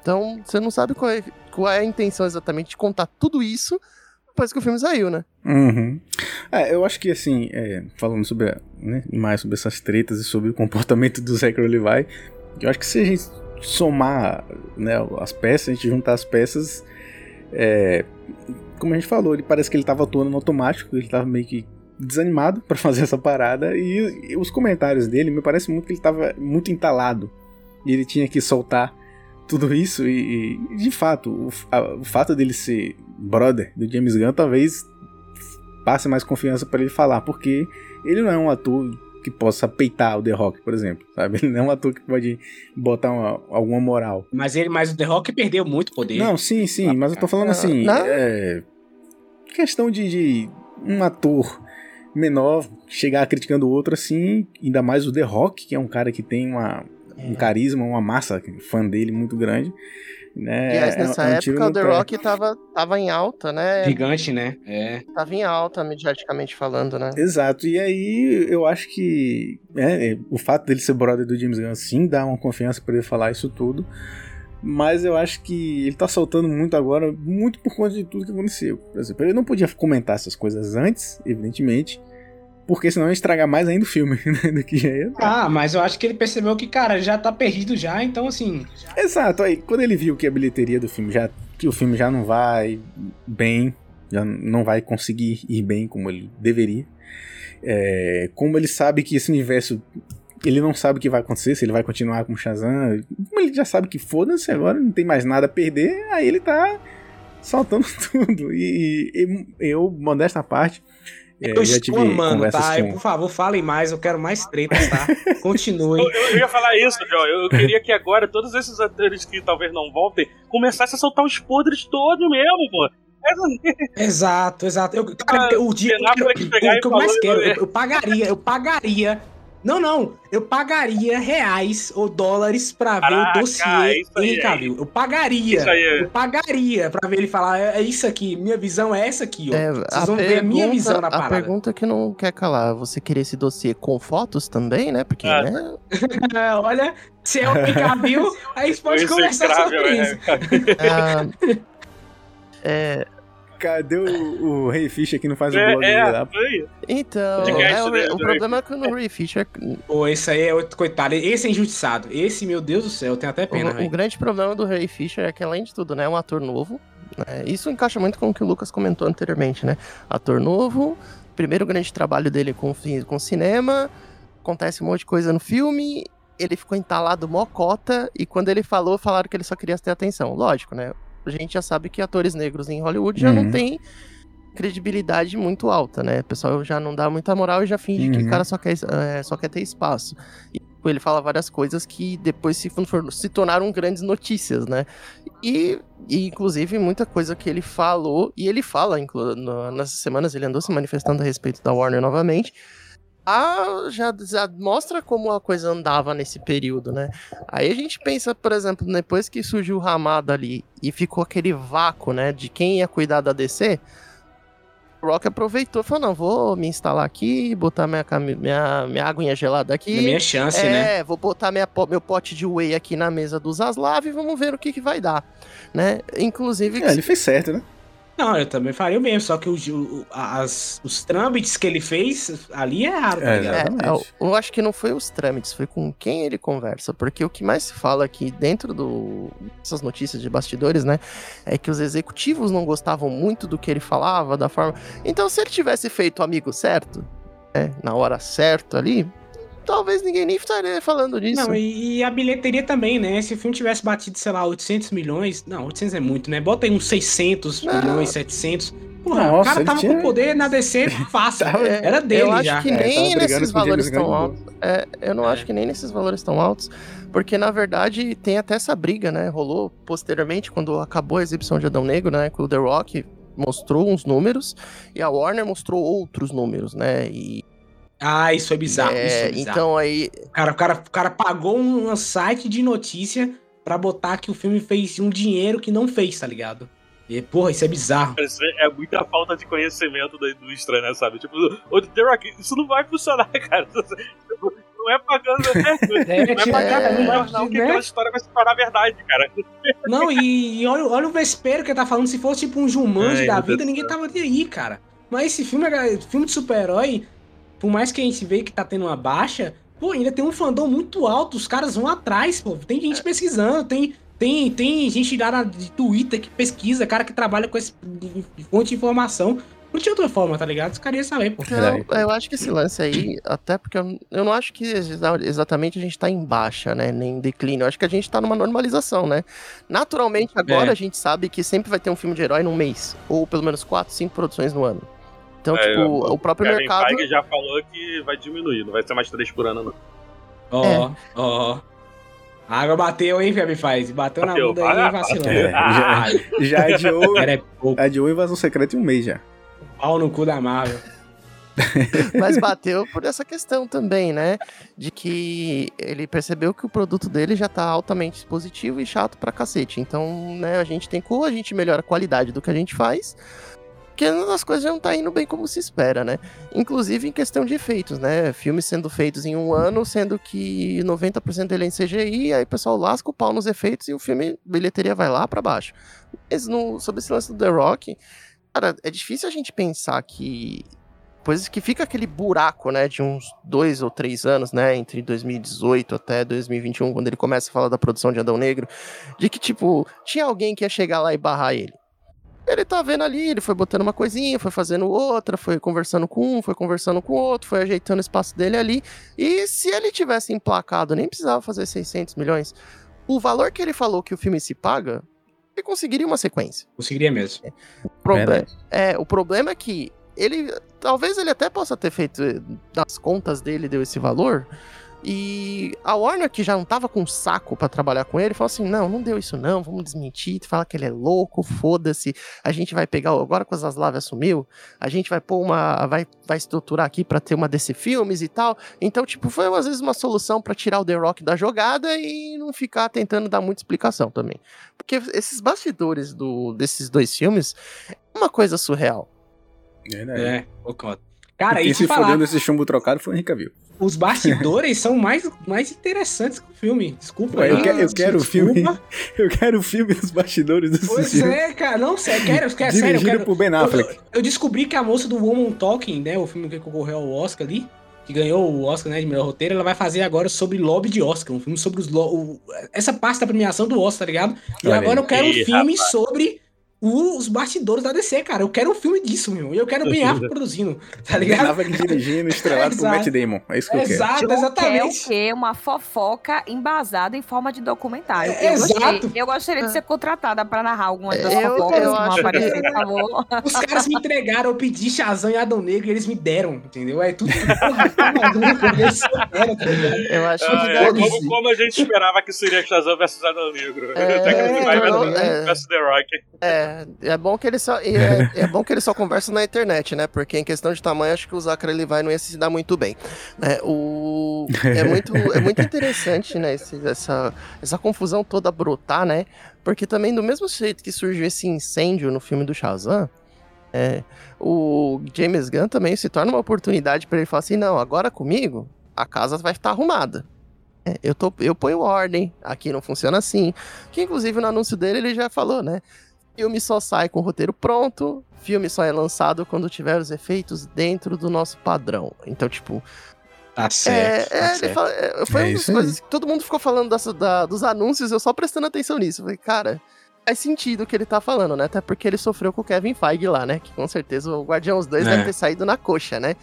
Speaker 2: Então, você não sabe qual é, qual é a intenção exatamente de contar tudo isso depois que o filme saiu, né?
Speaker 1: Uhum. É, eu acho que assim, é, falando sobre né, mais sobre essas tretas e sobre o comportamento do Zachary Levi, eu acho que se a gente somar né, as peças, a gente juntar as peças, é, como a gente falou, ele parece que ele tava atuando no automático, ele tava meio que desanimado para fazer essa parada e, e, os comentários dele me parece muito que ele tava muito entalado e ele tinha que soltar tudo isso e, e de fato o, a, o fato dele ser brother do James Gunn talvez passe mais confiança para ele falar, porque ele não é um ator que possa peitar o The Rock, por exemplo, sabe? Ele não é um ator que pode botar uma, alguma moral.
Speaker 4: Mas ele, mas o The Rock perdeu muito poder.
Speaker 1: Não, sim, sim, mas eu tô falando assim, é, questão de, de um ator menor chegar criticando o outro assim, ainda mais o The Rock, que é um cara que tem uma, um carisma, uma massa fã dele muito grande. Né?
Speaker 2: Aliás, é nessa é, é época o The Rock tava, tava em alta, né?
Speaker 4: Gigante, né? É.
Speaker 2: Tava em alta, mediaticamente falando, né?
Speaker 1: Exato. E aí eu acho que é, o fato dele ser brother do James Gunn sim dá uma confiança para ele falar isso tudo. Mas eu acho que ele tá soltando muito agora, muito por conta de tudo que aconteceu. Por exemplo, ele não podia comentar essas coisas antes, evidentemente porque senão ia estragar mais ainda o filme né, do que já ia.
Speaker 4: Ah, mas eu acho que ele percebeu que, cara, já tá perdido já, então assim.
Speaker 1: Exato, aí quando ele viu que a bilheteria do filme já. que o filme já não vai bem, já não vai conseguir ir bem como ele deveria. É, como ele sabe que esse universo. Ele não sabe o que vai acontecer, se ele vai continuar com o Shazam. Como ele já sabe que foda-se agora, não tem mais nada a perder, aí ele tá soltando tudo. E, e eu, modesta parte,
Speaker 4: é, eu estou amando, tá? Com... Por favor, falem mais, eu quero mais tretas, tá? Continue.
Speaker 3: eu, eu, ia falar isso, João. Eu queria que agora todos esses atores que talvez não voltem começassem a soltar os podres todos mesmo, pô.
Speaker 4: Exato, exato. Eu, cara, o dia o, o, o que eu mais quero, eu, eu pagaria, eu pagaria não, não. Eu pagaria reais ou dólares pra ver o dossiê Henry Cavill. Eu pagaria. Eu pagaria pra ver ele falar, é, é isso aqui, minha visão é essa aqui, ó. É, Vocês vão pergunta, ver a minha visão na parada.
Speaker 2: A pergunta que não quer calar, você queria esse dossiê com fotos também, né? Porque, ah. né?
Speaker 4: Olha, se é o Henry Cavill, a gente pode conversar sobre é. isso.
Speaker 2: Ah, é,
Speaker 1: Cadê o, o Ray Fisher que não faz o blog
Speaker 3: é,
Speaker 1: é,
Speaker 3: lá?
Speaker 2: Então, é, o, o, problema é que o Ray Fisher.
Speaker 4: Pô, esse aí é outro coitado. Esse é injustiçado. Esse, meu Deus do céu, tem até pena.
Speaker 2: O, o, grande problema do Ray Fisher é que, além de tudo, né, é um ator novo. Né, isso encaixa muito com o que o Lucas comentou anteriormente, né? Ator novo, primeiro grande trabalho dele com, com cinema, acontece um monte de coisa no filme, ele ficou entalado mocota, e quando ele falou, falaram que ele só queria ter atenção. Lógico, né? A gente já sabe que atores negros em Hollywood já uhum. não tem credibilidade muito alta, né? O pessoal já não dá muita moral e já finge uhum. que o uhum. cara só quer, é, só quer ter espaço. E ele fala várias coisas que depois se, se tornaram grandes notícias, né? E, e, inclusive, muita coisa que ele falou, e ele fala, no, nessas semanas, ele andou se manifestando a respeito da Warner novamente, ah, já, já, mostra como a coisa andava nesse período, né? Aí a gente pensa, por exemplo, depois que surgiu o Ramada ali e ficou aquele vácuo, né, de quem ia cuidar da DC, o Rock aproveitou e falou: não, vou me instalar aqui, botar minha, minha, minha aguinha gelada aqui. É
Speaker 4: minha chance, é,
Speaker 2: né? É, vou botar minha, meu pote de whey aqui na mesa dos Aslav e vamos ver o que, que vai dar, né? Inclusive.
Speaker 1: É, ele fez certo, né?
Speaker 4: Não, eu também faria o mesmo, só que o, o, as, os trâmites que ele fez ali é raro, tá
Speaker 2: é, é, eu, eu, acho que não foi os trâmites, foi com quem ele conversa, porque o que mais se fala aqui dentro do, dessas notícias de bastidores, né, é que os executivos não gostavam muito do que ele falava, da forma... Então, se ele tivesse feito o amigo certo, né, na hora certa ali, talvez ninguém nem estaria falando disso.
Speaker 4: Não, e, e, a bilheteria também, né? Se o filme tivesse batido, sei lá, 800 milhões. Não, 800 é muito, né? Bota aí uns 600 não. milhões, 700. Porra, Nossa, o cara tava tinha... com poder na DC fácil. Era dele
Speaker 2: eu
Speaker 4: já.
Speaker 2: acho que é, nem nesses valores tão altos. É, eu não é. acho que nem nesses valores tão altos. Porque, na verdade, tem até essa briga, né? Rolou posteriormente, quando acabou a exibição de Adão Negro, né? Com o The Rock mostrou uns números e a Warner mostrou outros números, né? E
Speaker 4: Ah, isso é bizarro.
Speaker 2: é,
Speaker 4: isso é bizarro.
Speaker 2: então aí
Speaker 4: cara, o, cara, o cara pagou um site de notícia pra botar que o filme fez um dinheiro que não fez, tá ligado? E, porra, isso é bizarro.
Speaker 3: É muita falta de conhecimento da indústria, né, sabe? Tipo, o The Rock, isso não vai funcionar, cara. Tipo, Não é pagando, né?
Speaker 4: É,
Speaker 3: Não é
Speaker 4: tipo,
Speaker 3: pagando
Speaker 4: é,
Speaker 3: no jornal que
Speaker 4: né?
Speaker 3: aquela história vai se tornar verdade, cara.
Speaker 4: Não, e, e olha, olha o vespeiro que ele tá falando. Se fosse tipo um Jumanji
Speaker 3: Ai,
Speaker 4: da vida, ninguém tava nem aí, cara. Mas esse filme, é- filme de super-herói, por mais que a gente vê que tá tendo uma baixa, pô, ainda tem um fandom muito alto. Os caras vão atrás, pô. Tem
Speaker 3: É.
Speaker 4: gente pesquisando, tem, tem, tem gente lá de Twitter que pesquisa, cara que trabalha com esse fonte de informação. Não tinha outra forma, tá ligado? Os caras iam saber, pô.
Speaker 2: Não, eu acho que esse lance aí, até porque eu, eu não acho que exa- exatamente a gente tá em baixa, né? Nem em declínio. Eu acho que a gente tá numa normalização, né? Naturalmente, agora
Speaker 4: É.
Speaker 2: a gente sabe que sempre vai ter um filme de herói num mês. Ou pelo menos quatro, cinco produções no ano. Então,
Speaker 3: É,
Speaker 2: tipo, o próprio
Speaker 3: Kevin
Speaker 2: mercado.
Speaker 3: Feige já falou que vai diminuir, não vai ser mais três por ano, não.
Speaker 4: Ó,
Speaker 2: É.
Speaker 4: ó. A água bateu, hein, Feb Faz? Bateu, na
Speaker 3: Bateu,
Speaker 4: bunda aí,
Speaker 3: ah,
Speaker 4: vacilou.
Speaker 1: É,
Speaker 4: Ah,
Speaker 1: Já adiou,
Speaker 4: é pouco.
Speaker 1: adiou Invasão Secreta em um mês já.
Speaker 4: Pau no cu da Marvel.
Speaker 2: Mas bateu por essa questão também, né? De que ele percebeu que o produto dele já tá altamente positivo e chato pra cacete. Então, né, a gente tem como a gente melhora a qualidade do que a gente faz, porque as coisas não tá indo bem como se espera, né? Inclusive em questão de efeitos, né? Filmes sendo feitos em um ano, sendo que 90% dele é em CGI, aí o pessoal lasca o pau nos efeitos e o filme, bilheteria vai lá pra baixo. Mas no, sobre esse lance do The Rock, cara, é difícil a gente pensar que Pois que fica aquele buraco, né, de uns dois ou três anos, né, entre 2018 até 2021, quando ele começa a falar da produção de Adão Negro, de que, tipo, tinha alguém que ia chegar lá e barrar ele. Ele tá vendo ali, ele foi botando uma coisinha, foi fazendo outra, foi conversando com um, foi conversando com o outro, foi ajeitando o espaço dele ali. E se ele tivesse emplacado, nem precisava fazer 600 milhões, o valor que ele falou que o filme se paga, ele conseguiria uma sequência.
Speaker 4: Conseguiria mesmo.
Speaker 2: O proble- é, o problema é que ele. Talvez ele até possa ter feito das contas dele, deu esse valor. E a Warner, que já não tava com saco pra trabalhar com ele, falou assim: não, não deu isso não, vamos desmentir, fala que ele é louco, foda-se. A gente vai pegar, agora que o Zaslav assumiu, a gente vai pôr uma. Vai, vai estruturar aqui pra ter uma DC Filmes e tal. Então, tipo, foi às vezes uma solução pra tirar o The Rock da jogada e não ficar tentando dar muita explicação também. Porque esses bastidores do, desses dois filmes é uma coisa surreal.
Speaker 1: Verdade.
Speaker 4: É, concordo. Cara, e
Speaker 1: se
Speaker 4: falar,
Speaker 1: fodeu desse chumbo trocado foi o Henrique Cavill.
Speaker 4: os bastidores são mais, mais interessantes que o filme. Desculpa
Speaker 1: Ué, eu
Speaker 4: aí,
Speaker 1: que- eu quero o filme. Eu quero o filme dos bastidores desse
Speaker 4: Pois
Speaker 1: filme.
Speaker 4: é, cara. Não, sério, quero, quero, sério, eu quero,
Speaker 1: por Ben Affleck.
Speaker 4: Eu descobri que a moça do Woman Talking, né, o filme que concorreu ao Oscar ali, que ganhou o Oscar né, de melhor roteiro, ela vai fazer agora sobre lobby de Oscar, um filme sobre os lo- o- essa parte da premiação do Oscar, tá ligado? E
Speaker 1: Olha
Speaker 4: agora
Speaker 1: aí.
Speaker 4: eu quero um filme sobre os bastidores da DC, cara. Eu quero um filme disso, meu. E eu quero o Ben Affleck produzindo, tá
Speaker 1: Ben
Speaker 4: ligado?
Speaker 1: Affleck dirigindo, estrelado por
Speaker 4: Exato.
Speaker 1: Matt Damon. É isso que eu quero.
Speaker 4: Exato,
Speaker 5: João quer o
Speaker 4: exatamente.
Speaker 5: quê? Uma fofoca embasada em forma de documentário.
Speaker 4: É,
Speaker 5: eu,
Speaker 4: exato.
Speaker 5: gostei, eu gostaria de ser contratada pra narrar algumas das
Speaker 2: Eu-
Speaker 5: fofocas,
Speaker 2: eu acho que-
Speaker 5: aparecer, por favor.
Speaker 4: Os caras me entregaram, eu pedi Shazam e Adão Negro e eles me deram, entendeu? É tudo tá souberam, tá?
Speaker 2: Eu acho que
Speaker 3: Ah, é,
Speaker 2: deve
Speaker 3: como, como a gente esperava que seria Shazam vs Adão Negro.
Speaker 2: É,
Speaker 3: Até que vai vs
Speaker 2: é.
Speaker 3: vs The Rock.
Speaker 2: É, é bom que ele só é, é bom que ele só conversa na internet, né? Porque em questão de tamanho, acho que o Zachary ele vai não ia se dar muito bem. É, o, é, muito, é muito interessante, né? esse- essa, essa confusão toda brotar, né? Porque também, do mesmo jeito que surgiu esse incêndio no filme do Shazam, é, o James Gunn também se torna uma oportunidade para ele falar assim: não, agora comigo a casa vai estar arrumada. É, eu, tô, eu ponho ordem, aqui não funciona assim. Que inclusive no anúncio dele ele já falou, né? Filme só sai com o roteiro pronto, filme só é lançado quando tiver os efeitos dentro do nosso padrão. Então, tipo,
Speaker 4: Tá
Speaker 2: é,
Speaker 4: certo,
Speaker 2: é,
Speaker 4: tá
Speaker 2: ele
Speaker 4: certo.
Speaker 2: fala- é, foi
Speaker 1: É
Speaker 2: uma das
Speaker 1: isso aí.
Speaker 2: coisas que todo mundo ficou falando dessa- da- dos anúncios, eu só prestando atenção nisso. Eu Falei, cara, faz sentido o que ele tá falando, né? Até porque ele sofreu com o Kevin Feige lá, né? Que com certeza o Guardião os dois
Speaker 4: É.
Speaker 2: deve ter saído na coxa, né?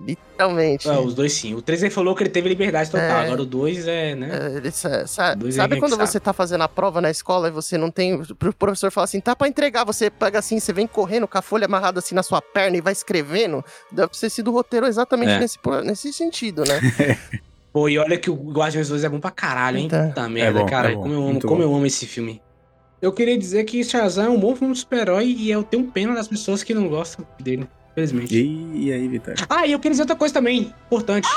Speaker 2: Literalmente.
Speaker 4: Ah, os dois sim. O 3 ele falou que ele teve liberdade total.
Speaker 2: É.
Speaker 4: Agora o 2 é, né?
Speaker 2: É, ele sa- sa-
Speaker 4: Dois
Speaker 2: sabe
Speaker 4: é
Speaker 2: quando
Speaker 4: que sabe.
Speaker 2: você tá fazendo a prova na escola e você não tem. O professor fala assim, tá pra entregar, você pega assim, você vem correndo com a folha amarrada assim na sua perna e vai escrevendo. Deve ter sido o roteiro exatamente
Speaker 4: É.
Speaker 2: nesse, nesse sentido, né?
Speaker 4: Pô, e olha que o Guardiões 2 é bom pra caralho, hein?
Speaker 2: Então.
Speaker 4: Puta merda,
Speaker 1: bom,
Speaker 4: cara.
Speaker 1: é
Speaker 4: como eu amo,
Speaker 1: muito
Speaker 4: como
Speaker 1: bom.
Speaker 4: eu amo esse filme. Eu queria dizer que Shazam é um bom filme de super-herói e eu tenho pena das pessoas que não gostam dele. Infelizmente.
Speaker 1: E, e aí, Vitória?
Speaker 4: Ah, e eu queria dizer outra coisa também, importante.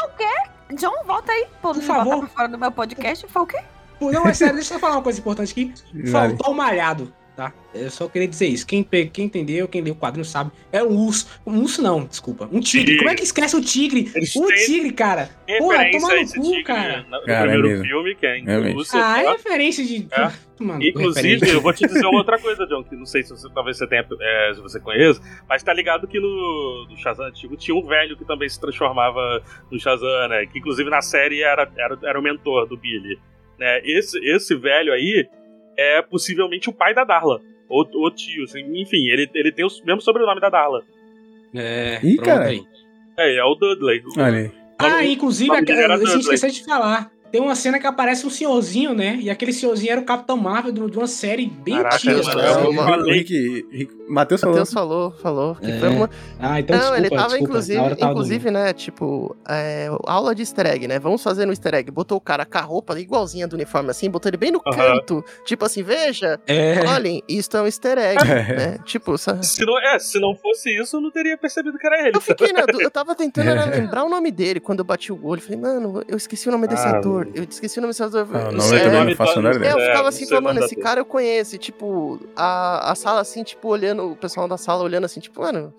Speaker 5: John, volta aí. Pô,
Speaker 4: Por
Speaker 5: me
Speaker 4: favor.
Speaker 5: pra fora do meu podcast. Foi o quê?
Speaker 4: Não, é sério, deixa eu falar uma coisa importante aqui.
Speaker 1: Vale.
Speaker 4: Faltou o malhado, tá? Eu só queria dizer isso. Quem, quem entendeu, quem leu o quadrinho sabe. É um urso. Um urso não, desculpa. Um tigre.
Speaker 3: Tigre.
Speaker 4: Como é que esquece o tigre?
Speaker 3: Eles
Speaker 4: O
Speaker 3: têm
Speaker 4: tigre, cara. Porra,
Speaker 3: Referência
Speaker 4: toma no cu,
Speaker 3: tigre
Speaker 4: cara.
Speaker 3: no
Speaker 1: Cara, é
Speaker 3: primeiro
Speaker 1: mesmo.
Speaker 3: filme, que é
Speaker 1: É.
Speaker 3: Indústria.
Speaker 4: Ah, é referência de.
Speaker 3: É.
Speaker 4: Mano,
Speaker 3: Inclusive,
Speaker 4: referência.
Speaker 3: eu vou te dizer uma outra coisa, John, que não sei se você, talvez você tenha, é, se você conheça, mas tá ligado que no, no Shazam antigo tinha um velho que também se transformava no Shazam, né? Que inclusive na série era, era, era o mentor do Billy. Né? Esse, esse velho aí é possivelmente o pai da Darla. Ou, ou tio, assim, enfim, ele, ele tem o mesmo sobrenome da Darla.
Speaker 4: É,
Speaker 1: Ih, cara.
Speaker 3: É, é o Dudley.
Speaker 1: Olha aí.
Speaker 4: Ah, inclusive, a, a gente
Speaker 3: Dudley.
Speaker 4: esqueceu de falar. Tem uma cena que aparece um senhorzinho, né? E aquele senhorzinho era o Capitão Marvel de uma série bem
Speaker 3: Caraca,
Speaker 4: antiga. cara.
Speaker 2: é
Speaker 1: Rick, Rick, Matheus falou.
Speaker 2: Matheus falou, falou. Que
Speaker 4: É.
Speaker 2: foi uma...
Speaker 4: Ah, então
Speaker 2: não,
Speaker 4: desculpa,
Speaker 2: ele tava,
Speaker 4: desculpa.
Speaker 2: inclusive,
Speaker 4: tava
Speaker 2: inclusive né, tipo, é, aula de easter egg, né? Vamos fazer no easter egg. Botou o cara com a roupa igualzinha do uniforme assim, botou ele bem no
Speaker 3: Aham.
Speaker 2: canto. Tipo assim, veja,
Speaker 4: É.
Speaker 2: olhem, isto é um easter egg, né? Tipo, sa-
Speaker 3: Se não, é, se não fosse isso, eu não teria percebido que era ele.
Speaker 2: Eu fiquei dúvida, eu tava tentando era lembrar o nome dele quando eu bati o olho. Falei, mano, eu esqueci o nome desse
Speaker 3: Ah,
Speaker 2: ator. Eu esqueci o nome desse ator.
Speaker 1: Ah, o
Speaker 2: Eu-
Speaker 1: nome
Speaker 2: é,
Speaker 1: eu também não faço nada
Speaker 2: É, eu
Speaker 3: É,
Speaker 2: ficava
Speaker 3: não
Speaker 2: assim, falando, mano,
Speaker 3: do
Speaker 2: esse cara eu conheço. E, Tipo, a, a sala assim, tipo, olhando, o pessoal da sala olhando assim, tipo, mano,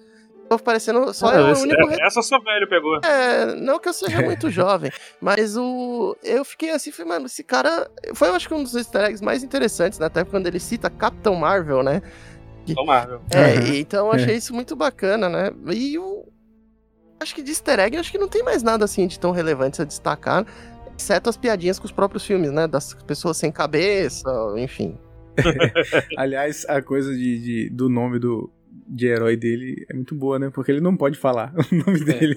Speaker 2: tô parecendo só eu, o
Speaker 3: Esse-
Speaker 2: único.
Speaker 3: é, essa só velho pegou.
Speaker 2: É, não que eu seja muito jovem, mas o. Eu fiquei assim, falei, mano, esse cara. Foi, eu acho que um dos easter eggs mais interessantes, né? Até quando ele cita Capitão Marvel, né?
Speaker 3: Então, Marvel.
Speaker 2: É, e então eu achei isso muito bacana, né? E o. Acho que de easter egg, acho que não tem mais nada assim de tão relevante a destacar, exceto as piadinhas com os próprios filmes, né? Das pessoas sem cabeça, enfim.
Speaker 1: Aliás, a coisa de, de- do nome do, de herói dele é muito boa, né? Porque ele não pode falar o nome dele.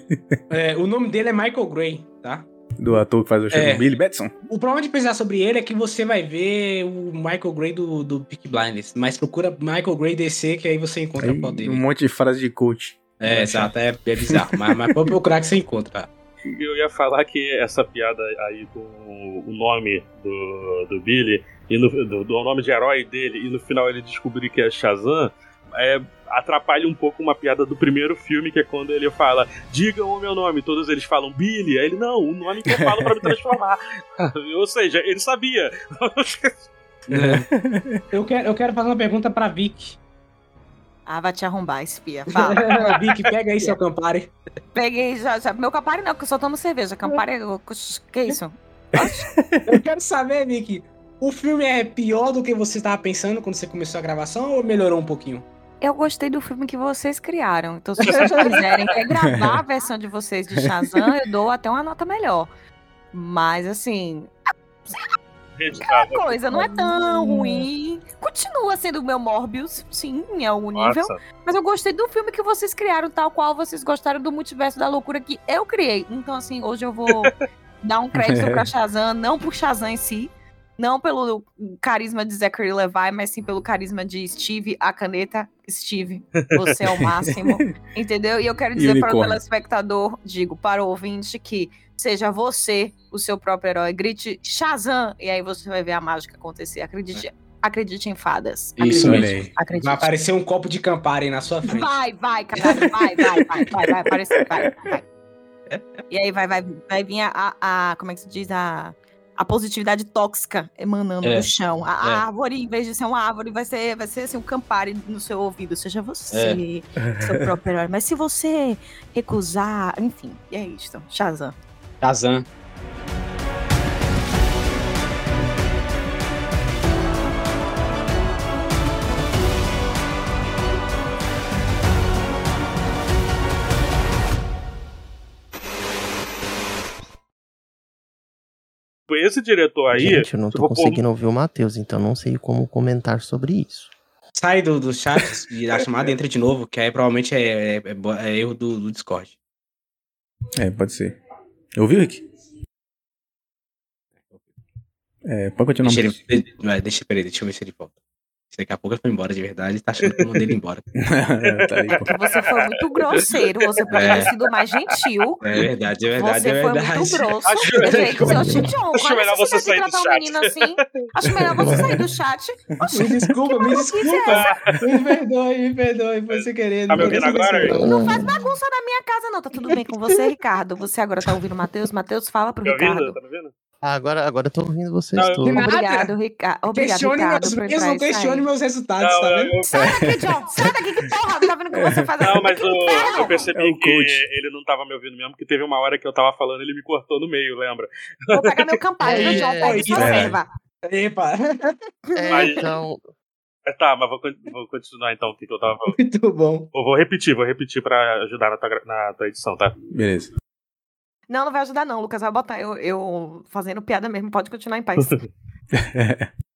Speaker 4: É, o nome dele é Michael Gray, tá?
Speaker 1: Do ator que faz o show
Speaker 4: É.
Speaker 1: do Billy Batson.
Speaker 4: O problema de pensar sobre ele é que você vai ver o Michael Gray do, do Peak Blinders. Mas procura Michael Gray DC, que aí você encontra foto dele.
Speaker 1: um monte de frase de coach.
Speaker 4: É, exato, é, é bizarro. mas, mas pode procurar que você encontra.
Speaker 3: Eu ia falar que essa piada aí com o nome do, do Billy, e no, do, do nome de herói dele, e no final ele descobrir que é Shazam, é, atrapalha um pouco uma piada do primeiro filme, que é quando ele fala, digam o meu nome, todos eles falam Billy, aí ele, não, o nome que eu falo pra me transformar. Ou seja, ele sabia.
Speaker 4: É. Eu, quero, eu quero fazer uma pergunta pra Vic.
Speaker 5: Ah, vai te arrombar, espia. Fala.
Speaker 4: Vic, pega aí seu Campari.
Speaker 5: Peguei já, já. Meu Campari não, porque eu só tomo cerveja. Campari, que isso?
Speaker 4: Eu quero saber, Vic, o filme é pior do que você estava pensando quando você começou a gravação ou melhorou um pouquinho?
Speaker 5: Eu gostei do filme que vocês criaram. Então, se vocês quiserem regravar a versão de vocês de Shazam, eu dou até uma nota melhor. Mas, assim, a coisa não é tão ruim. Continua sendo o meu Morbius, sim, em algum nível.
Speaker 3: Nossa,
Speaker 5: Mas eu gostei do filme que vocês criaram, tal qual vocês gostaram do multiverso da loucura que eu criei. Então, assim, hoje eu vou dar um crédito pra Shazam, não por Shazam em si, não pelo carisma de Zachary Levi, mas sim pelo carisma de Steve, a caneta. Steve, você é o máximo. entendeu? E eu quero dizer para o telespectador, digo, para o ouvinte, que seja você o seu próprio herói. Grite Shazam, e aí você vai ver a mágica acontecer. Acredite, acredite em fadas.
Speaker 4: Isso
Speaker 5: acredite.
Speaker 4: Vai aparecer um copo de Campari aí na sua frente.
Speaker 5: Vai, vai, caralho, vai, vai, vai, vai, vai aparecer, vai, vai. E aí vai, vai, vai vir a, a, como é que se diz, a, a positividade tóxica emanando
Speaker 4: É,
Speaker 5: do chão. A,
Speaker 4: é.
Speaker 5: árvore, em vez de ser uma árvore, vai ser, vai ser assim, um campari no seu ouvido. Seja você, seu próprio herói. Mas se você recusar, enfim, é isto. Shazam.
Speaker 4: Shazam.
Speaker 3: Esse diretor aí.
Speaker 2: Gente, eu não tô
Speaker 3: pôr-
Speaker 2: conseguindo ouvir o Matheus, então não sei como comentar sobre isso.
Speaker 4: Sai do, do chat e da chamada e entra de novo, que aí provavelmente é, é- é é erro do, do Discord.
Speaker 1: É, pode ser. Ouviu, Rick? É, pode continuar.
Speaker 4: Deixa ele. vai, Deixa, peraí, deixa eu ver se ele volta. Daqui a pouco ele foi embora de verdade, tá achando que eu mandei ele embora.
Speaker 1: tá aí,
Speaker 5: você foi muito grosseiro, você poderia
Speaker 4: É.
Speaker 5: ter sido mais gentil.
Speaker 4: É verdade, é verdade,
Speaker 5: Você
Speaker 4: é
Speaker 5: foi
Speaker 4: verdade.
Speaker 5: muito grosso.
Speaker 3: Acho-
Speaker 5: Eu Chichon,
Speaker 3: Acho melhor você sair do chat.
Speaker 5: menino assim? Acho melhor você sair do chat.
Speaker 4: Me desculpa, me
Speaker 5: é
Speaker 4: desculpa. Me perdoe, me perdoe, foi sem querer.
Speaker 3: Tá me
Speaker 4: não
Speaker 3: ouvindo
Speaker 4: foi
Speaker 3: agora.
Speaker 5: Não faz bagunça na minha casa, não. Tá tudo bem com você, Ricardo? Você agora tá ouvindo o Matheus? Matheus, fala pro
Speaker 3: Tá ouvindo?
Speaker 5: Ricardo.
Speaker 3: Tá me ouvindo?
Speaker 2: Ah, agora, agora eu tô ouvindo vocês
Speaker 3: Não,
Speaker 2: todos.
Speaker 5: Obrigado, Ricardo. Obrigado,
Speaker 4: Questione
Speaker 5: Ricardo,
Speaker 4: meus
Speaker 5: por
Speaker 4: não questione meus resultados,
Speaker 3: Não,
Speaker 4: tá vendo?
Speaker 3: eu-
Speaker 5: Sai daqui, John. Sai daqui, que porra. Tá vendo o que você faz aqui?
Speaker 3: Não, mas o- eu
Speaker 1: É
Speaker 3: percebi
Speaker 1: o
Speaker 3: que
Speaker 1: coach.
Speaker 3: ele não tava me ouvindo mesmo, porque teve uma hora que eu tava falando ele me cortou no meio, lembra?
Speaker 5: Vou pegar meu campalho,
Speaker 2: É,
Speaker 5: viu, John? Pega
Speaker 2: é,
Speaker 5: sua
Speaker 1: é.
Speaker 5: serva.
Speaker 4: Epa,
Speaker 2: É,
Speaker 3: Mas-
Speaker 2: então,
Speaker 3: É, Tá, mas vou, vou continuar então o que, eu tava falando.
Speaker 4: muito bom.
Speaker 3: Eu vou repetir, vou repetir pra ajudar na tua, na tua edição, tá?
Speaker 1: Beleza.
Speaker 5: Não, não vai ajudar não, Lucas. Vai botar eu, eu fazendo piada mesmo. Pode continuar em paz.